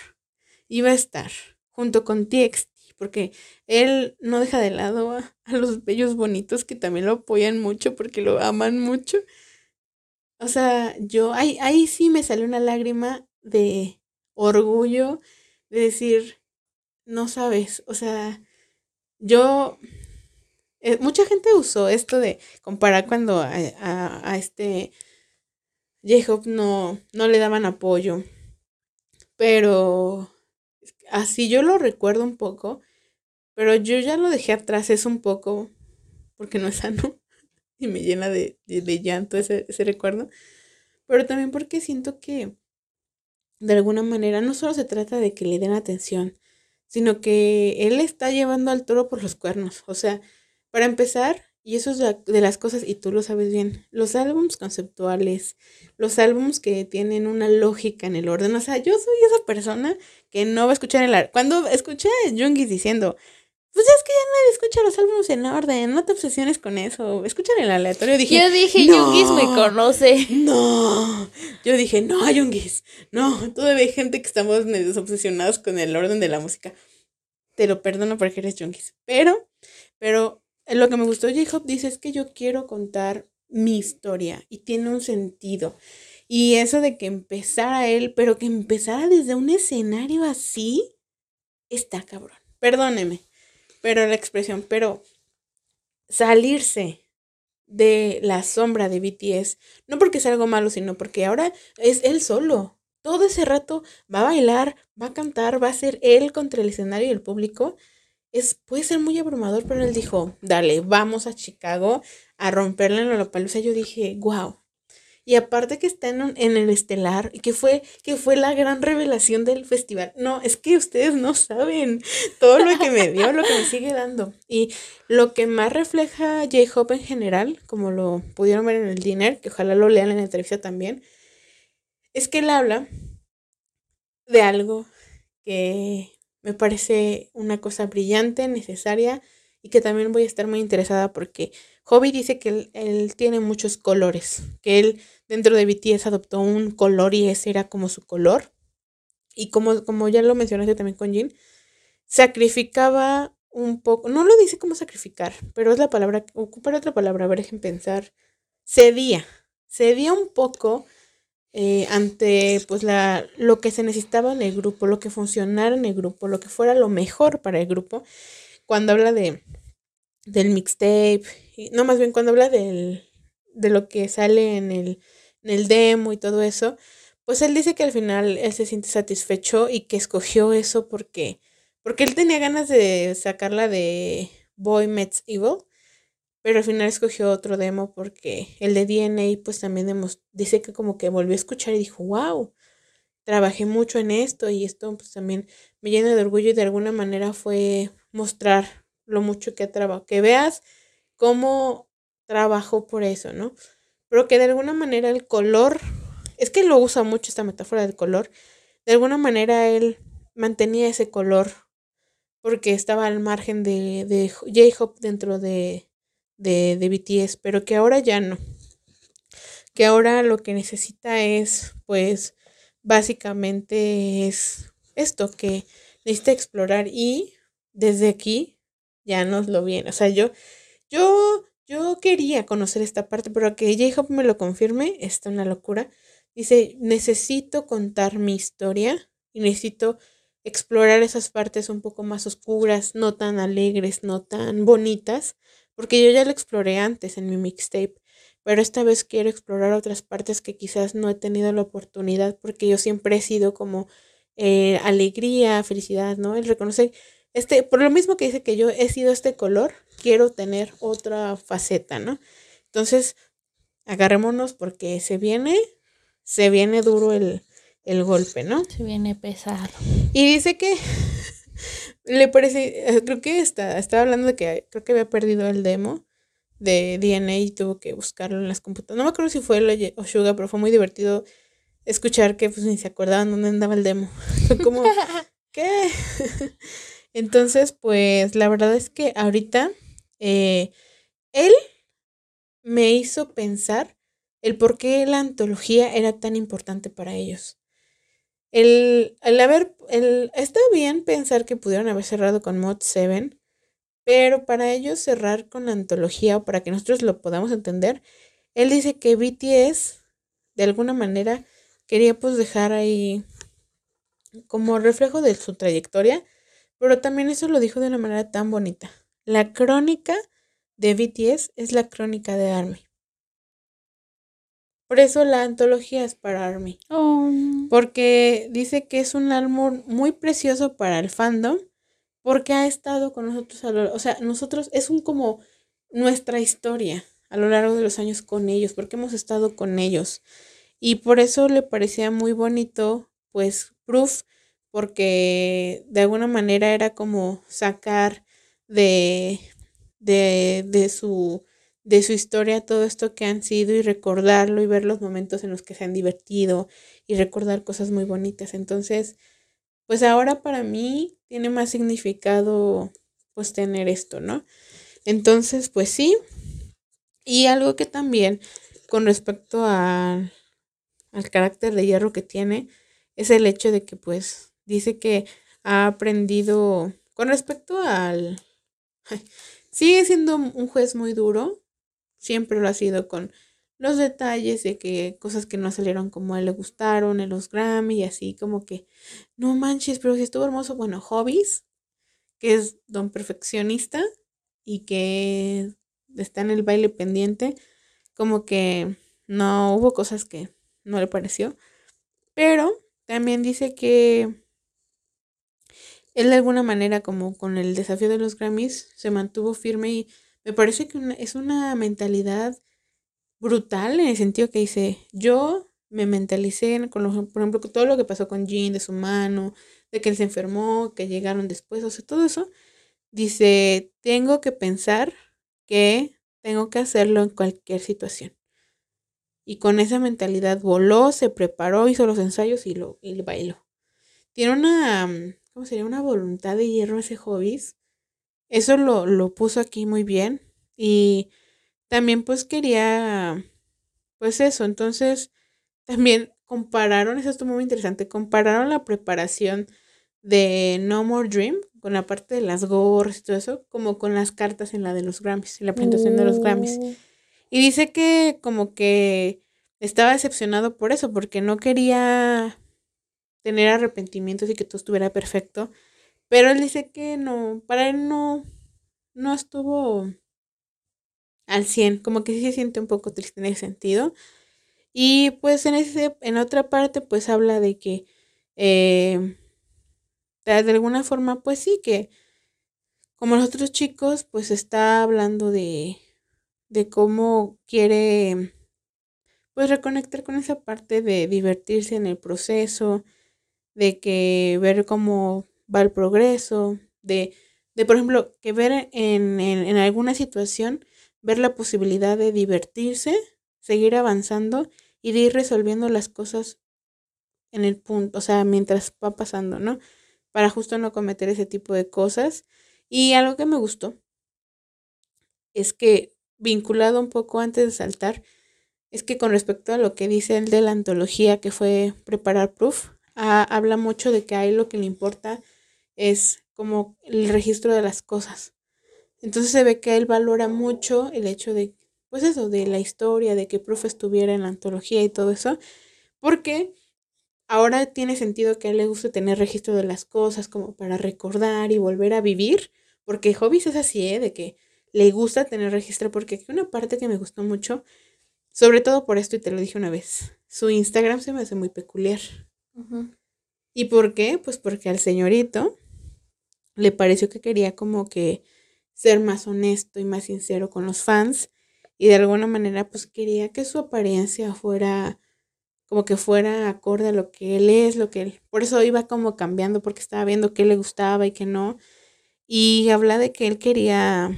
iba a estar junto con TXT, porque él no deja de lado a, a, los bellos bonitos que también lo apoyan mucho porque lo aman mucho. O sea, yo ahí, ahí sí me salió una lágrima de orgullo de decir, no sabes, o sea, yo, eh, mucha gente usó esto de comparar cuando a, a, a este J-Hope no, no le daban apoyo, pero así yo lo recuerdo un poco, pero yo ya lo dejé atrás, es un poco, porque no es sano y me llena de, de, llanto ese, ese recuerdo, pero también porque siento que de alguna manera no solo se trata de que le den atención, sino que él está llevando al toro por los cuernos. O sea, para empezar, y eso es de las cosas, y tú lo sabes bien, los álbums conceptuales, los álbums que tienen una lógica en el orden. O sea, yo soy esa persona que no va a escuchar el... Cuando escuché a Jungis diciendo, pues es que ya nadie escucha los álbumes en orden, no te obsesiones con eso, escuchan el aleatorio. Dije, Yo dije, no, me conoce. No, yo dije, no, Jungis, no, todavía hay gente que estamos medio obsesionados con el orden de la música. Te lo perdono porque eres Jungis. Pero, pero lo que me gustó J-Hop dice es que yo quiero contar mi historia y tiene un sentido. Y eso de que empezara él, pero que empezara desde un escenario así, está cabrón. Perdóneme pero la expresión, pero salirse de la sombra de BTS, no porque sea algo malo, sino porque ahora es él solo. Todo ese rato va a bailar, va a cantar, va a ser él contra el escenario y el público. Es, puede ser muy abrumador, pero él dijo, dale, vamos a Chicago a romperle en Lollapalooza. Yo dije, wow, y aparte que está en, un, en el estelar, que fue, que fue la gran revelación del festival. No, es que ustedes no saben todo lo que me dio, lo que me sigue dando. Y lo que más refleja J-Hope en general, como lo pudieron ver en el dinner, que ojalá lo lean en la entrevista también, es que él habla de algo que me parece una cosa brillante, necesaria y que también voy a estar muy interesada porque Hobby dice que él, tiene muchos colores, que él dentro de BTS adoptó un color y ese era como su color. Y como, como ya lo mencionaste también con Jin, sacrificaba un poco, no lo dice como sacrificar, pero es la palabra, ocupar otra palabra, a ver, dejen pensar, cedía, cedía un poco eh, ante pues la, lo que se necesitaba en el grupo, lo que funcionara en el grupo, lo que fuera lo mejor para el grupo. Cuando habla de del mixtape, no más bien cuando habla del, de lo que sale en el, en el demo y todo eso, pues él dice que al final él se siente satisfecho y que escogió eso porque, porque él tenía ganas de sacarla de Boy Meets Evil, pero al final escogió otro demo porque el de DNA pues también dice que como que volvió a escuchar y dijo, wow, trabajé mucho en esto y esto pues también me llena de orgullo y de alguna manera fue mostrar lo mucho que ha trabajado, que veas cómo trabajó por eso, ¿no? Pero que de alguna manera el color, es que lo usa mucho esta metáfora del color, de alguna manera él mantenía ese color porque estaba al margen de, de J-Hop dentro de, de, de BTS, pero que ahora ya no. Que ahora lo que necesita es, pues, básicamente es esto, que necesita explorar y desde aquí ya nos lo viene. O sea, yo, yo, yo quería conocer esta parte, pero que J-Hope me lo confirme, está una locura. Dice, necesito contar mi historia y necesito explorar esas partes un poco más oscuras, no tan alegres, no tan bonitas, porque yo ya lo exploré antes en mi mixtape, pero esta vez quiero explorar otras partes que quizás no he tenido la oportunidad, porque yo siempre he sido como eh, alegría, felicidad, ¿no? El reconocer este, por lo mismo que dice que yo he sido este color, quiero tener otra faceta, ¿no? Entonces, agarrémonos porque se viene, se viene duro el, el golpe, ¿no? Se viene pesado. Y dice que le parece, eh, creo que está, estaba hablando de que creo que había perdido el demo de DNA y tuvo que buscarlo en las computadoras. No me acuerdo si fue el Oshuga, pero fue muy divertido escuchar que pues ni se acordaban dónde andaba el demo. como, ¿qué? Entonces, pues la verdad es que ahorita eh, él me hizo pensar el por qué la antología era tan importante para ellos. El, el haber, el, está bien pensar que pudieron haber cerrado con Mod 7, pero para ellos cerrar con la antología o para que nosotros lo podamos entender, él dice que BTS de alguna manera quería pues dejar ahí como reflejo de su trayectoria, pero también eso lo dijo de una manera tan bonita. La crónica de BTS es la crónica de Army. Por eso la antología es para Army. Oh. Porque dice que es un álbum muy precioso para el fandom porque ha estado con nosotros a lo, o sea, nosotros es un como nuestra historia a lo largo de los años con ellos, porque hemos estado con ellos. Y por eso le parecía muy bonito, pues, Proof, porque de alguna manera era como sacar de, de, de su de su historia todo esto que han sido y recordarlo y ver los momentos en los que se han divertido y recordar cosas muy bonitas. Entonces, pues ahora para mí tiene más significado pues tener esto, ¿no? Entonces, pues sí. Y algo que también con respecto al carácter de hierro que tiene es el hecho de que pues dice que ha aprendido con respecto al... Sigue siendo un juez muy duro, siempre lo ha sido con los detalles de que cosas que no salieron como a él le gustaron en los Grammy y así como que, no manches, pero si estuvo hermoso, bueno, Hobbies, que es don perfeccionista y que está en el baile pendiente, como que no hubo cosas que no le pareció, pero también dice que él de alguna manera como con el desafío de los Grammys se mantuvo firme y me parece que es una mentalidad brutal en el sentido que dice, yo me mentalicé con, lo, por ejemplo, todo lo que pasó con Jean, de su mano, de que él se enfermó, que llegaron después, o sea, todo eso, dice, tengo que pensar que tengo que hacerlo en cualquier situación. Y con esa mentalidad voló, se preparó, hizo los ensayos y lo y bailó. Tiene una, ¿cómo sería? Una voluntad de hierro ese hobbies. Eso lo, lo puso aquí muy bien. Y también pues quería, pues eso, entonces también compararon, eso estuvo muy interesante, compararon la preparación de No More Dream con la parte de las gorras y todo eso, como con las cartas en la de los Grammys, en la presentación de los Grammys. Oh. Y dice que como que estaba decepcionado por eso, porque no quería tener arrepentimientos y que todo estuviera perfecto. Pero él dice que no, para él no, no estuvo al 100, como que sí se siente un poco triste en ese sentido. Y pues en, ese, en otra parte pues habla de que eh, de alguna forma pues sí que como los otros chicos pues está hablando de, de cómo quiere pues reconectar con esa parte de divertirse en el proceso, de que ver cómo va el progreso, de, de por ejemplo, que ver en, en, en alguna situación ver la posibilidad de divertirse, seguir avanzando y de ir resolviendo las cosas en el punto, o sea, mientras va pasando, ¿no? Para justo no cometer ese tipo de cosas. Y algo que me gustó es que, vinculado un poco antes de saltar, es que con respecto a lo que dice el de la antología que fue preparar proof, habla mucho de que ahí lo que le importa es como el registro de las cosas. Entonces se ve que él valora mucho el hecho de, pues eso, de la historia, de que Profe estuviera en la antología y todo eso, porque ahora tiene sentido que a él le guste tener registro de las cosas como para recordar y volver a vivir, porque Hobbies es así, ¿eh? de que le gusta tener registro, porque hay una parte que me gustó mucho, sobre todo por esto, y te lo dije una vez, su Instagram se me hace muy peculiar. ¿Y por qué? Pues porque al señorito le pareció que quería como que ser más honesto y más sincero con los fans y de alguna manera pues quería que su apariencia fuera como que fuera acorde a lo que él es, lo que él, por eso iba como cambiando porque estaba viendo qué le gustaba y qué no. Y habla de que él quería,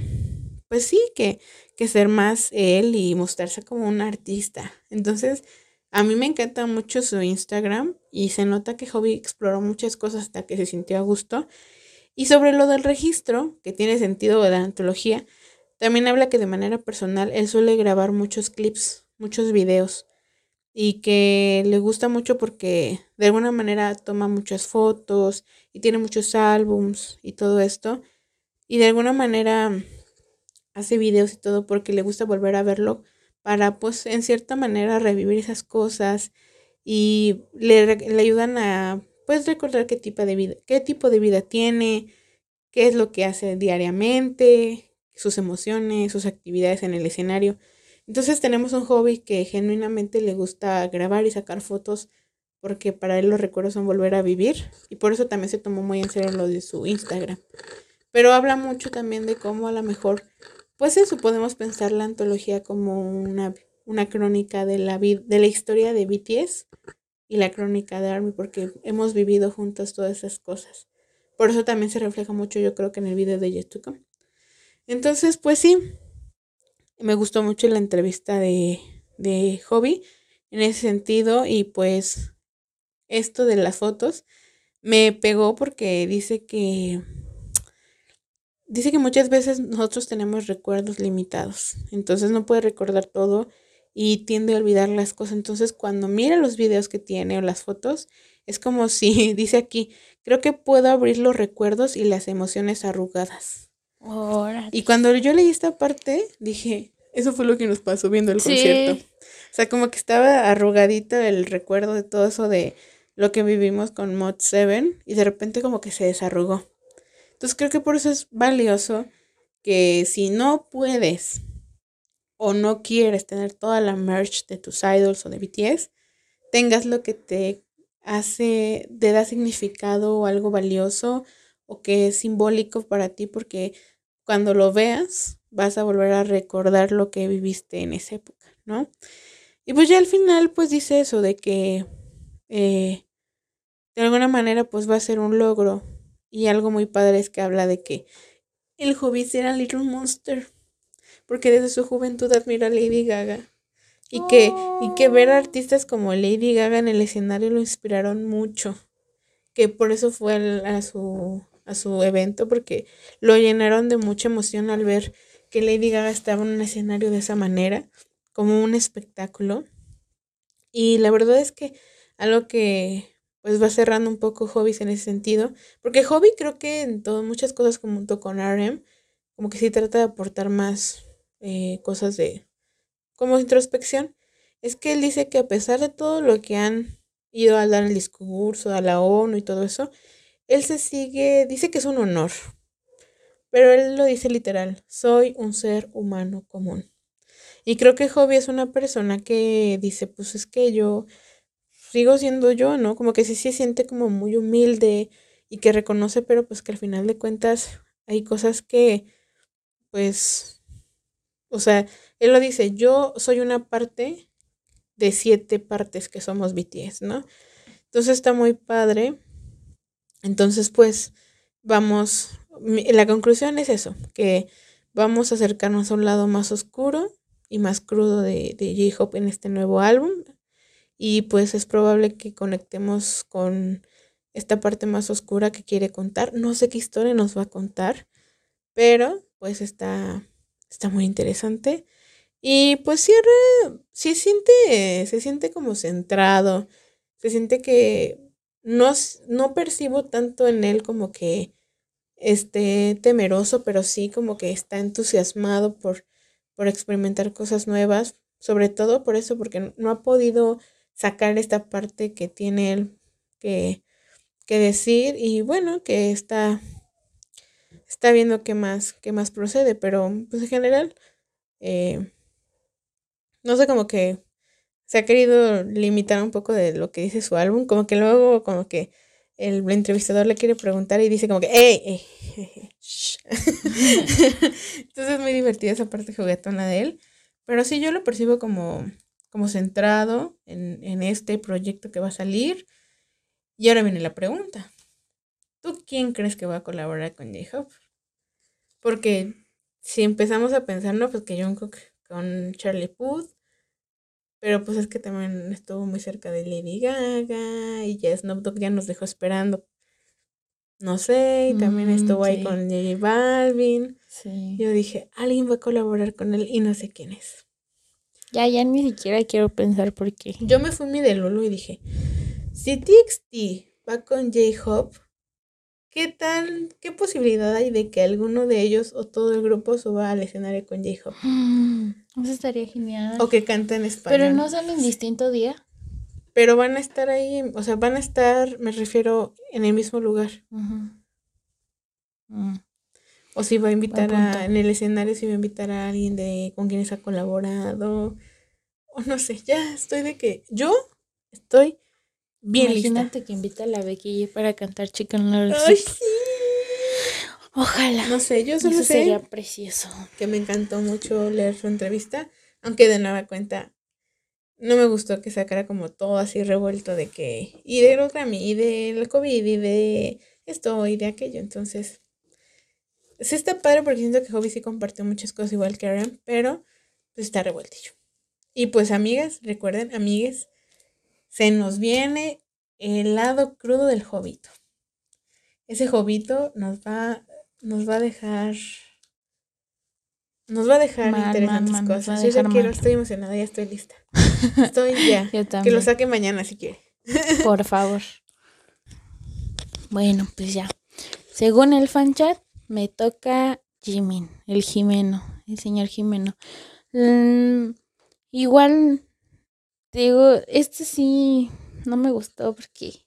pues sí, que, que ser más él y mostrarse como un artista. Entonces, a mí me encanta mucho su Instagram y se nota que Hobby exploró muchas cosas hasta que se sintió a gusto. Y sobre lo del registro, que tiene sentido de antología, también habla que de manera personal él suele grabar muchos clips, muchos videos y que le gusta mucho porque de alguna manera toma muchas fotos y tiene muchos álbums y todo esto y de alguna manera hace videos y todo porque le gusta volver a verlo para pues en cierta manera revivir esas cosas y le, le ayudan a pues recordar qué tipo de vida, qué tipo de vida tiene, qué es lo que hace diariamente, sus emociones, sus actividades en el escenario. Entonces tenemos un hobby que genuinamente le gusta grabar y sacar fotos porque para él los recuerdos son volver a vivir y por eso también se tomó muy en serio lo de su Instagram. Pero habla mucho también de cómo a lo mejor, pues eso podemos pensar la antología como una, una crónica de la, de la historia de BTS y la crónica de Army porque hemos vivido juntos todas esas cosas. Por eso también se refleja mucho yo creo que en el video de Yet Entonces, pues sí, me gustó mucho la entrevista de, de Hobby en ese sentido y pues esto de las fotos me pegó porque dice que dice que muchas veces nosotros tenemos recuerdos limitados, entonces no puede recordar todo y tiende a olvidar las cosas. Entonces, cuando mira los videos que tiene o las fotos, es como si dice aquí, creo que puedo abrir los recuerdos y las emociones arrugadas. Y cuando yo leí esta parte, dije, eso fue lo que nos pasó viendo el concierto. O sea, como que estaba arrugadito el recuerdo de todo eso de lo que vivimos con Mod 7 y de repente como que se desarrugó. Entonces creo que por eso es valioso que si no puedes o no quieres tener toda la merch de tus idols o de BTS, tengas lo que te hace, te da significado o algo valioso o que es simbólico para ti porque cuando lo veas vas a volver a recordar lo que viviste en esa época, ¿no? Y pues ya al final pues dice eso de que eh, de alguna manera pues va a ser un logro y algo muy padre es que habla de que el hobby era Little Monster porque desde su juventud admira a Lady Gaga y que, y que ver artistas como Lady Gaga en el escenario lo inspiraron mucho, que por eso fue a, su, a su evento porque lo llenaron de mucha emoción al ver que Lady Gaga estaba en un escenario de esa manera, como un espectáculo. Y la verdad es que algo que pues va cerrando un poco hobbies en ese sentido, porque hobby creo que en todo, muchas cosas como con RM, como que sí trata de aportar más eh, cosas de como introspección, es que él dice que a pesar de todo lo que han ido a dar el discurso, a la ONU y todo eso, él se sigue, dice que es un honor, pero él lo dice literal, soy un ser humano común. Y creo que Hobby es una persona que dice, pues es que yo sigo siendo yo, ¿no? Como que sí se siente como muy humilde y que reconoce, pero pues que al final de cuentas hay cosas que, pues, o sea, él lo dice, yo soy una parte de siete partes que somos BTS, ¿no? Entonces está muy padre. Entonces, pues, vamos la conclusión es eso, que vamos a acercarnos a un lado más oscuro y más crudo de, de J-Hope en este nuevo álbum. Y pues es probable que conectemos con esta parte más oscura que quiere contar. No sé qué historia nos va a contar, pero pues está, está muy interesante. Y pues cierra, sí siente, se siente como centrado, se siente que no, no percibo tanto en él como que esté temeroso, pero sí como que está entusiasmado por, por experimentar cosas nuevas, sobre todo por eso, porque no ha podido sacar esta parte que tiene él que, que decir y bueno, que está, está viendo qué más, qué más procede, pero pues en general, eh, no sé, como que se ha querido limitar un poco de lo que dice su álbum, como que luego como que el entrevistador le quiere preguntar y dice como que, ¡ey! Entonces es muy divertida esa parte juguetona de él. Pero sí, yo lo percibo como, como centrado en, en este proyecto que va a salir. Y ahora viene la pregunta. ¿Tú quién crees que va a colaborar con J-Hope? Porque si empezamos a pensar, no, pues que Jungkook con Charlie Puth, pero pues es que también estuvo muy cerca de Lady Gaga y ya Snoop Dogg ya nos dejó esperando. No sé, y también Mm, estuvo ahí sí. con J Balvin. Sí. Yo dije, alguien va a colaborar con él y no sé quién es. Ya, ya ni siquiera quiero pensar por qué. Yo me fui mi de Lulu y dije, si TXT va con J-Hope, ¿qué tal, qué posibilidad hay de que alguno de ellos o todo el grupo suba al escenario con J-Hope? Eso estaría genial. O que cante en español. Pero no son en distinto día. Pero van a estar ahí, o sea, van a estar, me refiero, en el mismo lugar. Mm. O si va a invitar a, en el escenario, si va a invitar a alguien de con quienes ha colaborado. O no sé, ya estoy de que yo estoy bien Imagínate que invita a la Becky para cantar Chicken Little. Ay, Soup. sí. Ojalá. No sé, yo solo Eso sé sería precioso. que me encantó mucho leer su entrevista, aunque de nueva cuenta no me gustó que sacara como todo así revuelto de que, y de los Grammy, y del COVID, y de esto, y de aquello, entonces, sí está padre porque siento que Hobby sí compartió muchas cosas igual que Aaron, pero pues está revueltillo. Y pues amigas, recuerden, amigues, se nos viene el lado crudo del Jovito. Ese Jovito nos va, nos va a dejar nos va a dejar interesantes cosas. Yo ya quiero, estoy emocionada, ya estoy lista. Estoy ya. Yo que también. lo saque mañana si quiere. Por favor. Bueno, pues ya. Según el fan chat, me toca Jimin, el Jimeno, el señor Jimeno. Mm, igual, te digo, este sí no me gustó porque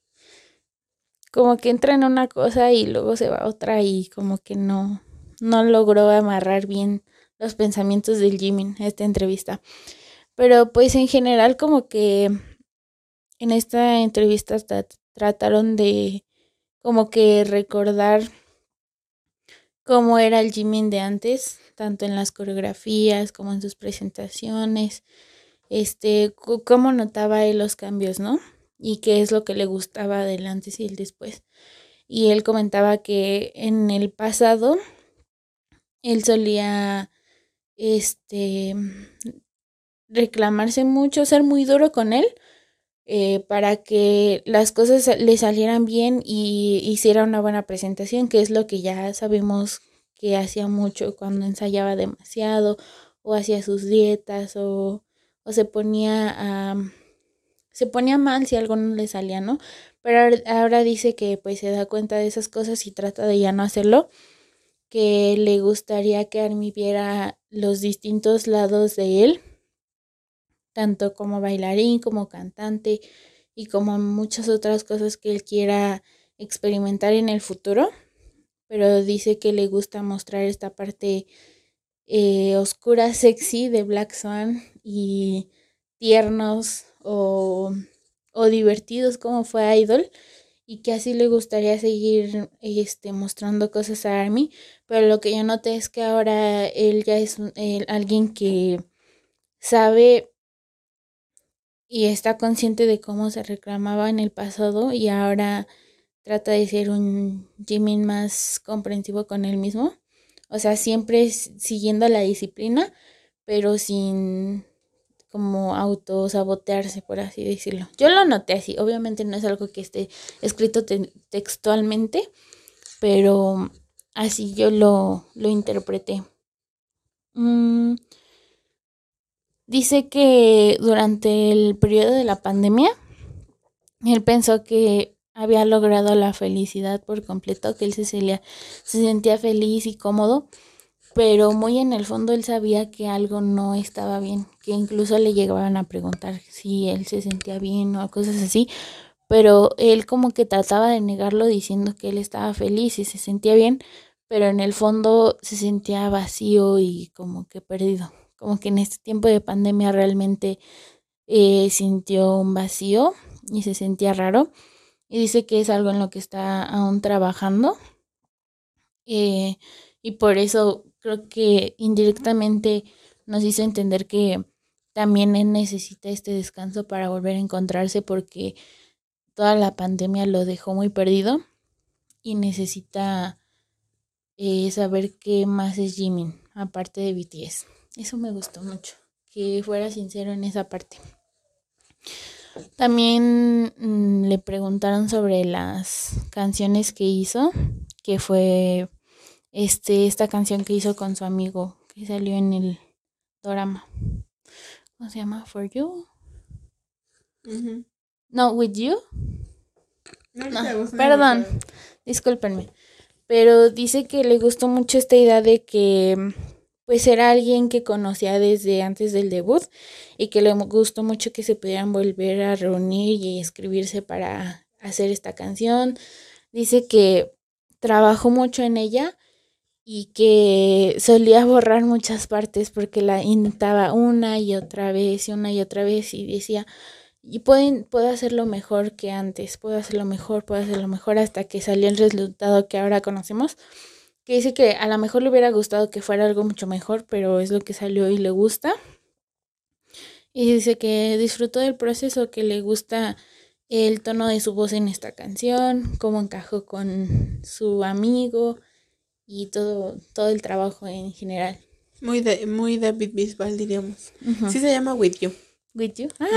como que entra en una cosa y luego se va a otra y como que no, no logró amarrar bien los pensamientos del Jimin en esta entrevista. Pero pues en general como que en esta entrevista tra- trataron de como que recordar cómo era el Jimin de antes, tanto en las coreografías como en sus presentaciones, este, cómo notaba él los cambios, ¿no? Y qué es lo que le gustaba del antes y el después. Y él comentaba que en el pasado él solía, este, reclamarse mucho, ser muy duro con él, eh, para que las cosas le salieran bien y hiciera una buena presentación, que es lo que ya sabemos que hacía mucho cuando ensayaba demasiado o hacía sus dietas o, o se ponía a, se ponía mal si algo no le salía, ¿no? Pero ahora- ahora dice que pues se da cuenta de esas cosas y trata de ya no hacerlo, que le gustaría que Army viera los distintos lados de él tanto como bailarín, como cantante y como muchas otras cosas que él quiera experimentar en el futuro. Pero dice que le gusta mostrar esta parte eh, oscura, sexy de Black Swan y tiernos o, o divertidos como fue Idol y que así le gustaría seguir este, mostrando cosas a Army. Pero lo que yo noté es que ahora él ya es alguien que sabe y está consciente de cómo se reclamaba en el pasado y ahora trata de ser un Jimin más comprensivo con él mismo. O sea, siempre siguiendo la disciplina, pero sin como autosabotearse, por así decirlo. Yo lo noté así, obviamente no es algo que esté escrito te- textualmente, pero así yo lo, lo interpreté. Mm, Dice que durante el periodo de la pandemia, él pensó que había logrado la felicidad por completo, que él se, se sentía feliz y cómodo, pero muy en el fondo él sabía que algo no estaba bien, que incluso le llegaban a preguntar si él se sentía bien o cosas así, pero él como que trataba de negarlo diciendo que él estaba feliz y se sentía bien, pero en el fondo se sentía vacío y como que perdido como que en este tiempo de pandemia realmente eh, sintió un vacío y se sentía raro. Y dice que es algo en lo que está aún trabajando. Eh, y por eso creo que indirectamente nos hizo entender que también él necesita este descanso para volver a encontrarse porque toda la pandemia lo dejó muy perdido y necesita eh, saber qué más es Jimin, aparte de BTS. Eso me gustó mucho, que fuera sincero en esa parte. También mm, le preguntaron sobre las canciones que hizo, que fue este, esta canción que hizo con su amigo, que salió en el drama. ¿Cómo se llama? For You. No, With You. No, perdón, discúlpenme. Pero dice que le gustó mucho esta idea de que pues era alguien que conocía desde antes del debut y que le gustó mucho que se pudieran volver a reunir y escribirse para hacer esta canción. Dice que trabajó mucho en ella y que solía borrar muchas partes porque la intentaba una y otra vez y una y otra vez y decía, y pueden, puedo hacerlo mejor que antes, puedo hacerlo mejor, puedo hacerlo mejor hasta que salió el resultado que ahora conocemos que dice que a lo mejor le hubiera gustado que fuera algo mucho mejor, pero es lo que salió y le gusta. Y dice que disfrutó del proceso, que le gusta el tono de su voz en esta canción, cómo encajó con su amigo y todo, todo el trabajo en general. Muy, de, muy David Bisbal, diríamos. Sí se llama With You. With You. Ah,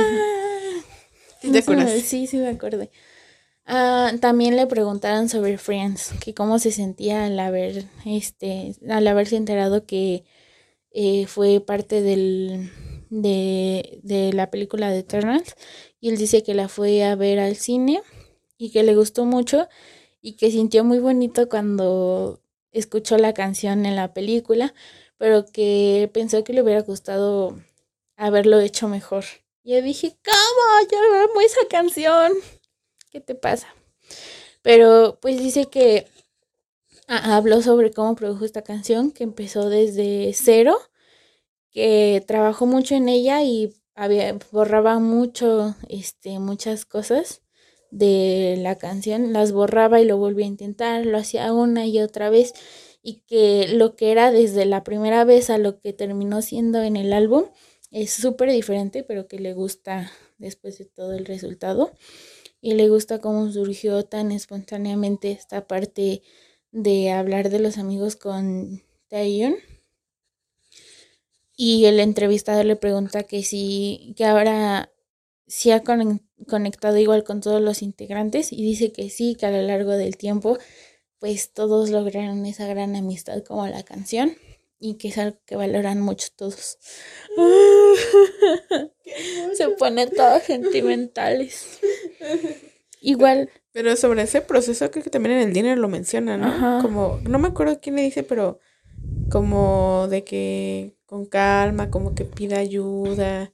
¿Sí te acuerdas? Sí, sí me acordé. Ah, también le preguntaron sobre Friends, que cómo se sentía al haber, este, al haberse enterado que eh, fue parte del, de, de la película de Eternals. Y él dice que la fue a ver al cine y que le gustó mucho y que sintió muy bonito cuando escuchó la canción en la película, pero que pensó que le hubiera gustado haberlo hecho mejor. Y yo dije, ¿cómo? Yo amo esa canción. ¿qué te pasa? Pero pues dice que habló sobre cómo produjo esta canción, que empezó desde cero, que trabajó mucho en ella y había, borraba mucho, este, muchas cosas de la canción, las borraba y lo volvía a intentar, lo hacía una y otra vez y que lo que era desde la primera vez a lo que terminó siendo en el álbum es súper diferente, pero que le gusta después de todo el resultado y le gusta cómo surgió tan espontáneamente esta parte de hablar de los amigos con Taeyun. Y el entrevistador le pregunta que si, que ahora si ha conectado igual con todos los integrantes y dice que sí, que a lo largo del tiempo pues todos lograron esa gran amistad como la canción y que es algo que valoran mucho todos. Se ponen todos sentimentales. Igual. Pero sobre ese proceso creo que también en el dinero lo menciona, ¿no? Como, no me acuerdo quién le dice, pero como de que con calma, como que pida ayuda.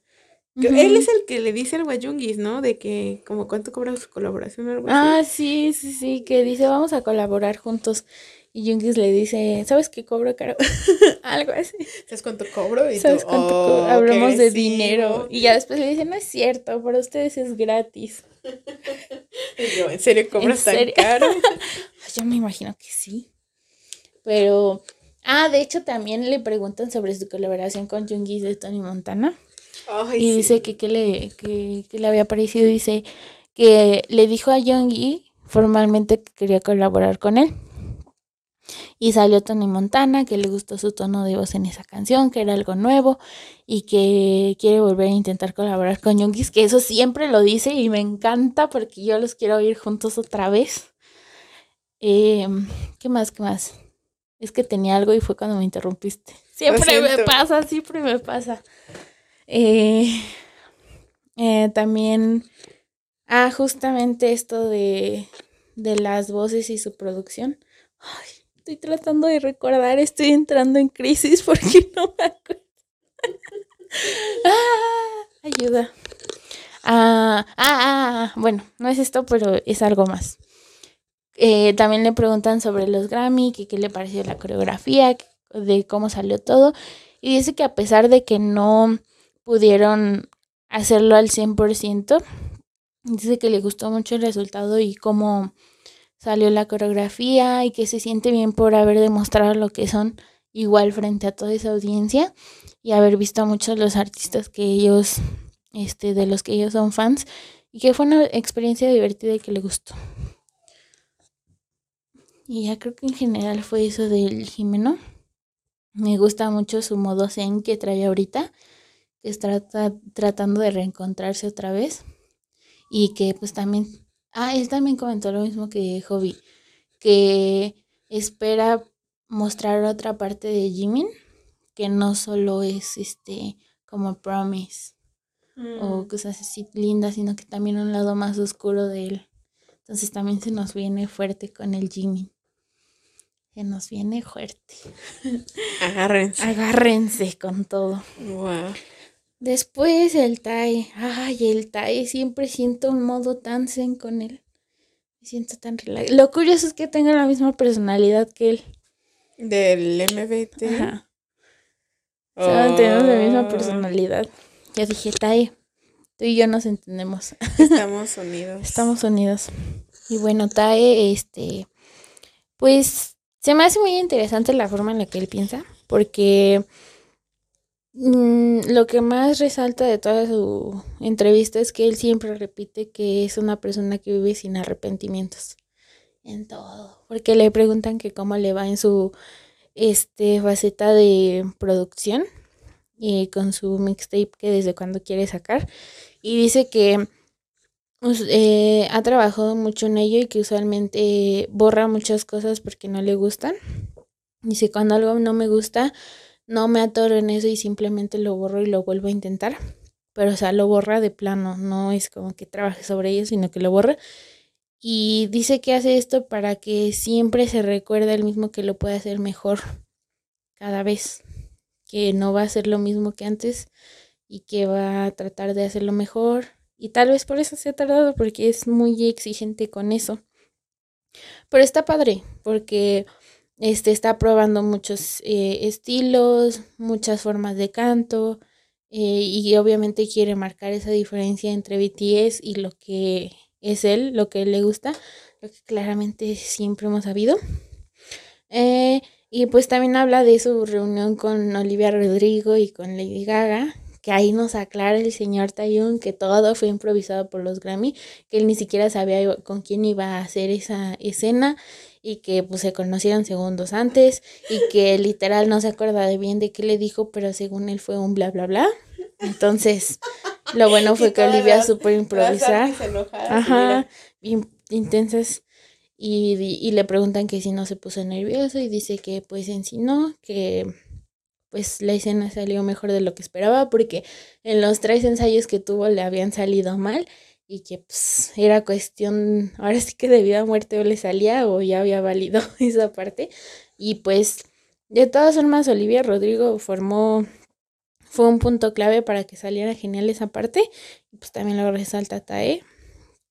Él es el que le dice al Guayungis, ¿no? De que como cuánto cobra su colaboración o algo Ah, sí, sí, sí, que dice vamos a colaborar juntos. Y Jungis le dice, ¿sabes qué cobro caro? Algo así. ¿Sabes cuánto cobro? Y ¿Sabes cuánto cobro? Oh, Hablamos de dinero. Y ya después le dice, no es cierto, para ustedes es gratis. yo, ¿en serio cobras tan caro? yo me imagino que sí. Pero, ah, de hecho también le preguntan sobre su colaboración con Jungis de Tony Montana. Y dice que qué le, que, que le había parecido. Dice que le dijo a Jungi formalmente que quería colaborar con él y salió Tony Montana, que le gustó su tono de voz en esa canción, que era algo nuevo y que quiere volver a intentar colaborar con Youngis, que eso siempre lo dice y me encanta porque yo los quiero oír juntos otra vez. Em, ¿Qué más? ¿Qué más? Es que tenía algo y fue cuando me interrumpiste. Siempre me pasa, siempre me pasa. Eh, eh, también, ah, justamente esto de, de las voces y su producción. Ay, Estoy tratando de recordar, estoy entrando en crisis porque no me acuerdo. ah, ayuda. Ah, ah, ah, bueno, no es esto, pero es algo más. Eh, también le preguntan sobre los Grammy, que qué le pareció la coreografía, de cómo salió todo. Y dice que a pesar de que no pudieron hacerlo al 100%, dice que le gustó mucho el resultado y cómo salió la coreografía y que se siente bien por haber demostrado lo que son igual frente a toda esa audiencia y haber visto a muchos de los artistas que ellos, este, de los que ellos son fans y que fue una experiencia divertida y que le gustó. Y ya creo que en general fue eso del Jimeno. Me gusta mucho su modo zen que trae ahorita, está tratando de reencontrarse otra vez. Y que pues también, ah, él también comentó lo mismo que Hobby, que espera mostrar otra parte de Jimin, que no solo es este como Promise o mm. cosas así lindas, sino que también un lado más oscuro de él. Entonces también se nos viene fuerte con el Jimin. Se nos viene fuerte. Agárrense. Agárrense con todo. Wow. Después el Tai. Ay, el Tai. Siempre siento un modo tan zen con él. Me siento tan relajado. Lo curioso es que tenga la misma personalidad que él. Del MBT. Ajá. tenemos la misma oh. personalidad. Yo dije, Tai, tú y yo nos entendemos. Estamos unidos. Estamos unidos. Y bueno, Tae, este, pues se me hace muy interesante la forma en la que él piensa, porque mm, lo que más resalta de toda su entrevista es que él siempre repite que es una persona que vive sin arrepentimientos en todo, porque le preguntan que cómo le va en su este faceta de producción y con su mixtape que desde cuando quiere sacar. Y dice que eh, ha trabajado mucho en ello y que usualmente borra muchas cosas porque no le gustan. Dice, cuando algo no me gusta, no me atoro en eso y simplemente lo borro y lo vuelvo a intentar. Pero, o sea, lo borra de plano, no es como que trabaje sobre ello, sino que lo borra. Y dice que hace esto para que siempre se recuerde el mismo que lo puede hacer mejor cada vez que no va a ser lo mismo que antes y que va a tratar de hacerlo mejor. Y tal vez por eso se ha tardado, porque es muy exigente con eso. Pero está padre, porque este está probando muchos eh, estilos, muchas formas de canto, eh, y obviamente quiere marcar esa diferencia entre BTS y lo que es él, lo que le gusta, lo que claramente siempre hemos sabido. Eh, y pues también habla de su reunión con Olivia Rodrigo y con Lady Gaga, que ahí nos aclara el señor Tayun que todo fue improvisado por los Grammy, que él ni siquiera sabía con quién iba a hacer esa escena y que pues se conocieron segundos antes y que literal no se acuerda de bien de qué le dijo, pero según él fue un bla bla bla. Entonces, lo bueno fue que Olivia supo improvisar. Ajá, intensas y, le preguntan que si no se puso nervioso y dice que pues en sí no, que pues la escena salió mejor de lo que esperaba porque en los tres ensayos que tuvo le habían salido mal y que pues era cuestión, ahora sí que de vida a muerte o le salía o ya había valido esa parte y pues de todas formas Olivia Rodrigo formó fue un punto clave para que saliera genial esa parte y pues también lo resalta Tae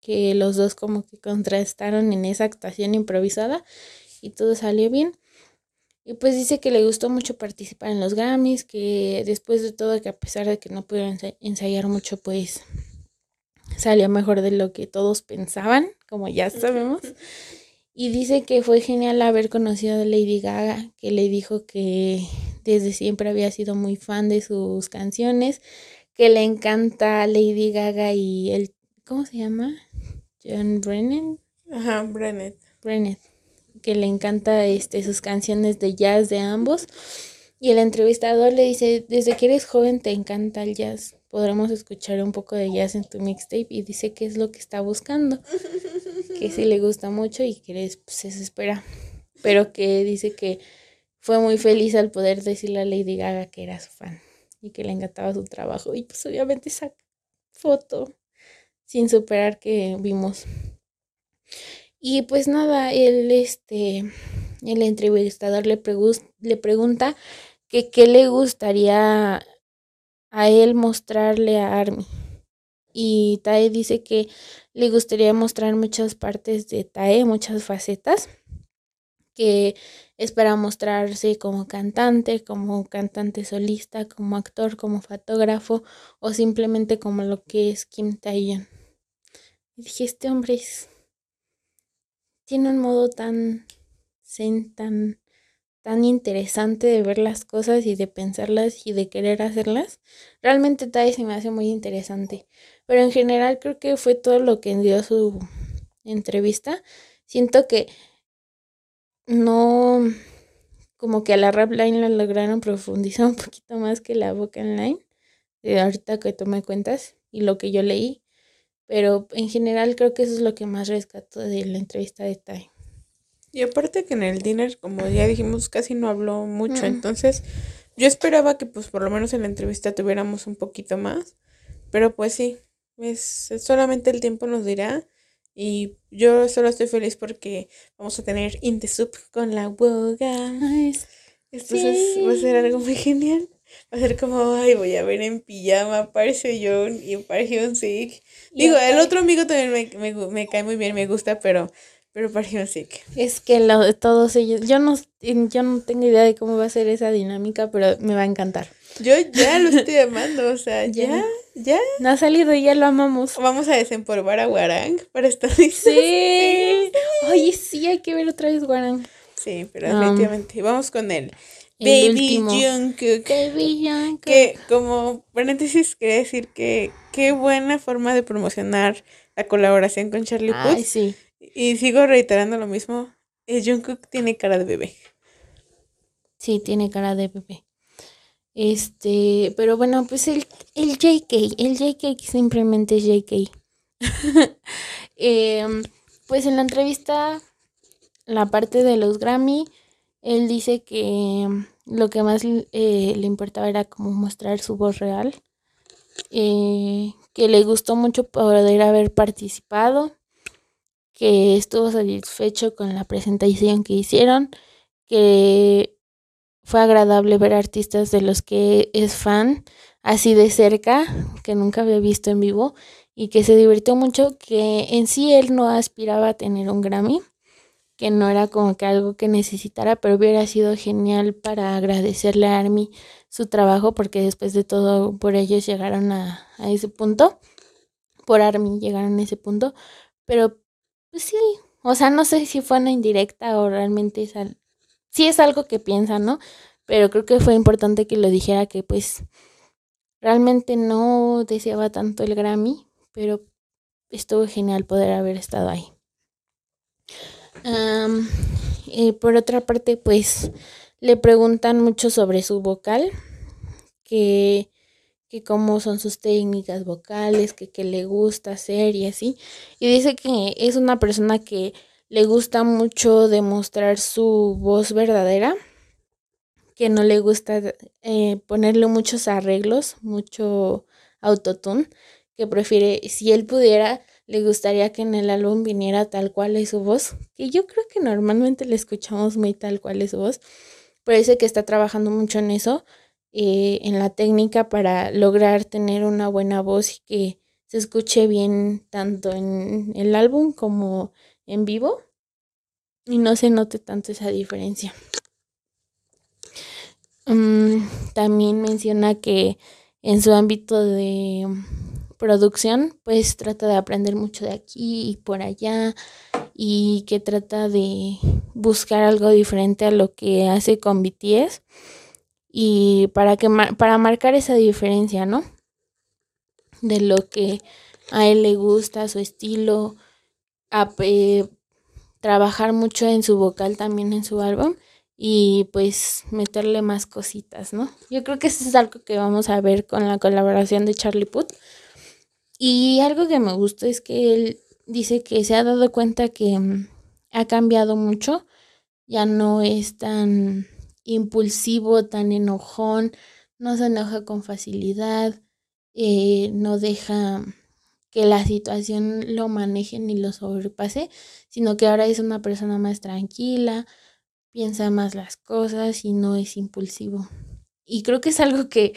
que los dos como que contrastaron en esa actuación improvisada y todo salió bien. Y pues dice que le gustó mucho participar en los Grammys, que después de todo, que a pesar de que no pudieron ensayar mucho, pues salió mejor de lo que todos pensaban, como ya sabemos. Y dice que fue genial haber conocido a Lady Gaga, que le dijo que desde siempre había sido muy fan de sus canciones, que le encanta Lady Gaga y el ¿cómo se llama? John Brennan. Ajá, Brennan. Brennan, que le encanta este, sus canciones de jazz de ambos. Y el entrevistador le dice, desde que eres joven te encanta el jazz, podremos escuchar un poco de jazz en tu mixtape y dice que es lo que está buscando, que sí le gusta mucho y que pues, se espera, pero que dice que fue muy feliz al poder decirle a Lady Gaga que era su fan y que le encantaba su trabajo y pues obviamente esa foto sin superar que vimos. Y pues nada, él, este, el entrevistador le, le pregunta que qué le gustaría a él mostrarle a Army. Y Tae dice que le gustaría mostrar muchas partes de Tae, muchas facetas, que espera mostrarse como cantante, como cantante solista, como actor, como fotógrafo o simplemente como lo que es Kim Tae-yeon. Y dije, este hombre tiene un modo tan tan tan interesante de ver las cosas y de pensarlas y de querer hacerlas. Realmente Tai se me hace muy interesante. Pero en general creo que fue todo lo que dio su entrevista. Siento que no, como que a la rap line la lograron profundizar un poquito más que la boca line. De ahorita que tomé cuentas y lo que yo leí. Pero en general creo que eso es lo que más rescato de la entrevista de Tai. Y aparte que en el dinner, como ya dijimos, casi no habló mucho. Entonces, yo esperaba que pues por lo menos en la entrevista tuviéramos un poquito más. Pero pues sí, es, solamente el tiempo nos dirá. Y yo solo estoy feliz porque vamos a tener In the Soup con la Woga. Entonces va a ser algo muy genial. Va a ser como, ay, voy a ver en pijama, parece John y parece Sick. Digo, el otro amigo también me, me, me, cae muy bien, me gusta, pero, pero parece Sick. Es que lo de todos ellos, yo no, yo no tengo idea de cómo va a ser esa dinámica, pero me va a encantar. Yo ya lo estoy amando, o sea, ya, ya. No ha salido y ya lo amamos. Vamos a desempolvar a Guarang para estar listos. Sí. Oye, sí, hay que ver otra vez Guarang. Sí, pero definitivamente. Vamos con él. Baby Jungkook. Baby Jungkook. Que como paréntesis quería decir que qué buena forma de promocionar la colaboración con Charlie Puth. sí. Y sigo reiterando lo mismo. El Jungkook tiene cara de bebé. Sí, tiene cara de bebé. Este, pero bueno, pues el, el JK, el JK simplemente es JK. Em, pues en la entrevista, la parte de los Grammy, él dice que lo que más eh, le importaba era como mostrar su voz real, eh, que le gustó mucho poder haber participado, que estuvo satisfecho con la presentación que hicieron, que fue agradable ver artistas de los que es fan así de cerca, que nunca había visto en vivo y que se divirtió mucho, que en sí él no aspiraba a tener un Grammy, que no era como que algo que necesitara, pero hubiera sido genial para agradecerle a Army su trabajo, porque después de todo por ellos llegaron a, a ese punto, por Army llegaron a ese punto, pero pues sí, o sea, no sé si fue una indirecta o realmente es al, sí es algo que piensa, ¿no? Pero creo que fue importante que lo dijera que pues realmente no deseaba tanto el Grammy, pero estuvo genial poder haber estado ahí. y por otra parte, pues le preguntan mucho sobre su vocal, que, que cómo son sus técnicas vocales, que qué le gusta hacer y así. Y dice que es una persona que le gusta mucho demostrar su voz verdadera, que no le gusta eh, ponerle muchos arreglos, mucho autotune, que prefiere, si él pudiera, le gustaría que en el álbum viniera tal cual es su voz, que yo creo que normalmente le escuchamos muy tal cual es su voz, parece que está trabajando mucho en eso, eh, en la técnica para lograr tener una buena voz y que se escuche bien tanto en el álbum como en vivo y no se note tanto esa diferencia. Mm, también menciona que en su ámbito de producción, pues trata de aprender mucho de aquí y por allá y que trata de buscar algo diferente a lo que hace con BTS y para que para marcar esa diferencia, ¿no? De lo que a él le gusta, su estilo, a, trabajar mucho en su vocal también en su álbum y pues meterle más cositas, ¿no? Yo creo que eso es algo que vamos a ver con la colaboración de Charlie Puth. Y algo que me gustó es que él dice que se ha dado cuenta que mm, ha cambiado mucho, ya no es tan impulsivo, tan enojón, no se enoja con facilidad, eh, no deja que la situación lo maneje ni lo sobrepase, sino que ahora es una persona más tranquila, piensa más las cosas y no es impulsivo. Y creo que es algo que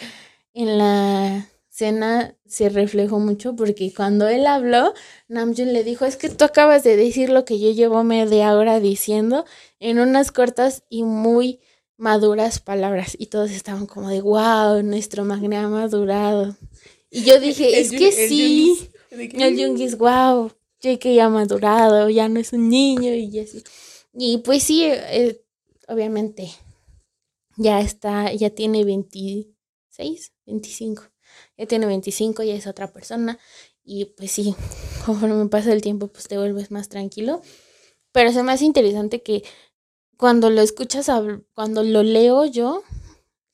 en la cena se reflejó mucho porque cuando él habló, Namjoon le dijo, es que tú acabas de decir lo que yo llevo media hora diciendo en unas cortas y muy maduras palabras y todos estaban como de, wow, nuestro magné ha madurado. Y yo dije, es que sí. El Jung es wow, que ya ha madurado, ya no es un niño y así. Y pues sí, eh, obviamente ya está, ya tiene 26, 25. Ya tiene 25, ya es otra persona. Y pues sí, conforme pasa el tiempo, pues te vuelves más tranquilo. Pero es más interesante que cuando lo escuchas, cuando lo leo yo,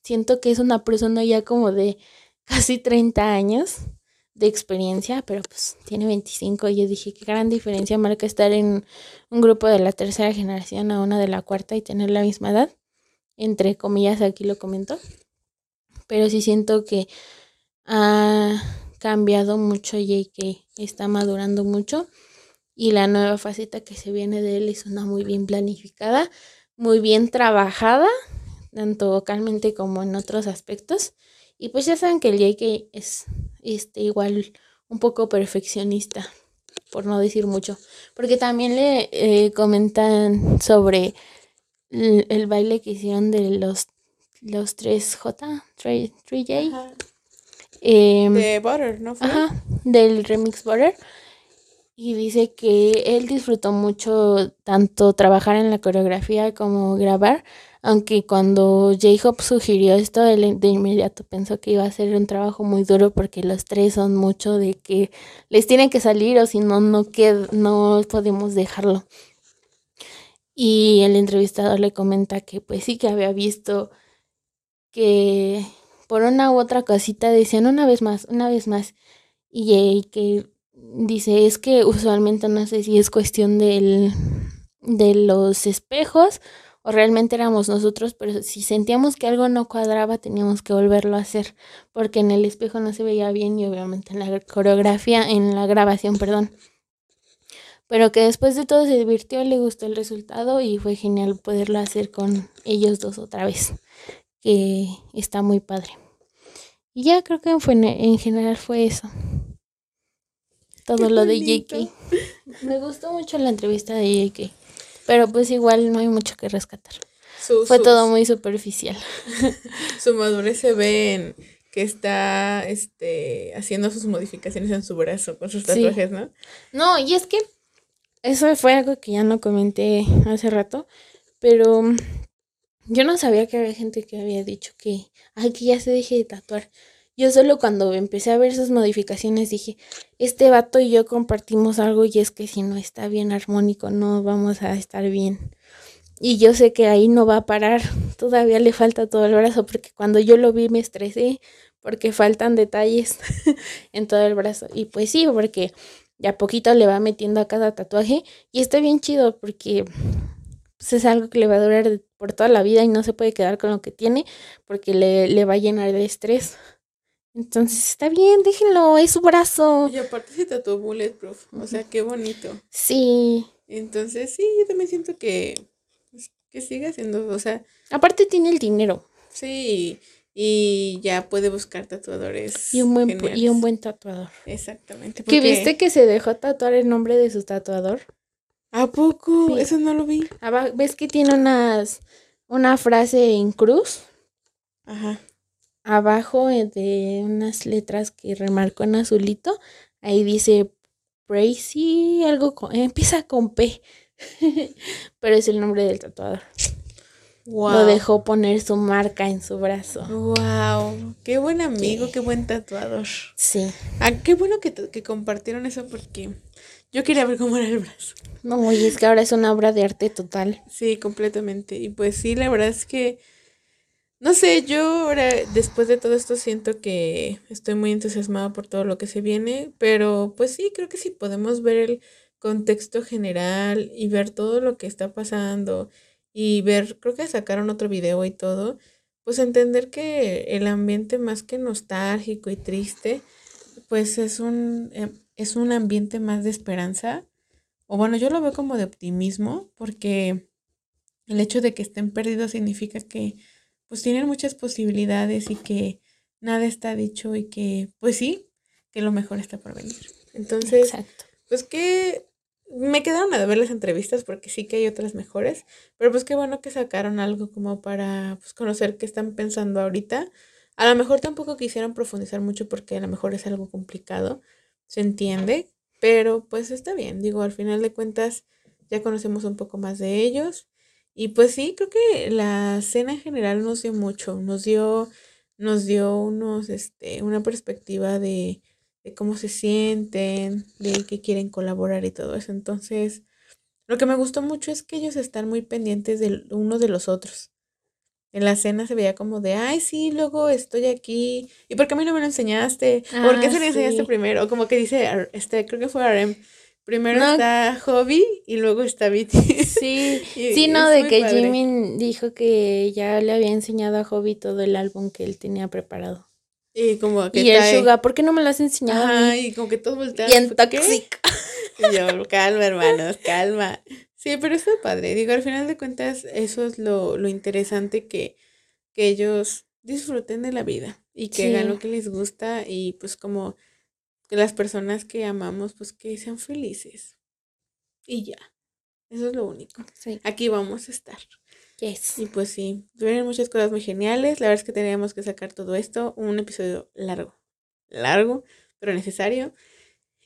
siento que es una persona ya como de casi 30 años de experiencia, pero pues tiene 25 y yo dije, qué gran diferencia marca estar en un grupo de la tercera generación a una de la cuarta y tener la misma edad, entre comillas aquí lo comento, pero sí siento que ha cambiado mucho y que está madurando mucho y la nueva faceta que se viene de él es una muy bien planificada, muy bien trabajada, tanto vocalmente como en otros aspectos. Y pues ya saben que el JK es este, igual un poco perfeccionista, por no decir mucho. Porque también le eh, comentan sobre el, baile que hicieron de los, los 3J, 3, j de Butter, ¿no? Ajá, del remix Butter. Y dice que él disfrutó mucho tanto trabajar en la coreografía como grabar, aunque cuando J-Hop sugirió esto, él de inmediato pensó que iba a ser un trabajo muy duro porque los tres son mucho de que les tienen que salir o si no, no, no podemos dejarlo. Y el entrevistador le comenta que pues sí que había visto que por una u otra casita decían una vez más, una vez más. Y que dice, es que usualmente no sé si es cuestión del, de los espejos o realmente éramos nosotros, pero si sentíamos que algo no cuadraba teníamos que volverlo a hacer, porque en el espejo no se veía bien y obviamente en la coreografía, en la grabación, perdón. Pero que después de todo se divirtió, le gustó el resultado y fue genial poderlo hacer con ellos dos otra vez, que está muy padre. Y ya creo que fue, en general fue eso todo lo de JK. Me gustó mucho la entrevista de JK, pero pues igual no hay mucho que rescatar. Fue todo muy superficial. su madurez se ve en que está este haciendo sus modificaciones en su brazo con sus tatuajes, ¿no? No, y es que eso fue algo que ya no comenté hace rato, pero yo no sabía que había gente que había dicho que, ay, que ya se deje de tatuar. Yo solo cuando empecé a ver esas modificaciones dije, este vato y yo compartimos algo y es que si no está bien armónico no vamos a estar bien. Y yo sé que ahí no va a parar, todavía le falta todo el brazo porque cuando yo lo vi me estresé porque faltan detalles en todo el brazo. Y pues sí, porque ya poquito le va metiendo a cada tatuaje y está bien chido porque pues, es algo que le va a durar por toda la vida y no se puede quedar con lo que tiene porque le, le va a llenar de estrés. Entonces está bien, déjenlo, es su brazo. Y aparte se tatuó Bulletproof, o sea, qué bonito. Sí. Entonces sí, yo también siento que, pues, que siga haciendo, o sea. Aparte tiene el dinero. Sí, y ya puede buscar tatuadores. Y un buen, y un buen tatuador. Exactamente. ¿Que viste que se dejó tatuar el nombre de su tatuador? ¿A poco? Eso no lo vi. ¿Ves que tiene unas, una frase en cruz? Ajá abajo eh, de unas letras que remarcó en azulito, ahí dice Pracy, algo con, empieza con P, pero es el nombre del tatuador. Lo dejó poner su marca en su brazo. Wow, qué buen amigo, qué buen tatuador. Sí. Ah, qué bueno que, que compartieron eso porque yo quería ver cómo era el brazo. No, y es que ahora es una obra de arte total. Sí, completamente. Y pues sí, la verdad es que no sé, yo ahora, después de todo esto, siento que estoy muy entusiasmada por todo lo que se viene, pero pues sí, creo que sí podemos ver el contexto general y ver todo lo que está pasando y ver, creo que sacaron otro video y todo, pues entender que el ambiente más que nostálgico y triste, pues es un, em, es un ambiente más de esperanza, o bueno, yo lo veo como de optimismo, porque el hecho de que estén perdidos significa que pues tienen muchas posibilidades y que nada está dicho y que pues sí, que lo mejor está por venir. Entonces, pues que me quedaron a ver las entrevistas porque sí que hay otras mejores, pero pues qué bueno que sacaron algo como para pues, conocer qué están pensando ahorita. A lo mejor tampoco quisieron profundizar mucho porque a lo mejor es algo complicado, se entiende, pero pues está bien, digo, al final de cuentas ya conocemos un poco más de ellos Y pues sí, creo que la cena en general nos dio mucho, nos dio, nos dio unos, este, una perspectiva de, de cómo se sienten, de que quieren colaborar y todo eso. Entonces, lo que me gustó mucho es que ellos están muy pendientes de unos de los otros. En la cena se veía como de, ay, sí, luego estoy aquí. ¿Y por qué a mí no me lo enseñaste? ¿Por qué se lo enseñaste primero? Como que dice, este, creo que fue Arem. Primero está Hobby y luego está Viti. Sí, sí, no, de que Jimmy dijo que ya le había enseñado a Hobby todo el álbum que él tenía preparado. Y como que. Y el Suga, ¿por qué no me lo has enseñado? Ay, como que todo voltea. Bien tóxico. Y yo, calma, hermanos, calma. Sí, pero está padre. Digo, al final de cuentas, eso es lo, lo interesante que, que ellos disfruten de la vida y que hagan lo que les gusta y pues como las personas que amamos, pues que sean felices. Y ya. Eso es lo único. Aquí vamos a estar. Yes. Y pues sí, tuvieron muchas cosas muy geniales. La verdad es que teníamos que sacar todo esto. Un episodio largo. Largo, pero necesario.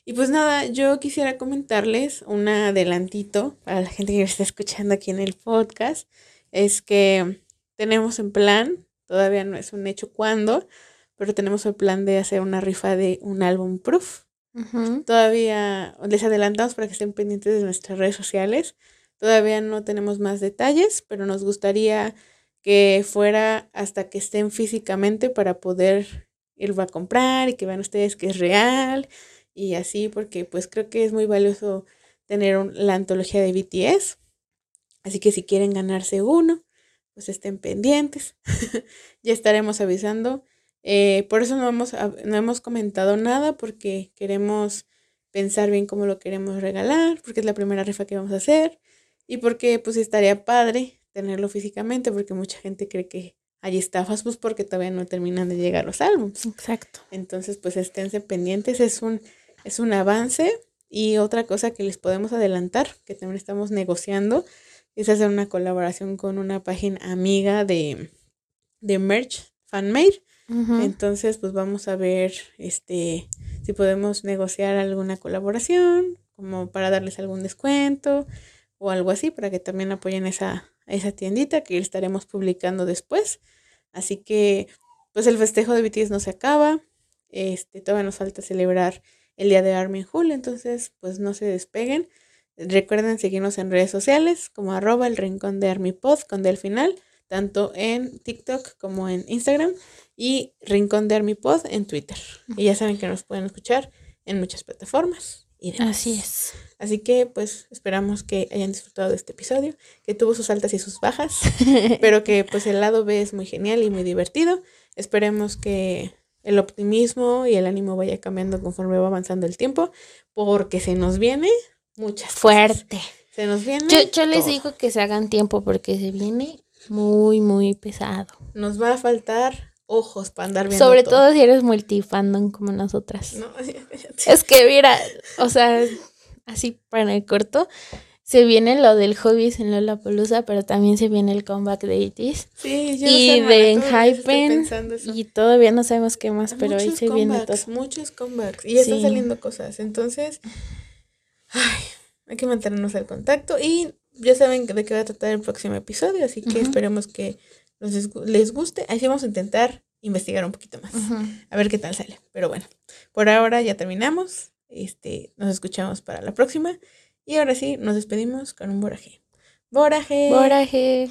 Y pues nada, yo quisiera comentarles un adelantito para la gente que está escuchando aquí en el podcast. Es que tenemos en plan, todavía no es un hecho cuándo, pero tenemos el plan de hacer una rifa de un álbum proof. Todavía les adelantamos para que estén pendientes de nuestras redes sociales. Todavía no tenemos más detalles, pero nos gustaría que fuera hasta que estén físicamente para poder irlo a comprar y que vean ustedes que es real y así, porque pues creo que es muy valioso tener la antología de BTS. Así que si quieren ganarse uno, pues estén pendientes. ya estaremos avisando. Eh, por eso no hemos, no hemos comentado nada, porque queremos pensar bien cómo lo queremos regalar, porque es la primera rifa que vamos a hacer y porque pues estaría padre tenerlo físicamente, porque mucha gente cree que hay estafas, pues porque todavía no terminan de llegar los álbumes. Exacto. Entonces, pues esténse pendientes, es un es un avance y otra cosa que les podemos adelantar, que también estamos negociando, es hacer una colaboración con una página amiga de, de merch, fanmade. Entonces, pues vamos a ver este si podemos negociar alguna colaboración, como para darles algún descuento o algo así, para que también apoyen esa, esa tiendita que estaremos publicando después. Así que, pues el festejo de BTS no se acaba. Este, todavía nos falta celebrar el día de Army Hull, entonces pues no se despeguen. Recuerden seguirnos en redes sociales como arroba el rincón de Army Pod con del final, tanto en TikTok como en Instagram y Rincón de Army Pod en Twitter. Y ya saben que nos pueden escuchar en muchas plataformas. Y Así es. Así que pues esperamos que hayan disfrutado de este episodio, que tuvo sus altas y sus bajas, pero que pues el lado B es muy genial y muy divertido. Esperemos que el optimismo y el ánimo vaya cambiando conforme va avanzando el tiempo, porque se nos viene muchas fuerte. Se nos viene. Yo, les digo que se hagan tiempo porque se viene muy, muy pesado. Nos va a faltar ojos para andar viendo. Sobre todo, si eres multifandom como nosotras. No, es que mira, o sea, así para el corto, se viene lo del hobbies en Lollapalooza, pero también se viene el comeback de ITIS. Sí, yo Y de Enhypen. Y todavía no sabemos qué más, pero ahí se viene todo. Muchos comebacks. Y están saliendo cosas. Entonces, ay, hay que mantenernos al contacto. Y ya saben de qué va a tratar el próximo episodio, así que esperemos que les guste. Así vamos a intentar investigar un poquito más. A ver qué tal sale. Pero bueno, por ahora ya terminamos. Este, nos escuchamos para la próxima. Y ahora sí, nos despedimos con un boraje. Boraje. Boraje.